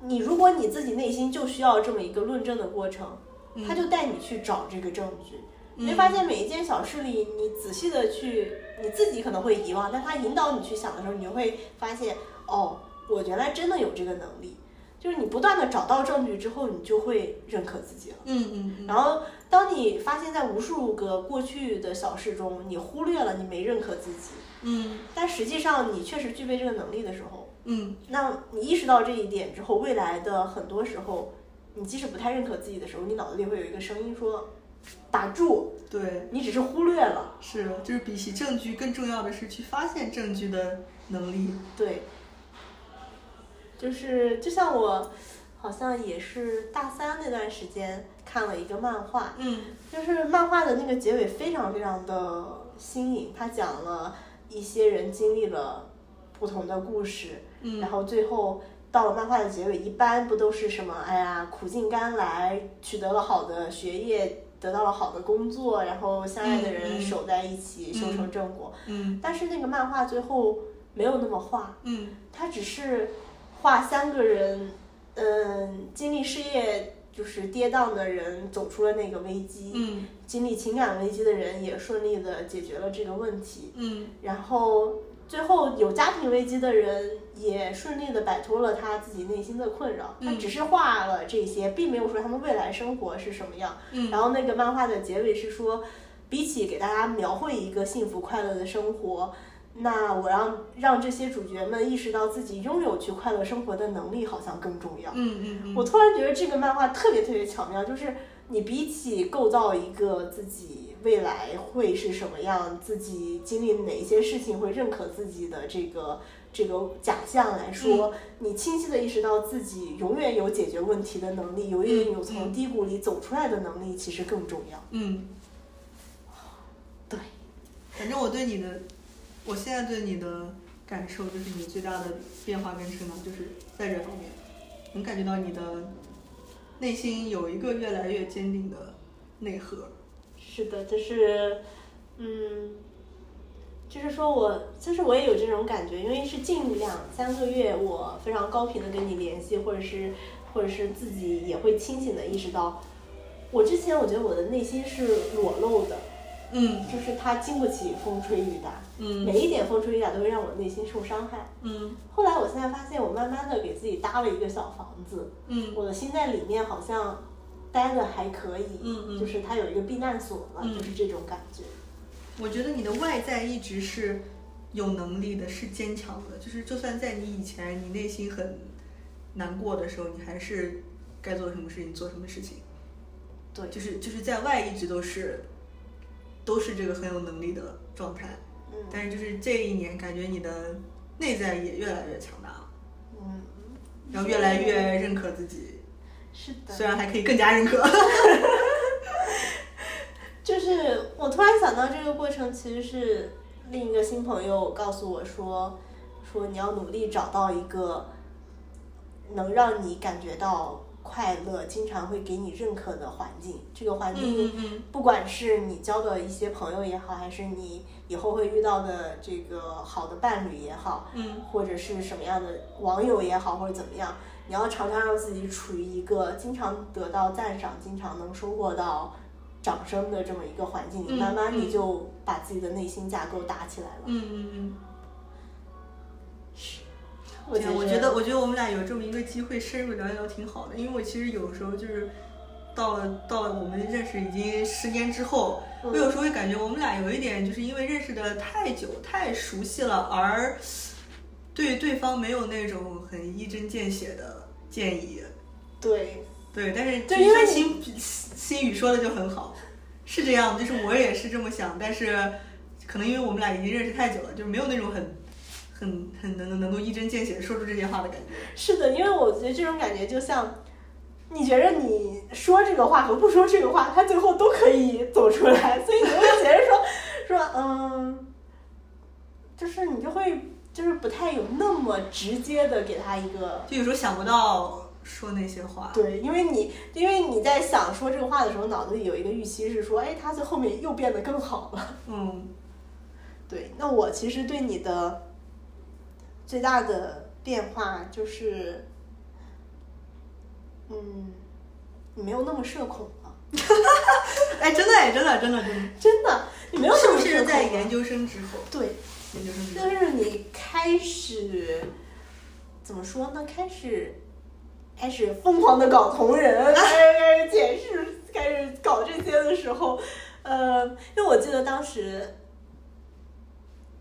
你如果你自己内心就需要这么一个论证的过程，他就带你去找这个证据。你会发现每一件小事里，你仔细的去，你自己可能会遗忘，但他引导你去想的时候，你就会发现，哦，我原来真的有这个能力。就是你不断的找到证据之后，你就会认可自己了。嗯嗯。然后，当你发现，在无数个过去的小事中，你忽略了你没认可自己。嗯。但实际上，你确实具备这个能力的时候，嗯，那你意识到这一点之后，未来的很多时候，你即使不太认可自己的时候，你脑子里会有一个声音说：“打住。”对。你只是忽略了。是，就是比起证据更重要的是去发现证据的能力。对。就是就像我，好像也是大三那段时间看了一个漫画，嗯，就是漫画的那个结尾非常非常的新颖，它讲了一些人经历了不同的故事，嗯，然后最后到了漫画的结尾，一般不都是什么？哎呀，苦尽甘来，取得了好的学业，得到了好的工作，然后相爱的人守在一起，修成正果，嗯，但是那个漫画最后没有那么画，嗯，它只是。画三个人，嗯，经历事业就是跌宕的人走出了那个危机，嗯，经历情感危机的人也顺利的解决了这个问题，嗯，然后最后有家庭危机的人也顺利的摆脱了他自己内心的困扰，他只是画了这些，并没有说他们未来生活是什么样，嗯，然后那个漫画的结尾是说，比起给大家描绘一个幸福快乐的生活。那我让让这些主角们意识到自己拥有去快乐生活的能力，好像更重要。嗯嗯嗯。我突然觉得这个漫画特别特别巧妙，就是你比起构造一个自己未来会是什么样，自己经历哪一些事情会认可自己的这个这个假象来说，你清晰的意识到自己永远有解决问题的能力，永远有从低谷里走出来的能力，其实更重要。嗯。对。反正我对你的。我现在对你的感受就是你最大的变化跟成长就是在这方面，能感觉到你的内心有一个越来越坚定的内核。是的，就是，嗯，就是说我，就是我也有这种感觉，因为是近两三个月，我非常高频的跟你联系，或者是，或者是自己也会清醒的意识到，我之前我觉得我的内心是裸露的。嗯，就是它经不起风吹雨打，嗯，每一点风吹雨打都会让我内心受伤害。嗯，后来我现在发现，我慢慢的给自己搭了一个小房子，嗯，我的心在里面好像待的还可以，嗯嗯，就是它有一个避难所了，嗯，就是这种感觉。我觉得你的外在一直是有能力的，是坚强的，就是就算在你以前你内心很难过的时候，你还是该做什么事情做什么事情。对，就是就是在外一直都是都是这个很有能力的状态，嗯，但是就是这一年感觉你的内在也越来越强大了，嗯，然后越来越认可自己，是的，虽然还可以更加认可。[LAUGHS] 就是我突然想到这个过程，其实是另一个新朋友告诉我说，说你要努力找到一个能让你感觉到快乐、经常会给你认可的环境。这个环境，不管是你交的一些朋友也好，还是你以后会遇到的这个好的伴侣也好，嗯，或者是什么样的网友也好，或者怎么样，你要常常让自己处于一个经常得到赞赏、经常能收获到。掌声的这么一个环境里，慢慢你就把自己的内心架构打起来了。嗯嗯嗯。是，我觉得我觉得我觉得我们俩有这么一个机会深入聊一聊挺好的，因为我其实有时候就是到了到了我们认识已经十年之后，我有时候会感觉我们俩有一点就是因为认识的太久太熟悉了，而对对方没有那种很一针见血的建议。对。对，但是就，因为心心语说的就很好，是这样，就是我也是这么想，但是可能因为我们俩已经认识太久了，就是没有那种很很很能能能够一针见血说出这些话的感觉。是的，因为我觉得这种感觉就像，你觉得你说这个话和不说这个话，他最后都可以走出来，所以你会觉得说 [LAUGHS] 说嗯，就是你就会就是不太有那么直接的给他一个，就有时候想不到。说那些话，对，因为你因为你在想说这个话的时候，脑子里有一个预期是说，哎，他在后面又变得更好了。嗯，对。那我其实对你的最大的变化就是，嗯，你没有那么社恐了。[LAUGHS] 哎，真的哎，真的真的真的真的，你没有是不是在研究生之后？对，研究生之后，就是你开始怎么说呢？开始。开始疯狂的搞同人，开始开始解释，开始搞这些的时候，呃，因为我记得当时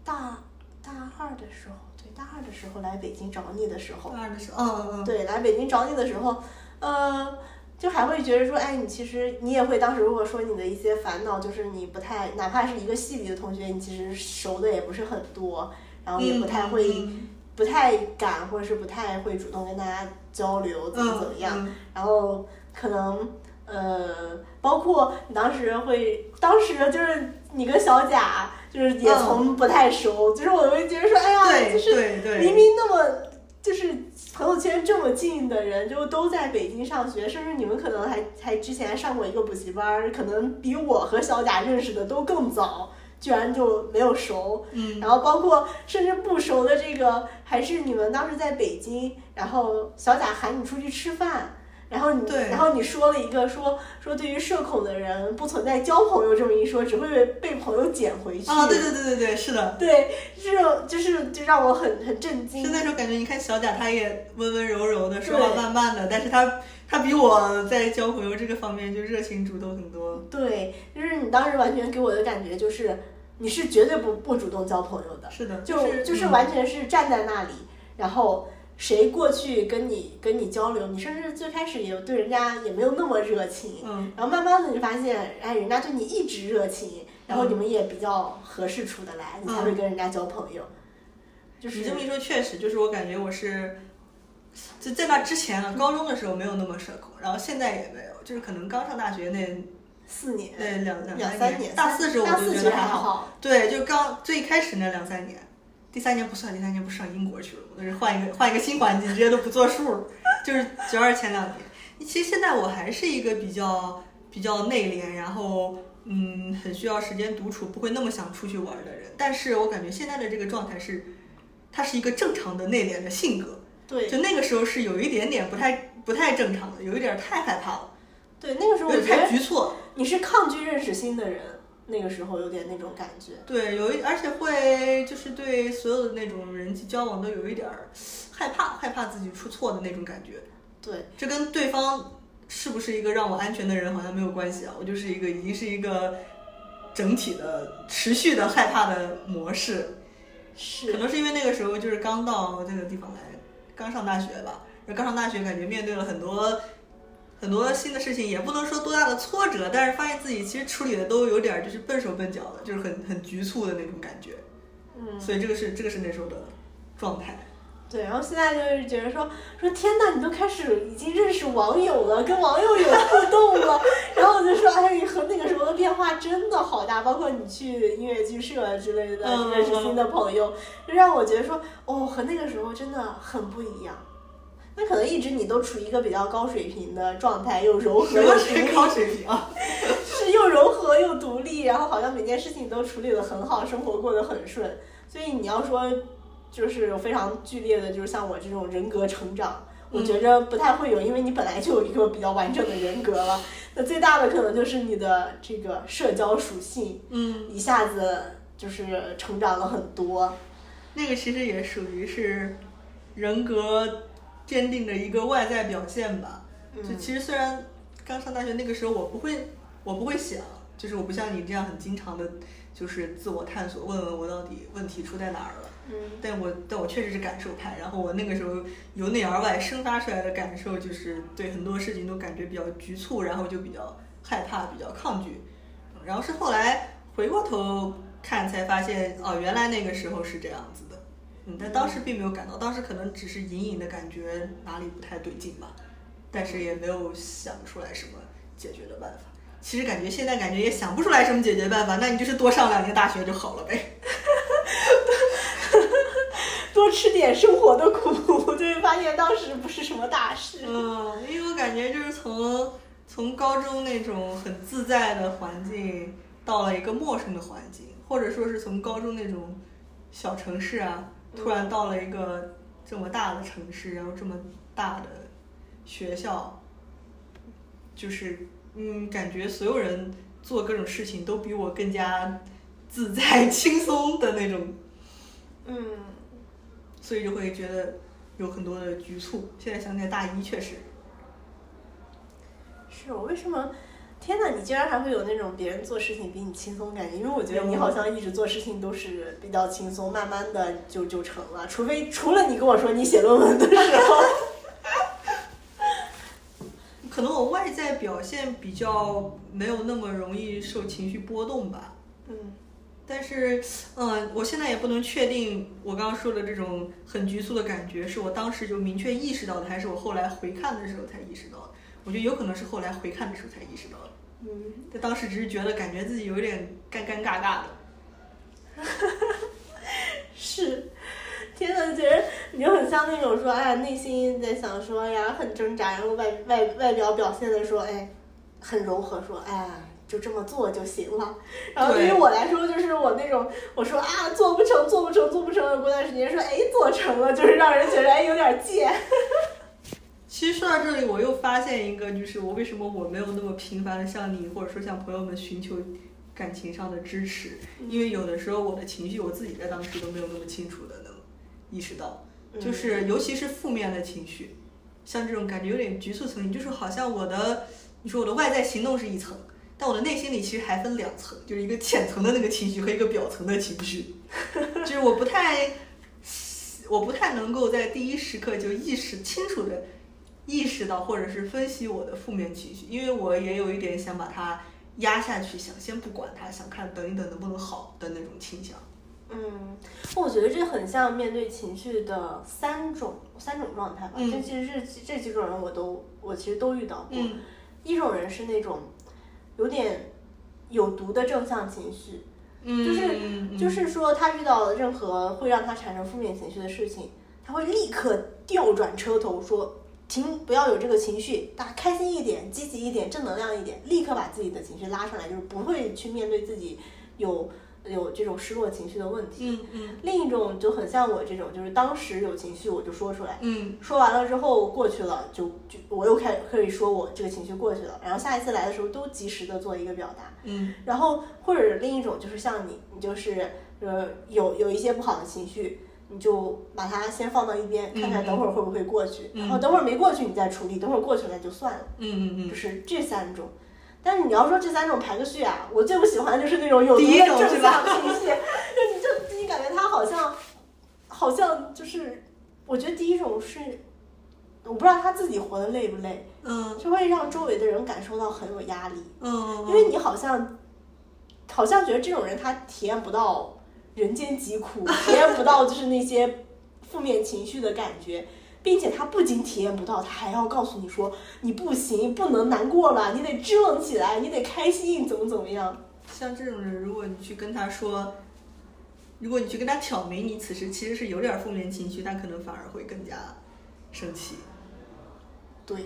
大大二的时候，对大二的时候来北京找你的时候，大二的时候，嗯嗯，对，来北京找你的时候，呃，就还会觉得说，哎，你其实你也会当时如果说你的一些烦恼，就是你不太，哪怕是一个系里的同学，你其实熟的也不是很多，然后也不太会。不太敢，或者是不太会主动跟大家交流，怎么怎么样？然后可能呃，包括你当时会，当时就是你跟小贾，就是也从不太熟，就是我会觉得说，哎呀，就是明明那么就是朋友圈这么近的人，就都在北京上学，甚至你们可能还还之前上过一个补习班，可能比我和小贾认识的都更早。居然就没有熟，嗯，然后包括甚至不熟的这个，还是你们当时在北京，然后小贾喊你出去吃饭，然后你，然后你说了一个说说对于社恐的人不存在交朋友这么一说，只会被朋友捡回去。啊，对对对对对，是的，对，这种就是就让我很很震惊。是那种感觉，你看小贾他也温温柔柔的，说话慢慢的，但是他他比我在交朋友这个方面就热情主动很多。对，就是你当时完全给我的感觉就是。你是绝对不不主动交朋友的，是的，就是就是完全是站在那里，然后谁过去跟你跟你交流，你甚至最开始也对人家也没有那么热情，嗯，然后慢慢的你发现，哎，人家对你一直热情，然后你们也比较合适处得来，你才会跟人家交朋友。就是你这么一说，确实就是我感觉我是，就在那之前啊，高中的时候没有那么社恐，然后现在也没有，就是可能刚上大学那。四年，对两两三年，大四时候我就觉得还好。对，就刚最开始那两三年，第三年不算，第三年不上英国去了，我是换一个换一个新环境，直接都不作数。就是主要是前两年，其实现在我还是一个比较比较内敛，然后嗯，很需要时间独处，不会那么想出去玩的人。但是我感觉现在的这个状态是，它是一个正常的内敛的性格。对，就那个时候是有一点点不太不太正常的，有一点太害怕了。对，那个时候我觉得太局促。你是抗拒认识新的人，那个时候有点那种感觉。对，有一而且会就是对所有的那种人际交往都有一点儿害怕，害怕自己出错的那种感觉。对，这跟对方是不是一个让我安全的人好像没有关系啊，我就是一个已经是一个整体的持续的害怕的模式。是，可能是因为那个时候就是刚到这个地方来，刚上大学吧。刚上大学，感觉面对了很多很多新的事情，也不能说多大的挫折，但是发现自己其实处理的都有点就是笨手笨脚的，就是很很局促的那种感觉。嗯，所以这个是这个是那时候的状态。对，然后现在就是觉得说说天呐，你都开始已经认识网友了，跟网友有互动了。[LAUGHS] 然后我就说，哎，和那个时候的变化真的好大，包括你去音乐剧社之类的，认识新的朋友，就让我觉得说，哦，和那个时候真的很不一样。那可能一直你都处于一个比较高水平的状态，又柔和 [LAUGHS] 又独立。高水平啊？[LAUGHS] 是又柔和又独立，然后好像每件事情都处理的很好，生活过得很顺。所以你要说。就是有非常剧烈的，就是像我这种人格成长，我觉着不太会有，因为你本来就有一个比较完整的人格了。那最大的可能就是你的这个社交属性，嗯，一下子就是成长了很多。那个其实也属于是人格坚定的一个外在表现吧。就其实虽然刚上大学那个时候，我不会，我不会想，就是我不像你这样很经常的，就是自我探索，问问我到底问题出在哪儿了。嗯，但我但我确实是感受派，然后我那个时候由内而外生发出来的感受就是对很多事情都感觉比较局促，然后就比较害怕，比较抗拒。然后是后来回过头看才发现，哦，原来那个时候是这样子的。嗯，但当时并没有感到，当时可能只是隐隐的感觉哪里不太对劲吧，但是也没有想出来什么解决的办法。其实感觉现在感觉也想不出来什么解决办法，那你就是多上两年大学就好了呗。[LAUGHS] 多吃点生活的苦，就会发现当时不是什么大事。嗯，因为我感觉就是从从高中那种很自在的环境，到了一个陌生的环境，或者说是从高中那种小城市啊，突然到了一个这么大的城市，然后这么大的学校，就是嗯，感觉所有人做各种事情都比我更加自在轻松的那种。嗯。所以就会觉得有很多的局促。现在想起来，大一确实是我为什么？天哪，你竟然还会有那种别人做事情比你轻松感觉？因为我觉得你好像一直做事情都是比较轻松，慢慢的就就成了。除非除了你跟我说你写论文的时候，[LAUGHS] 可能我外在表现比较没有那么容易受情绪波动吧。嗯。但是，嗯，我现在也不能确定我刚刚说的这种很局促的感觉是我当时就明确意识到的，还是我后来回看的时候才意识到的。我觉得有可能是后来回看的时候才意识到的。嗯，他当时只是觉得感觉自己有点尴尴尬尬的。[LAUGHS] 是，天呐，觉得你就很像那种说，哎，内心在想说，哎呀，很挣扎，然后外外外表表现的说，哎，很柔和，说，哎。就这么做就行了。然后对于我来说，就是我那种我说啊做不成，做不成，做不成。过段时间说哎做成了，就是让人觉得哎有点贱。其实说到这里，我又发现一个，就是我为什么我没有那么频繁的向你或者说向朋友们寻求感情上的支持，因为有的时候我的情绪我自己在当时都没有那么清楚的能意识到，就是尤其是负面的情绪，像这种感觉有点局促层，就是好像我的你说我的外在行动是一层。但我的内心里其实还分两层，就是一个浅层的那个情绪和一个表层的情绪，[LAUGHS] 就是我不太，我不太能够在第一时刻就意识清楚的意识到或者是分析我的负面情绪，因为我也有一点想把它压下去，想先不管它，想看等一等能不能好的那种倾向。嗯，我觉得这很像面对情绪的三种三种状态吧。这其实这这几种人我都我其实都遇到过。一种人是那种。有点有毒的正向情绪，就是就是说，他遇到任何会让他产生负面情绪的事情，他会立刻调转车头，说停，不要有这个情绪，大家开心一点，积极一点，正能量一点，立刻把自己的情绪拉上来，就是不会去面对自己有有这种失落情绪的问题。嗯嗯另一种就很像我这种，就是当时有情绪我就说出来，嗯说完了之后过去了，就就我又开可以说我这个情绪过去了，然后下一次来的时候都及时的做一个表达。嗯然后或者另一种就是像你，你就是呃有有一些不好的情绪，你就把它先放到一边，看看嗯等会儿会不会过去，嗯然后等会儿没过去你再处理，等会儿过去了就算了，嗯嗯嗯就是这三种。但是你要说这三种排个序啊，我最不喜欢就是那种有毒的正向情绪，[LAUGHS] 就你就你感觉他好像好像就是，我觉得第一种是。我不知道他自己活得累不累，嗯就会让周围的人感受到很有压力。嗯，因为你好像，好像觉得这种人他体验不到人间疾苦，体验不到就是那些负面情绪的感觉，并且他不仅体验不到，他还要告诉你说你不行，不能难过了，你得支棱起来，你得开心，怎么怎么样。像这种人，如果你去跟他说，如果你去跟他挑眉你此时其实是有点负面情绪，他可能反而会更加生气。对，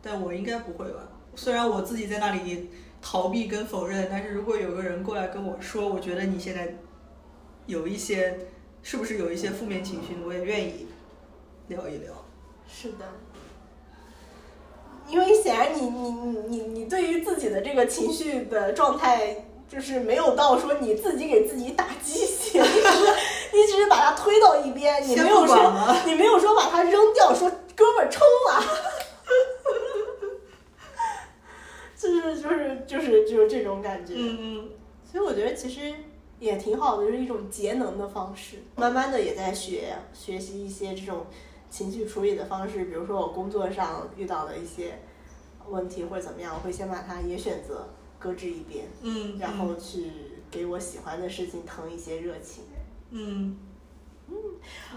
但我应该不会吧？虽然我自己在那里逃避跟否认，但是如果有个人过来跟我说，我觉得你现在有一些，是不是有一些负面情绪，我也愿意聊一聊。是的。因为显然你你你你你对于自己的这个情绪的状态，就是没有到说你自己给自己打鸡血，[LAUGHS] 你只是把它推到一边，你没有说你没有说把它扔掉，说哥们儿冲啊！[LAUGHS] 就是就是就是就是这种感觉，嗯所以我觉得其实也挺好的，就是一种节能的方式。慢慢的也在学学习一些这种情绪处理的方式，比如说我工作上遇到了一些问题或者怎么样，我会先把它也选择搁置一边，嗯，然后去给我喜欢的事情腾一些热情。嗯。嗯，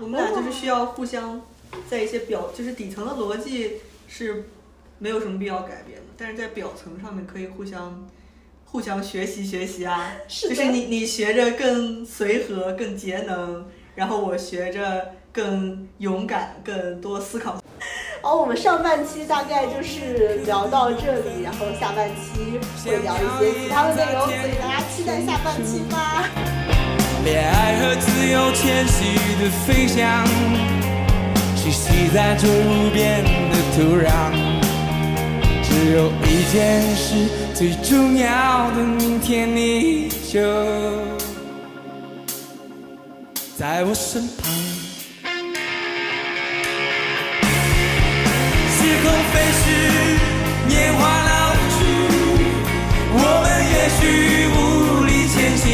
我们俩就是需要互相在一些表，就是底层的逻辑是没有什么必要改变的，但是在表层上面可以互相互相学习学习啊。[LAUGHS] 是就是你你学着更随和、更节能，然后我学着更勇敢、更多思考。好，我们上半期大概就是聊到这里，然后下半期会聊一些其他的内容，所以大家期待下半期吧。恋爱和自由迁徙的飞翔，栖息在这无边的土壤。只有一件事最重要的，明天你就在我身旁。时空飞逝，年华老去，我们也许无力前行